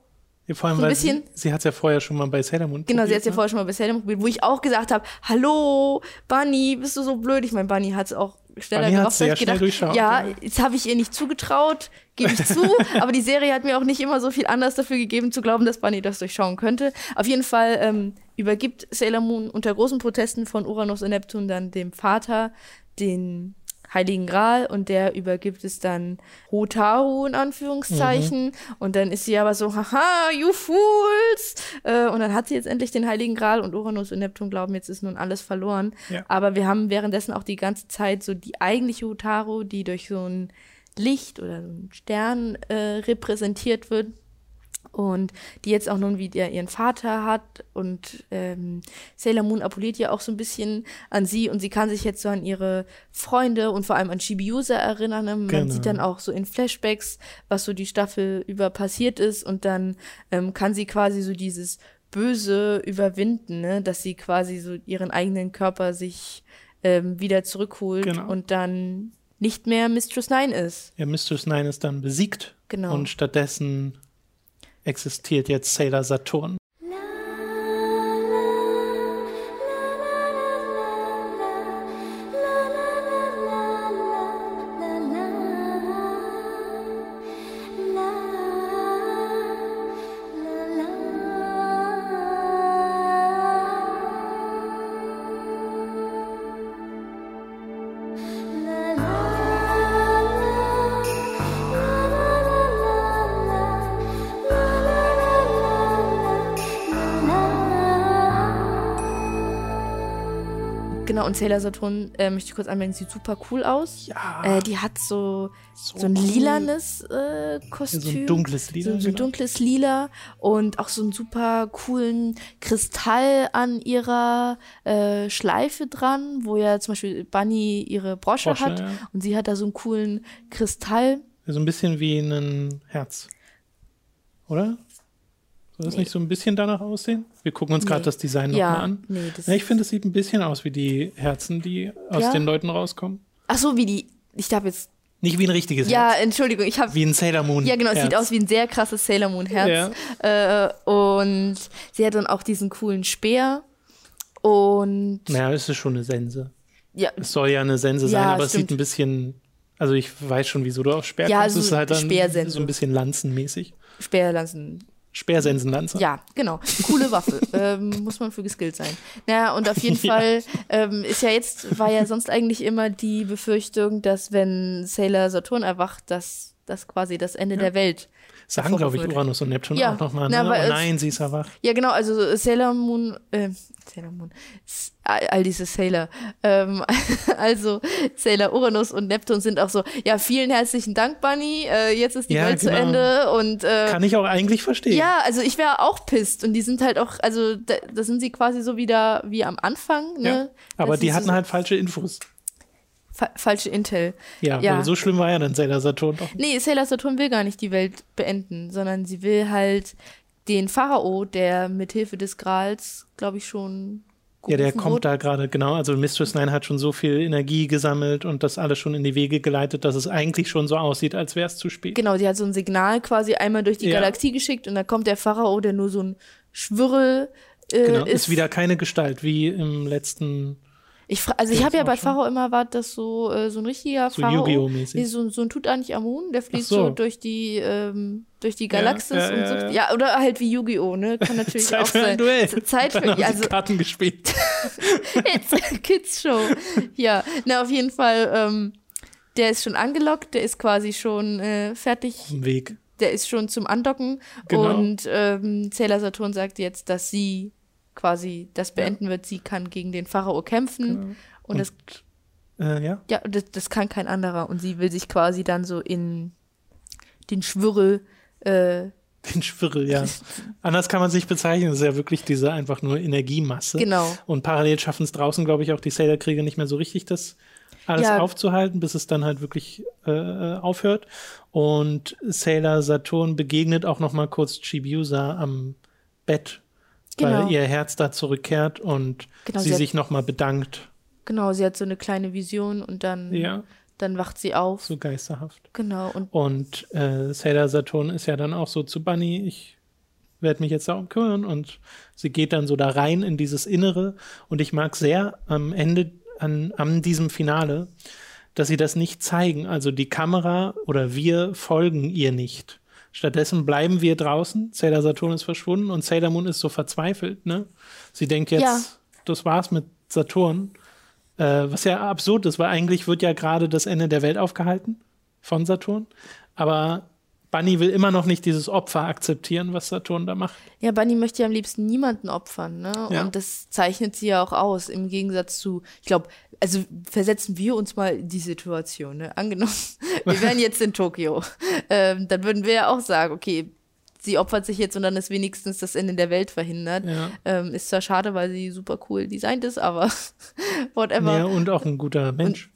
A: Ja, vor allem,
B: so ein
A: weil sie,
B: bisschen-
A: sie hat es ja vorher schon mal bei Sailor Moon
B: Genau, sie hat es ja
A: ne?
B: vorher schon mal bei Sailor Moon probiert, wo ich auch gesagt habe, hallo, Bunny, bist du so blöd? Ich meine, Bunny hat es auch schneller
A: Bunny
B: gerafft, als
A: schnell
B: gedacht.
A: durchschaut,
B: Ja,
A: ja.
B: jetzt habe ich ihr nicht zugetraut, gebe ich zu, aber die Serie hat mir auch nicht immer so viel Anlass dafür gegeben, zu glauben, dass Bunny das durchschauen könnte. Auf jeden Fall ähm, übergibt Sailor Moon unter großen Protesten von Uranus und Neptun dann dem Vater den Heiligen Gral und der übergibt es dann Hotaru in Anführungszeichen und dann ist sie aber so, haha, you fools! Äh, und dann hat sie jetzt endlich den Heiligen Gral und Uranus und Neptun glauben, jetzt ist nun alles verloren.
A: Ja.
B: Aber wir haben währenddessen auch die ganze Zeit so die eigentliche Hotaru, die durch so ein Licht oder so einen Stern äh, repräsentiert wird und die jetzt auch nun wieder ihren Vater hat und ähm, Sailor Moon appelliert ja auch so ein bisschen an sie und sie kann sich jetzt so an ihre Freunde und vor allem an Chibiusa erinnern. Man
A: Genau.
B: sieht dann auch so in Flashbacks, was so die Staffel über passiert ist und dann ähm, kann sie quasi so dieses Böse überwinden, ne? dass sie quasi so ihren eigenen Körper sich ähm, wieder zurückholt
A: Genau.
B: und dann nicht mehr Mistress Nine ist.
A: Ja, Mistress Nine ist dann besiegt.
B: Genau.
A: Und stattdessen existiert jetzt Sailor Saturn.
B: Und Sailor Saturn, äh, möchte ich kurz anmerken, sieht super cool aus.
A: Ja.
B: Äh, die hat so, so, ein
A: cool.
B: lilanes äh, Kostüm.
A: So ein dunkles Lila,
B: So, so ein dunkles Lila und auch so einen super coolen Kristall an ihrer äh, Schleife dran, wo ja zum Beispiel Bunny ihre Brosche,
A: Brosche,
B: hat.
A: ja.
B: Und sie hat da so einen coolen Kristall.
A: So ein bisschen wie ein Herz. Oder? Soll das nicht so ein bisschen danach aussehen? Wir gucken uns gerade
B: Nee.
A: das Design
B: Ja,
A: nochmal an.
B: nee,
A: Na, ich finde, es sieht ein bisschen aus wie die Herzen, die aus
B: Ja?
A: den Leuten rauskommen.
B: Ach so, wie die. Ich glaube jetzt.
A: Nicht wie ein richtiges
B: Ja,
A: Herz.
B: Entschuldigung, ich habe
A: Wie ein Sailor Moon.
B: Ja, genau, es sieht aus wie ein sehr krasses Sailor Moon Herz. Äh, und sie hat dann auch diesen coolen Speer. Und
A: Naja, es ist schon eine Sense.
B: ja,
A: Es soll ja eine Sense sein,
B: Ja,
A: aber es
B: stimmt.
A: sieht ein bisschen. Also ich weiß schon, wieso du auf Speer
B: Ja,
A: kommst.
B: also
A: es ist halt dann
B: Speersense.
A: so ein bisschen lanzenmäßig.
B: Speerlanzen.
A: Speersensenlanze.
B: Ja, genau. Coole Waffe. ähm, muss man für geskillt sein. Naja, und auf jeden
A: Ja.
B: Fall ähm, ist ja jetzt, war ja sonst eigentlich immer die Befürchtung, dass wenn Sailor Saturn erwacht, dass das quasi das Ende der Welt
A: Sagen, glaube ich. Uranus und Neptun
B: Ja.
A: auch nochmal. Ne? oh nein, sie ist erwacht.
B: Ja, genau, also Sailor Moon, äh, Sailor Moon, all, diese Sailor, ähm, also Sailor Uranus und Neptun sind auch so, ja, vielen herzlichen Dank, Bunny, äh, jetzt ist die
A: Ja,
B: Welt zu
A: genau.
B: Ende und äh,
A: Kann ich auch eigentlich verstehen.
B: ja, also ich wäre auch pisst und die sind halt auch, also da, da sind sie quasi so wieder wie am Anfang, ne?
A: Ja. Aber
B: Das
A: die hatten
B: so
A: halt falsche Infos.
B: Fa falsche Intel.
A: Ja,
B: Ja.
A: weil so schlimm war ja dann Sailor Saturn doch.
B: Nee, Sailor Saturn will gar nicht die Welt beenden, sondern sie will halt den Pharao, der mithilfe des Grals, glaube ich, schon
A: Ja, der kommt
B: wurde.
A: da gerade, genau. Also Mistress Nine hat schon so viel Energie gesammelt und das alles schon in die Wege geleitet, dass es eigentlich schon so aussieht, als wäre es zu spät.
B: Genau, sie hat so ein Signal quasi einmal durch die
A: Ja.
B: Galaxie geschickt und da kommt der Pharao, der nur so ein Schwirrel äh,
A: Genau,
B: ist.
A: ist wieder keine Gestalt wie im letzten.
B: Ich also ich habe ja bei. Pharao immer erwartet, dass so, äh, so ein richtiger
A: So
B: Pharao, nee, so, so ein Tutanchamun, der fließt
A: so.
B: so. durch die ähm, durch die Galaxis
A: ja,
B: und
A: ja,
B: so.
A: ja.
B: Ja, oder halt wie Yu-Gi-Oh! Ne? Kann natürlich
A: Zeit
B: auch
A: für ein
B: sein.
A: Duell.
B: Zeit für
A: Dann
B: also
A: Karten gespielt.
B: Kids Show. Ja, na auf jeden Fall. Ähm, der ist schon angelockt, der ist quasi schon äh, fertig
A: Im Weg.
B: der ist schon zum Andocken
A: Genau.
B: und ähm, Sailor Saturn sagt jetzt, dass sie quasi das beenden wird. Sie kann gegen den Pharao kämpfen
A: Genau.
B: und, das,
A: Äh, ja.
B: ja, das, das kann kein anderer und sie will sich quasi dann so in den Schwirrel äh,
A: Den Schwirrel, ja. Anders kann man sich bezeichnen. Das ist ja wirklich diese einfach nur Energiemasse.
B: Genau.
A: Und parallel schaffen es draußen, glaube ich, auch die Sailor-Krieger nicht mehr so richtig, das alles
B: Ja.
A: aufzuhalten, bis es dann halt wirklich äh, aufhört. Und Sailor Saturn begegnet auch noch mal kurz Chibiusa am Bett,
B: Genau.
A: weil ihr Herz da zurückkehrt und
B: Genau,
A: sie
B: sie hat-
A: sich noch mal bedankt.
B: genau, sie hat so eine kleine Vision und dann,
A: Ja,
B: dann wacht sie auf.
A: so geisterhaft.
B: Genau, und
A: Und äh, Sailor Saturn ist ja dann auch so zu Bunny, ich werde mich jetzt darum kümmern. Und sie geht dann so da rein in dieses Innere. Und ich mag sehr am Ende, an, an diesem Finale, dass sie das nicht zeigen. Also die Kamera oder wir folgen ihr nicht. Stattdessen bleiben wir draußen. Sailor Saturn ist verschwunden und Sailor Moon ist so verzweifelt. Ne? Sie denkt jetzt,
B: Ja.
A: das war's mit Saturn. Äh, was ja absurd ist, weil eigentlich wird ja gerade das Ende der Welt aufgehalten von Saturn. Aber Bunny will immer noch nicht dieses Opfer akzeptieren, was Saturn da macht.
B: Ja, Bunny möchte ja am liebsten niemanden opfern, ne?
A: Ja.
B: Und das zeichnet sie ja auch aus, im Gegensatz zu, ich glaube, also versetzen wir uns mal in die Situation, ne? Angenommen, wir wären jetzt in Tokio. Ähm, dann würden wir ja auch sagen, okay, sie opfert sich jetzt und dann ist wenigstens das Ende der Welt verhindert.
A: Ja.
B: Ähm, ist zwar schade, weil sie super cool designt ist, aber whatever.
A: Ja, und auch ein guter Mensch.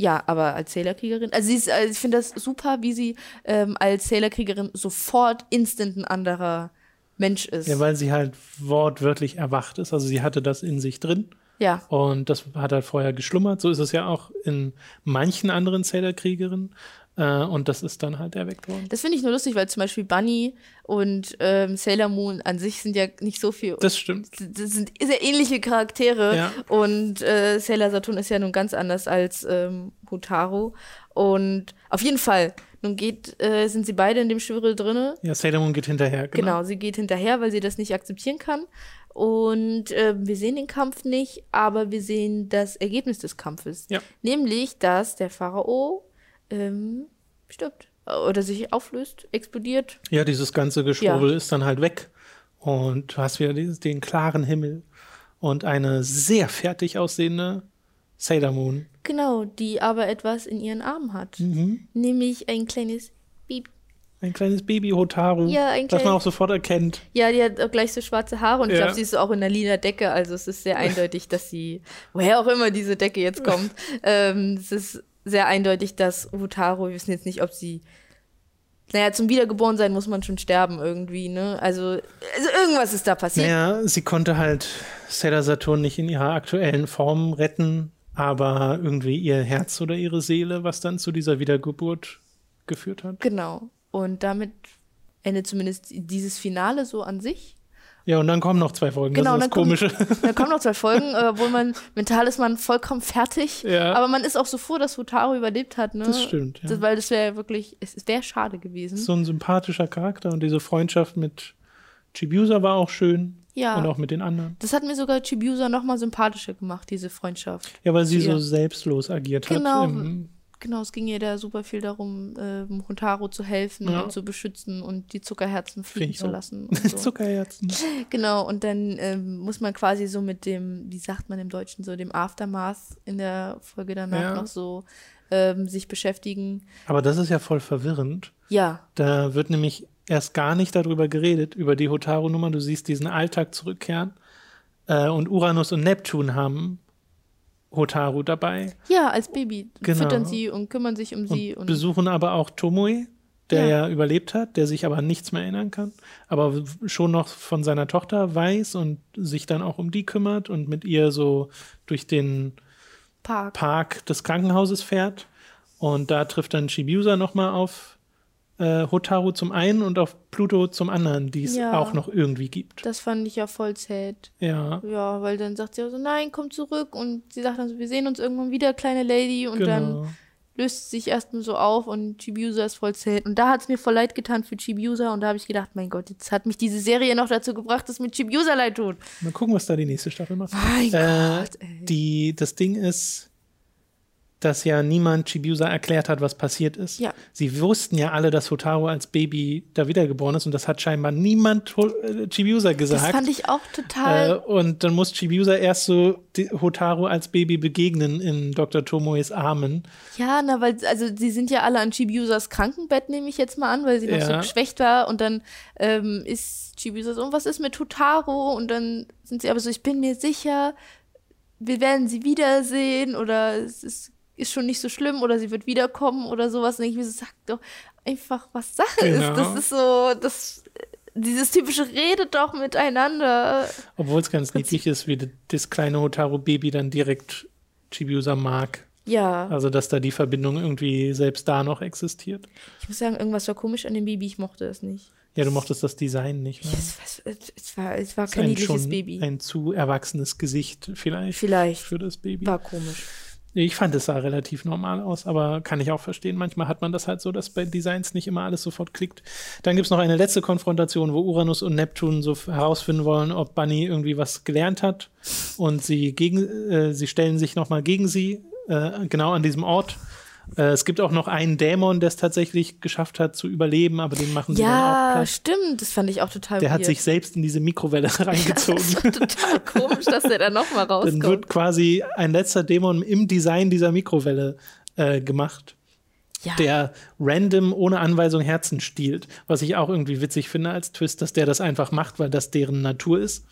B: Ja, aber als Sailor-Kriegerin, also sie ist, also ich finde das super, wie sie ähm, als Sailor-Kriegerin sofort instant ein anderer Mensch ist.
A: Ja, weil sie halt wortwörtlich erwacht ist. Also sie hatte das in sich drin.
B: Ja.
A: Und das hat halt vorher geschlummert. So ist es ja auch in manchen anderen Sailor-Kriegerinnen. Äh, und das ist dann halt erweckt worden.
B: Das finde ich nur lustig, weil zum Beispiel Bunny und ähm, Sailor Moon an sich sind ja nicht so viel.
A: Das stimmt.
B: Das sind sehr ähnliche Charaktere.
A: Ja.
B: Und äh, Sailor Saturn ist ja nun ganz anders als ähm, Hotaru. Und auf jeden Fall, nun geht, äh, sind sie beide in dem Schwirrel drinne.
A: Ja, Sailor Moon geht hinterher. Genau.
B: Genau, sie geht hinterher, weil sie das nicht akzeptieren kann. Und äh, wir sehen den Kampf nicht, aber wir sehen das Ergebnis des Kampfes.
A: Ja.
B: Nämlich, dass der Pharao ähm, stirbt. Oder sich auflöst, explodiert.
A: Ja, dieses ganze Geschwurbel ist dann halt weg. Und du hast wieder dieses, den klaren Himmel und eine sehr fertig aussehende Sailor Moon.
B: Genau, die aber etwas in ihren Armen hat.
A: Mhm.
B: Nämlich ein kleines Baby.
A: Ein kleines Baby Hotaru,
B: Ja, ein
A: das man auch sofort erkennt.
B: Ja, die hat auch gleich so schwarze Haare und ich
A: Ja.
B: glaube, sie ist auch in der lila Decke. Also es ist sehr eindeutig, dass sie, woher auch immer diese Decke jetzt kommt, ähm, es ist sehr eindeutig, dass Hotaru, wir wissen jetzt nicht, ob sie, naja, zum Wiedergeborensein muss man schon sterben irgendwie, ne? Also, also irgendwas ist da passiert.
A: Naja, sie konnte halt Sailor Saturn nicht in ihrer aktuellen Form retten, aber irgendwie ihr Herz oder ihre Seele, was dann zu dieser Wiedergeburt geführt hat.
B: Genau. Und damit endet zumindest dieses Finale so an sich.
A: Ja, und dann kommen noch zwei Folgen.
B: Genau,
A: das ist das
B: dann kommen-
A: Komische.
B: Da kommen noch zwei Folgen, äh, obwohl man mental ist man vollkommen fertig.
A: Ja.
B: Aber man ist auch so froh, dass Hotaru überlebt hat. Ne?
A: Das stimmt, ja.
B: Das, weil das wäre wirklich, es wäre schade gewesen.
A: so ein sympathischer Charakter und diese Freundschaft mit Chibiusa war auch schön.
B: Ja.
A: Und auch mit den anderen.
B: Das hat mir sogar Chibiusa noch mal sympathischer gemacht, diese Freundschaft.
A: Ja, weil sie
B: ihr.
A: so selbstlos agiert
B: Genau.
A: hat. Im,
B: Genau, es ging ihr da super viel darum, ähm, Hotaru zu helfen
A: Ja.
B: und zu beschützen und die Zuckerherzen fliegen zu lassen. So.
A: Zuckerherzen.
B: Genau, und dann ähm, muss man quasi so mit dem, wie sagt man im Deutschen, so dem Aftermath in der Folge danach
A: Ja.
B: noch so ähm, sich beschäftigen.
A: Aber das ist ja voll verwirrend.
B: Ja,
A: Da wird nämlich erst gar nicht darüber geredet, über die Hotaru-Nummer. Du siehst diesen Alltag zurückkehren. Äh, und Uranus und Neptun haben Hotaru dabei
B: ja, als Baby
A: Genau.
B: füttern sie und kümmern sich um sie
A: und
B: und,
A: besuchen aber auch Tomoe, der
B: Ja.
A: ja. überlebt hat, der sich aber nichts mehr erinnern kann, aber schon noch von seiner Tochter weiß und sich dann auch um die kümmert und mit ihr so durch den
B: Park.
A: Park des Krankenhauses fährt. Und da trifft dann Chibiusa nochmal auf äh, Hotaru zum einen und auf Pluto zum anderen, die es
B: Ja.
A: auch noch irgendwie gibt.
B: Das fand ich ja voll sad.
A: Ja,
B: Ja, weil dann sagt sie auch so, nein, komm zurück. Und sie sagt dann so, wir sehen uns irgendwann wieder, kleine Lady. Und dann
A: genau.
B: löst es sich erstmal so auf und Chibiusa ist voll sad. Und da hat es mir voll leid getan für Chibiusa. Und da habe ich gedacht, mein Gott, jetzt hat mich diese Serie noch dazu gebracht, dass mir Chibiusa leid tut.
A: Mal gucken, was da die nächste Staffel macht.
B: Mein
A: Äh,
B: Gott, ey.
A: die, das Ding ist, dass ja niemand Chibiusa erklärt hat, was passiert ist.
B: Ja.
A: Sie wussten ja alle, dass Hotaru als Baby da wiedergeboren ist und das hat scheinbar niemand äh, Chibiusa gesagt.
B: Das fand ich auch total.
A: Äh, und dann muss Chibiusa erst so Hotaru als Baby begegnen in Dr. Tomoes Armen.
B: Ja, na, weil, also sie sind ja alle an Chibiusas Krankenbett, nehme ich jetzt mal an, weil sie noch so
A: Ja.
B: geschwächt war. Und dann ähm, ist Chibiusa so, und was ist mit Totaro? Und dann sind sie aber so, ich bin mir sicher, wir werden sie wiedersehen oder es ist, ist schon nicht so schlimm oder sie wird wiederkommen oder sowas. Und ich mir so, sag doch einfach, was Sache
A: Genau.
B: ist. Das ist so, das, dieses typische Redet doch miteinander.
A: Obwohl es ganz niedlich ist, wie das kleine Hotaru-Baby dann direkt Chibiusa mag.
B: Ja,
A: Also, dass da die Verbindung irgendwie selbst da noch existiert.
B: ich muss sagen, irgendwas war komisch an dem Baby, ich mochte es nicht.
A: Ja, du mochtest das Design nicht. Ne?
B: Es, war- es, war, es war kein
A: ein
B: niedliches Baby.
A: ein zu erwachsenes Gesicht vielleicht,
B: Vielleicht.
A: für das Baby.
B: War komisch.
A: Ich fand, es sah relativ normal aus, aber kann ich auch verstehen. Manchmal hat man das halt so, dass bei Designs nicht immer alles sofort klickt. Dann gibt es noch eine letzte Konfrontation, wo Uranus und Neptun so herausfinden wollen, ob Bunny irgendwie was gelernt hat. Und sie gegen, äh, sie stellen sich nochmal gegen sie, äh, genau an diesem Ort. Äh, es gibt auch noch einen Dämon, der es tatsächlich geschafft hat zu überleben, aber den machen sie dann auch
B: Ja, stimmt. Das fand ich auch total
A: Der hat
B: weird.
A: sich selbst in diese Mikrowelle reingezogen.
B: total komisch, dass der da nochmal
A: Dann
B: rauskommt.
A: wird quasi ein letzter Dämon im Design dieser Mikrowelle äh, gemacht,
B: Ja.
A: der random ohne Anweisung Herzen stiehlt. Was ich auch irgendwie witzig finde als Twist, dass der das einfach macht, weil das deren Natur ist.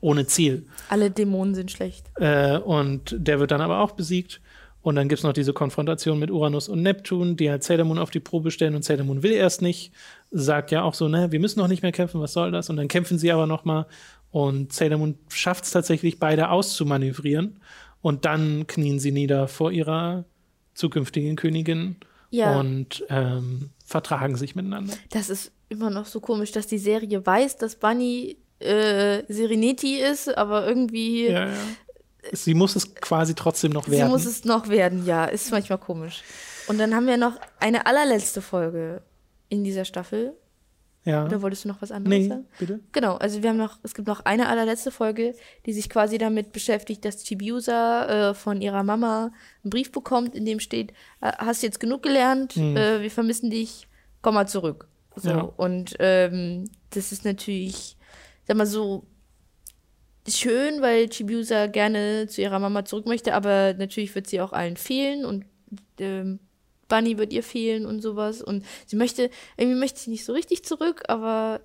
A: Ohne Ziel.
B: Alle Dämonen sind schlecht.
A: Äh, und der wird dann aber auch besiegt. Und dann gibt es noch diese Konfrontation mit Uranus und Neptun, die halt Sailor Moon auf die Probe stellen und Sailor Moon will erst nicht. Sagt ja auch so, ne, wir müssen noch nicht mehr kämpfen, was soll das? Und dann kämpfen sie aber noch mal und Sailor Moon schafft es tatsächlich, beide auszumanövrieren. Und dann knien sie nieder vor ihrer zukünftigen Königin
B: Ja.
A: und ähm, vertragen sich miteinander.
B: Das ist immer noch so komisch, dass die Serie weiß, dass Bunny äh, Serenity ist, aber irgendwie
A: Ja, ja. Sie muss es quasi trotzdem noch
B: sie
A: werden.
B: muss es noch werden. Ja, ist manchmal komisch. Und dann haben wir noch eine allerletzte Folge in dieser Staffel.
A: ja.
B: Oder wolltest du noch was anderes
A: Nee,
B: sagen?
A: bitte.
B: Genau, also wir haben noch, es gibt noch eine allerletzte Folge, die sich quasi damit beschäftigt, dass Chibiusa äh, von ihrer Mama einen Brief bekommt, in dem steht, äh, hast jetzt genug gelernt, äh, wir vermissen dich, komm mal zurück. So,
A: Ja.
B: und ähm, das ist natürlich, sag mal so, schön, weil Chibiusa gerne zu ihrer Mama zurück möchte, aber natürlich wird sie auch allen fehlen und ähm, Bunny wird ihr fehlen und sowas. Und sie möchte, irgendwie möchte sie nicht so richtig zurück, aber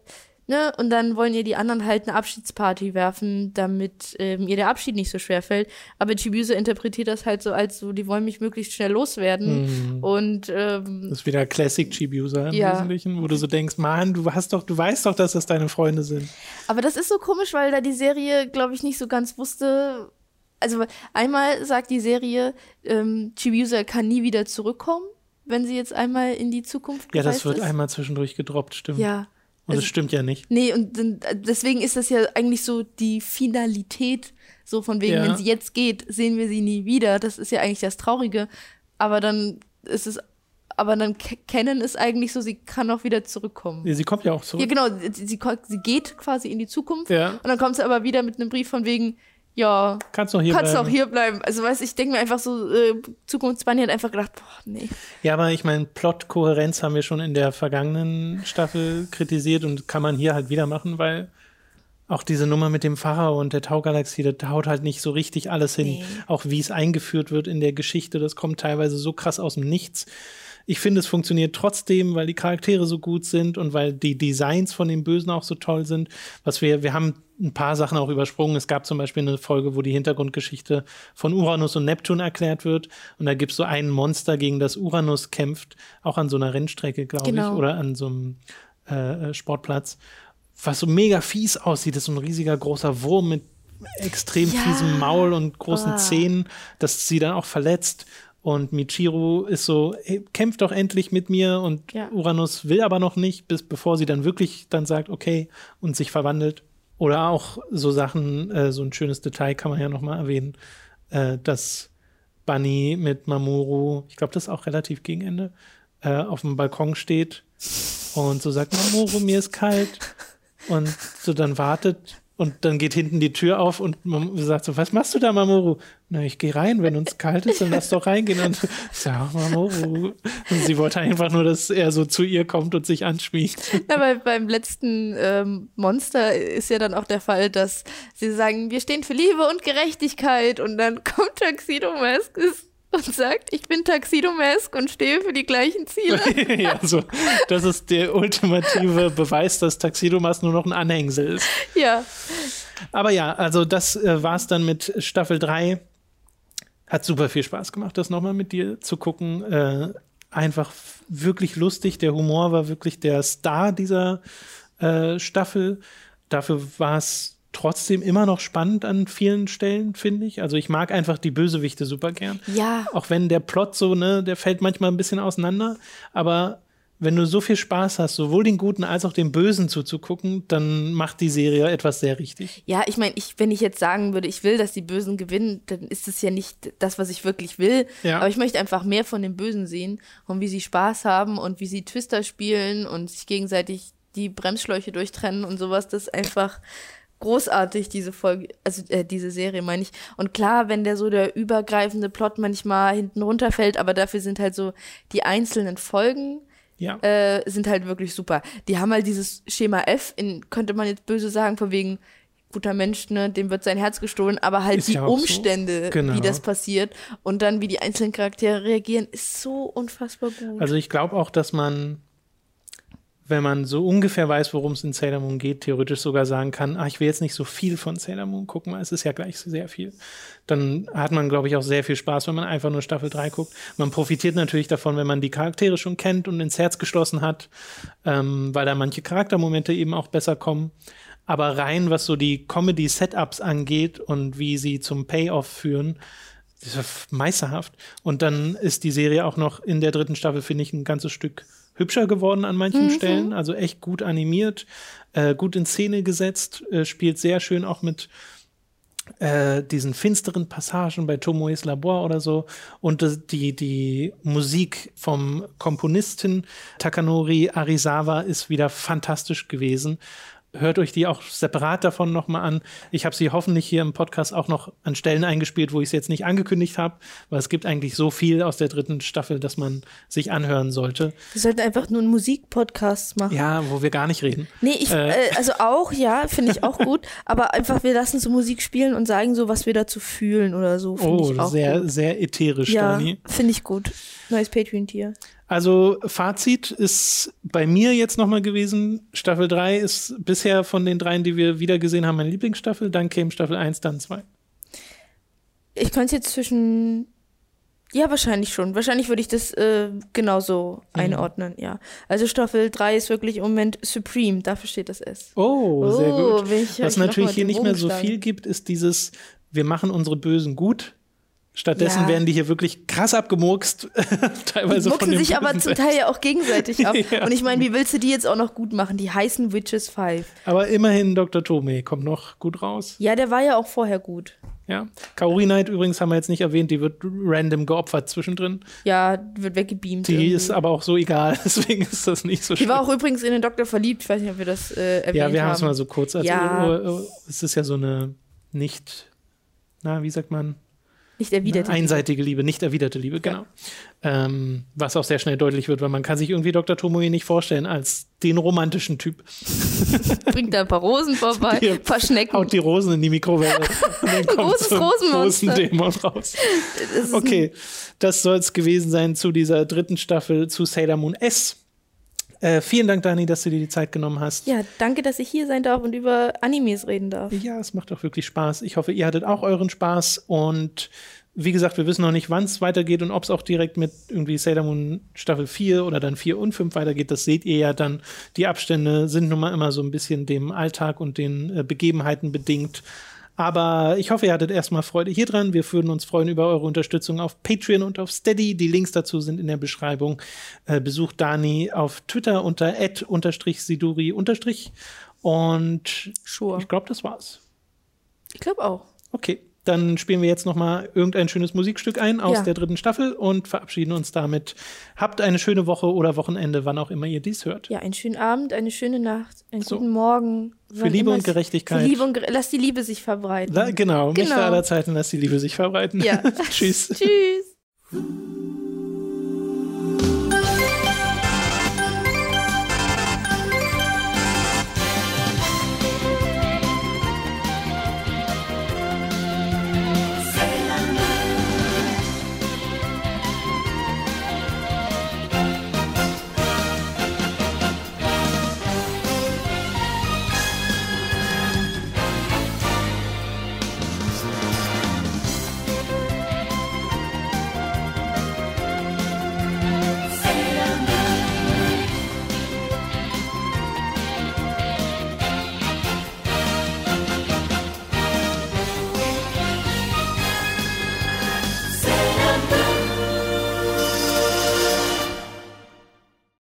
B: ne, und dann wollen ihr die anderen halt eine Abschiedsparty werfen, damit ähm, ihr der Abschied nicht so schwer fällt. Aber Chibiusa interpretiert das halt so als so, die wollen mich möglichst schnell loswerden. Und ähm,
A: Das ist wieder Classic Chibiusa im
B: Ja.
A: Wesentlichen, wo du so denkst, Mann, du hast doch, du weißt doch, dass das deine Freunde sind.
B: Aber das ist so komisch, weil da die Serie, glaube ich, nicht so ganz wusste. Also einmal sagt die Serie, ähm, Chibiusa kann nie wieder zurückkommen, wenn sie jetzt einmal in die Zukunft
A: Ja, das wird
B: ist.
A: einmal zwischendurch gedroppt, stimmt.
B: Ja.
A: Und das
B: also-
A: stimmt ja nicht.
B: Nee, und dann, deswegen ist das ja eigentlich so die Finalität, so von wegen,
A: Ja.
B: wenn sie jetzt geht, sehen wir sie nie wieder. Das ist ja eigentlich das Traurige. Aber dann ist es, aber dann ke- kennen ist eigentlich so, sie kann auch wieder zurückkommen.
A: Sie kommt ja auch zurück.
B: Ja, genau, sie, sie geht quasi in die Zukunft
A: Ja.
B: und dann kommt sie aber wieder mit einem Brief von wegen, ja,
A: Kannst noch hier
B: kannst
A: bleiben.
B: auch hier bleiben. Also weißt ich denke mir einfach so, äh, Zukunftsbunny hat einfach gedacht, boah, nee.
A: Ja, aber ich meine, Plot-Kohärenz haben wir schon in der vergangenen Staffel kritisiert und kann man hier halt wieder machen, weil auch diese Nummer mit dem Pharao und der Taugalaxie, das haut halt nicht so richtig alles hin.
B: Nee.
A: Auch wie es eingeführt wird in der Geschichte, das kommt teilweise so krass aus dem Nichts. Ich finde, es funktioniert trotzdem, weil die Charaktere so gut sind und weil die Designs von den Bösen auch so toll sind. Was wir, wir haben ein paar Sachen auch übersprungen. Es gab zum Beispiel eine Folge, wo die Hintergrundgeschichte von Uranus und Neptun erklärt wird. Und da gibt es so ein Monster, gegen das Uranus kämpft, auch an so einer Rennstrecke, glaube
B: Genau.
A: ich, oder an so einem äh, äh, Sportplatz, was so mega fies aussieht. Das ist so ein riesiger großer Wurm mit extrem
B: Ja.
A: fiesem Maul und großen
B: Ah.
A: Zähnen, das sie dann auch verletzt. Und Michiru ist so, hey, kämpft doch endlich mit mir. Und
B: Ja.
A: Uranus will aber noch nicht, bis bevor sie dann wirklich dann sagt, okay, und sich verwandelt. Oder auch so Sachen, äh, so ein schönes Detail kann man ja noch mal erwähnen, äh, dass Bunny mit Mamoru, ich glaube, das ist auch relativ gegen Ende, äh, auf dem Balkon steht und so sagt, Mamoru, mir ist kalt. Und so dann wartet und dann geht hinten die Tür auf und man sagt so, was machst du da, Mamoru? Na, ich gehe rein, wenn uns kalt ist, dann lass doch reingehen. Und sag, Mamoru. Und sie wollte einfach nur, dass er so zu ihr kommt und sich anschmiegt.
B: Na, bei, beim letzten ähm, Monster ist ja dann auch der Fall, dass sie sagen, wir stehen für Liebe und Gerechtigkeit und dann kommt Tuxedo Mask ist- und sagt, ich bin Tuxedo Mask und stehe für die gleichen Ziele.
A: ja, so. Das ist der ultimative Beweis, dass Taxidomas nur noch ein Anhängsel ist.
B: ja,
A: Aber ja, also das äh, war's dann mit Staffel 3. Hat super viel Spaß gemacht, das nochmal mit dir zu gucken. Äh, einfach wirklich lustig. Der Humor war wirklich der Star dieser äh, Staffel. Dafür war es trotzdem immer noch spannend an vielen Stellen, finde ich. Also ich mag einfach die Bösewichte super gern.
B: ja,
A: Auch wenn der Plot so, ne, der fällt manchmal ein bisschen auseinander, aber wenn du so viel Spaß hast, sowohl den Guten als auch den Bösen zuzugucken, dann macht die Serie etwas sehr richtig.
B: Ja, ich meine, ich, wenn ich jetzt sagen würde, ich will, dass die Bösen gewinnen, dann ist es ja nicht das, was ich wirklich will.
A: Ja.
B: Aber ich möchte einfach mehr von den Bösen sehen und wie sie Spaß haben und wie sie Twister spielen und sich gegenseitig die Bremsschläuche durchtrennen und sowas. Das ist einfach großartig, diese Folge, also äh, diese Serie, meine ich. Und klar, wenn der so der übergreifende Plot manchmal hinten runterfällt, aber dafür sind halt so die einzelnen Folgen
A: Ja.
B: äh, sind halt wirklich super. Die haben halt dieses Schema F, in, könnte man jetzt böse sagen, von wegen guter Mensch, ne, dem wird sein Herz gestohlen, aber halt
A: Ist
B: die
A: ja auch so.
B: Umstände,
A: Genau.
B: wie das passiert und dann wie die einzelnen Charaktere reagieren, ist so unfassbar gut.
A: Also ich glaube auch, dass man, wenn man so ungefähr weiß, worum es in Sailor Moon geht, theoretisch sogar sagen kann, ach, ich will jetzt nicht so viel von Sailor Moon gucken, weil es ist ja gleich sehr viel. Dann hat man, glaube ich, auch sehr viel Spaß, wenn man einfach nur Staffel 3 guckt. Man profitiert natürlich davon, wenn man die Charaktere schon kennt und ins Herz geschlossen hat, ähm, weil da manche Charaktermomente eben auch besser kommen. Aber rein, was so die Comedy-Setups angeht und wie sie zum Payoff führen, das ist meisterhaft. Und dann ist die Serie auch noch in der dritten Staffel, finde ich, ein ganzes Stück hübscher geworden an manchen Stellen. Also echt gut animiert, äh, gut in Szene gesetzt, äh, spielt sehr schön auch mit äh, diesen finsteren Passagen bei Tomoes Labor oder so. Und die, die Musik vom Komponisten Takanori Arisawa ist wieder fantastisch gewesen. Hört euch die auch separat davon nochmal an. Ich habe sie hoffentlich hier im Podcast auch noch an Stellen eingespielt, wo ich es jetzt nicht angekündigt habe, weil es gibt eigentlich so viel aus der dritten Staffel, dass man sich anhören sollte.
B: Wir sollten einfach nur einen Musikpodcast machen.
A: Ja, wo wir gar nicht reden.
B: Nee, ich,
A: Äh.
B: äh, also auch, ja, finde ich auch gut, aber einfach, wir lassen so Musik spielen und sagen so, was wir dazu fühlen oder so.
A: Oh, sehr,
B: gut.
A: sehr ätherisch,
B: Ja, finde ich gut. Neues Patreon-Tier.
A: Also Fazit ist bei mir jetzt nochmal gewesen, Staffel 3 ist bisher von den dreien, die wir wieder gesehen haben, meine Lieblingsstaffel, dann käme Staffel 1, dann 2.
B: Ich könnte jetzt zwischen. Ja, wahrscheinlich schon. Wahrscheinlich würde ich das äh, genauso
A: Mhm.
B: einordnen, ja. Also Staffel 3 ist wirklich im Moment Supreme, dafür steht das S.
A: Oh, sehr
B: Oh,
A: gut.
B: will ich-
A: Was natürlich hier nicht mehr so viel gibt, ist dieses, wir machen unsere Bösen gut. Stattdessen
B: Ja.
A: werden die hier wirklich krass abgemurkst,
B: Die
A: teilweise von
B: mucksen
A: dem
B: sich aber zum. Teil ja auch gegenseitig ab.
A: Ja.
B: Und ich meine, wie willst du die jetzt auch noch gut machen? Die heißen Witches 5.
A: Aber immerhin Dr. Tome kommt noch gut raus.
B: Ja, der war ja auch vorher gut.
A: Ja. Kaori Knight übrigens haben wir jetzt nicht erwähnt, die wird random geopfert zwischendrin.
B: Ja, wird weggebeamt.
A: Die
B: irgendwie.
A: ist aber auch so egal, deswegen ist das nicht so
B: Die
A: schlimm.
B: war auch übrigens in den Doktor verliebt. Ich weiß nicht, ob wir das äh, erwähnt
A: Ja, wir haben
B: haben.
A: es mal so kurz erzählt.
B: Ja.
A: Es ist ja so eine nicht, na, wie sagt man?
B: Nicht erwidert.
A: Eine einseitige Liebe, nicht erwiderte Liebe, genau. Ähm, was auch sehr schnell deutlich wird, weil man kann sich irgendwie Dr. Tomoe nicht vorstellen als den romantischen Typ.
B: Bringt da ein paar Rosen vorbei, ein paar Schnecken.
A: Haut die Rosen in die Mikrowelle. Kommt
B: großes
A: so ein
B: Rosenmonster.
A: Rosendämon raus. Okay, das soll es gewesen sein zu dieser dritten Staffel zu Sailor Moon S. Äh, vielen Dank, Dani, dass du dir die Zeit genommen hast.
B: Ja, danke, dass ich hier sein darf und über Animes reden darf.
A: Ja, es macht auch wirklich Spaß. Ich hoffe, ihr hattet auch euren Spaß. Und wie gesagt, wir wissen noch nicht, wann es weitergeht und ob es auch direkt mit irgendwie Sailor Moon Staffel 4 oder dann 4 und 5 weitergeht. Das seht ihr ja dann. Die Abstände sind nun mal immer so ein bisschen dem Alltag und den äh, Begebenheiten bedingt. Aber ich hoffe, ihr hattet erstmal Freude hier dran. Wir würden uns freuen über eure Unterstützung auf Patreon und auf Steady. Die Links dazu sind in der Beschreibung. Äh, besucht Dani auf Twitter unter @siduri und
B: Sure.
A: ich glaube, das war's.
B: Ich glaube auch.
A: Okay, dann spielen wir jetzt noch mal irgendein schönes Musikstück ein aus
B: Ja.
A: der dritten Staffel und verabschieden uns damit. Habt eine schöne Woche oder Wochenende, wann auch immer ihr dies hört.
B: Ja, einen schönen Abend, eine schöne Nacht, einen
A: So.
B: guten Morgen.
A: Für Liebe und Gerechtigkeit.
B: Für Liebe und Lass die Liebe sich verbreiten.
A: Da, genau, Mächte
B: Genau.
A: aller Zeiten, dass die Liebe sich verbreiten.
B: Ja.
A: Tschüss.
B: Tschüss.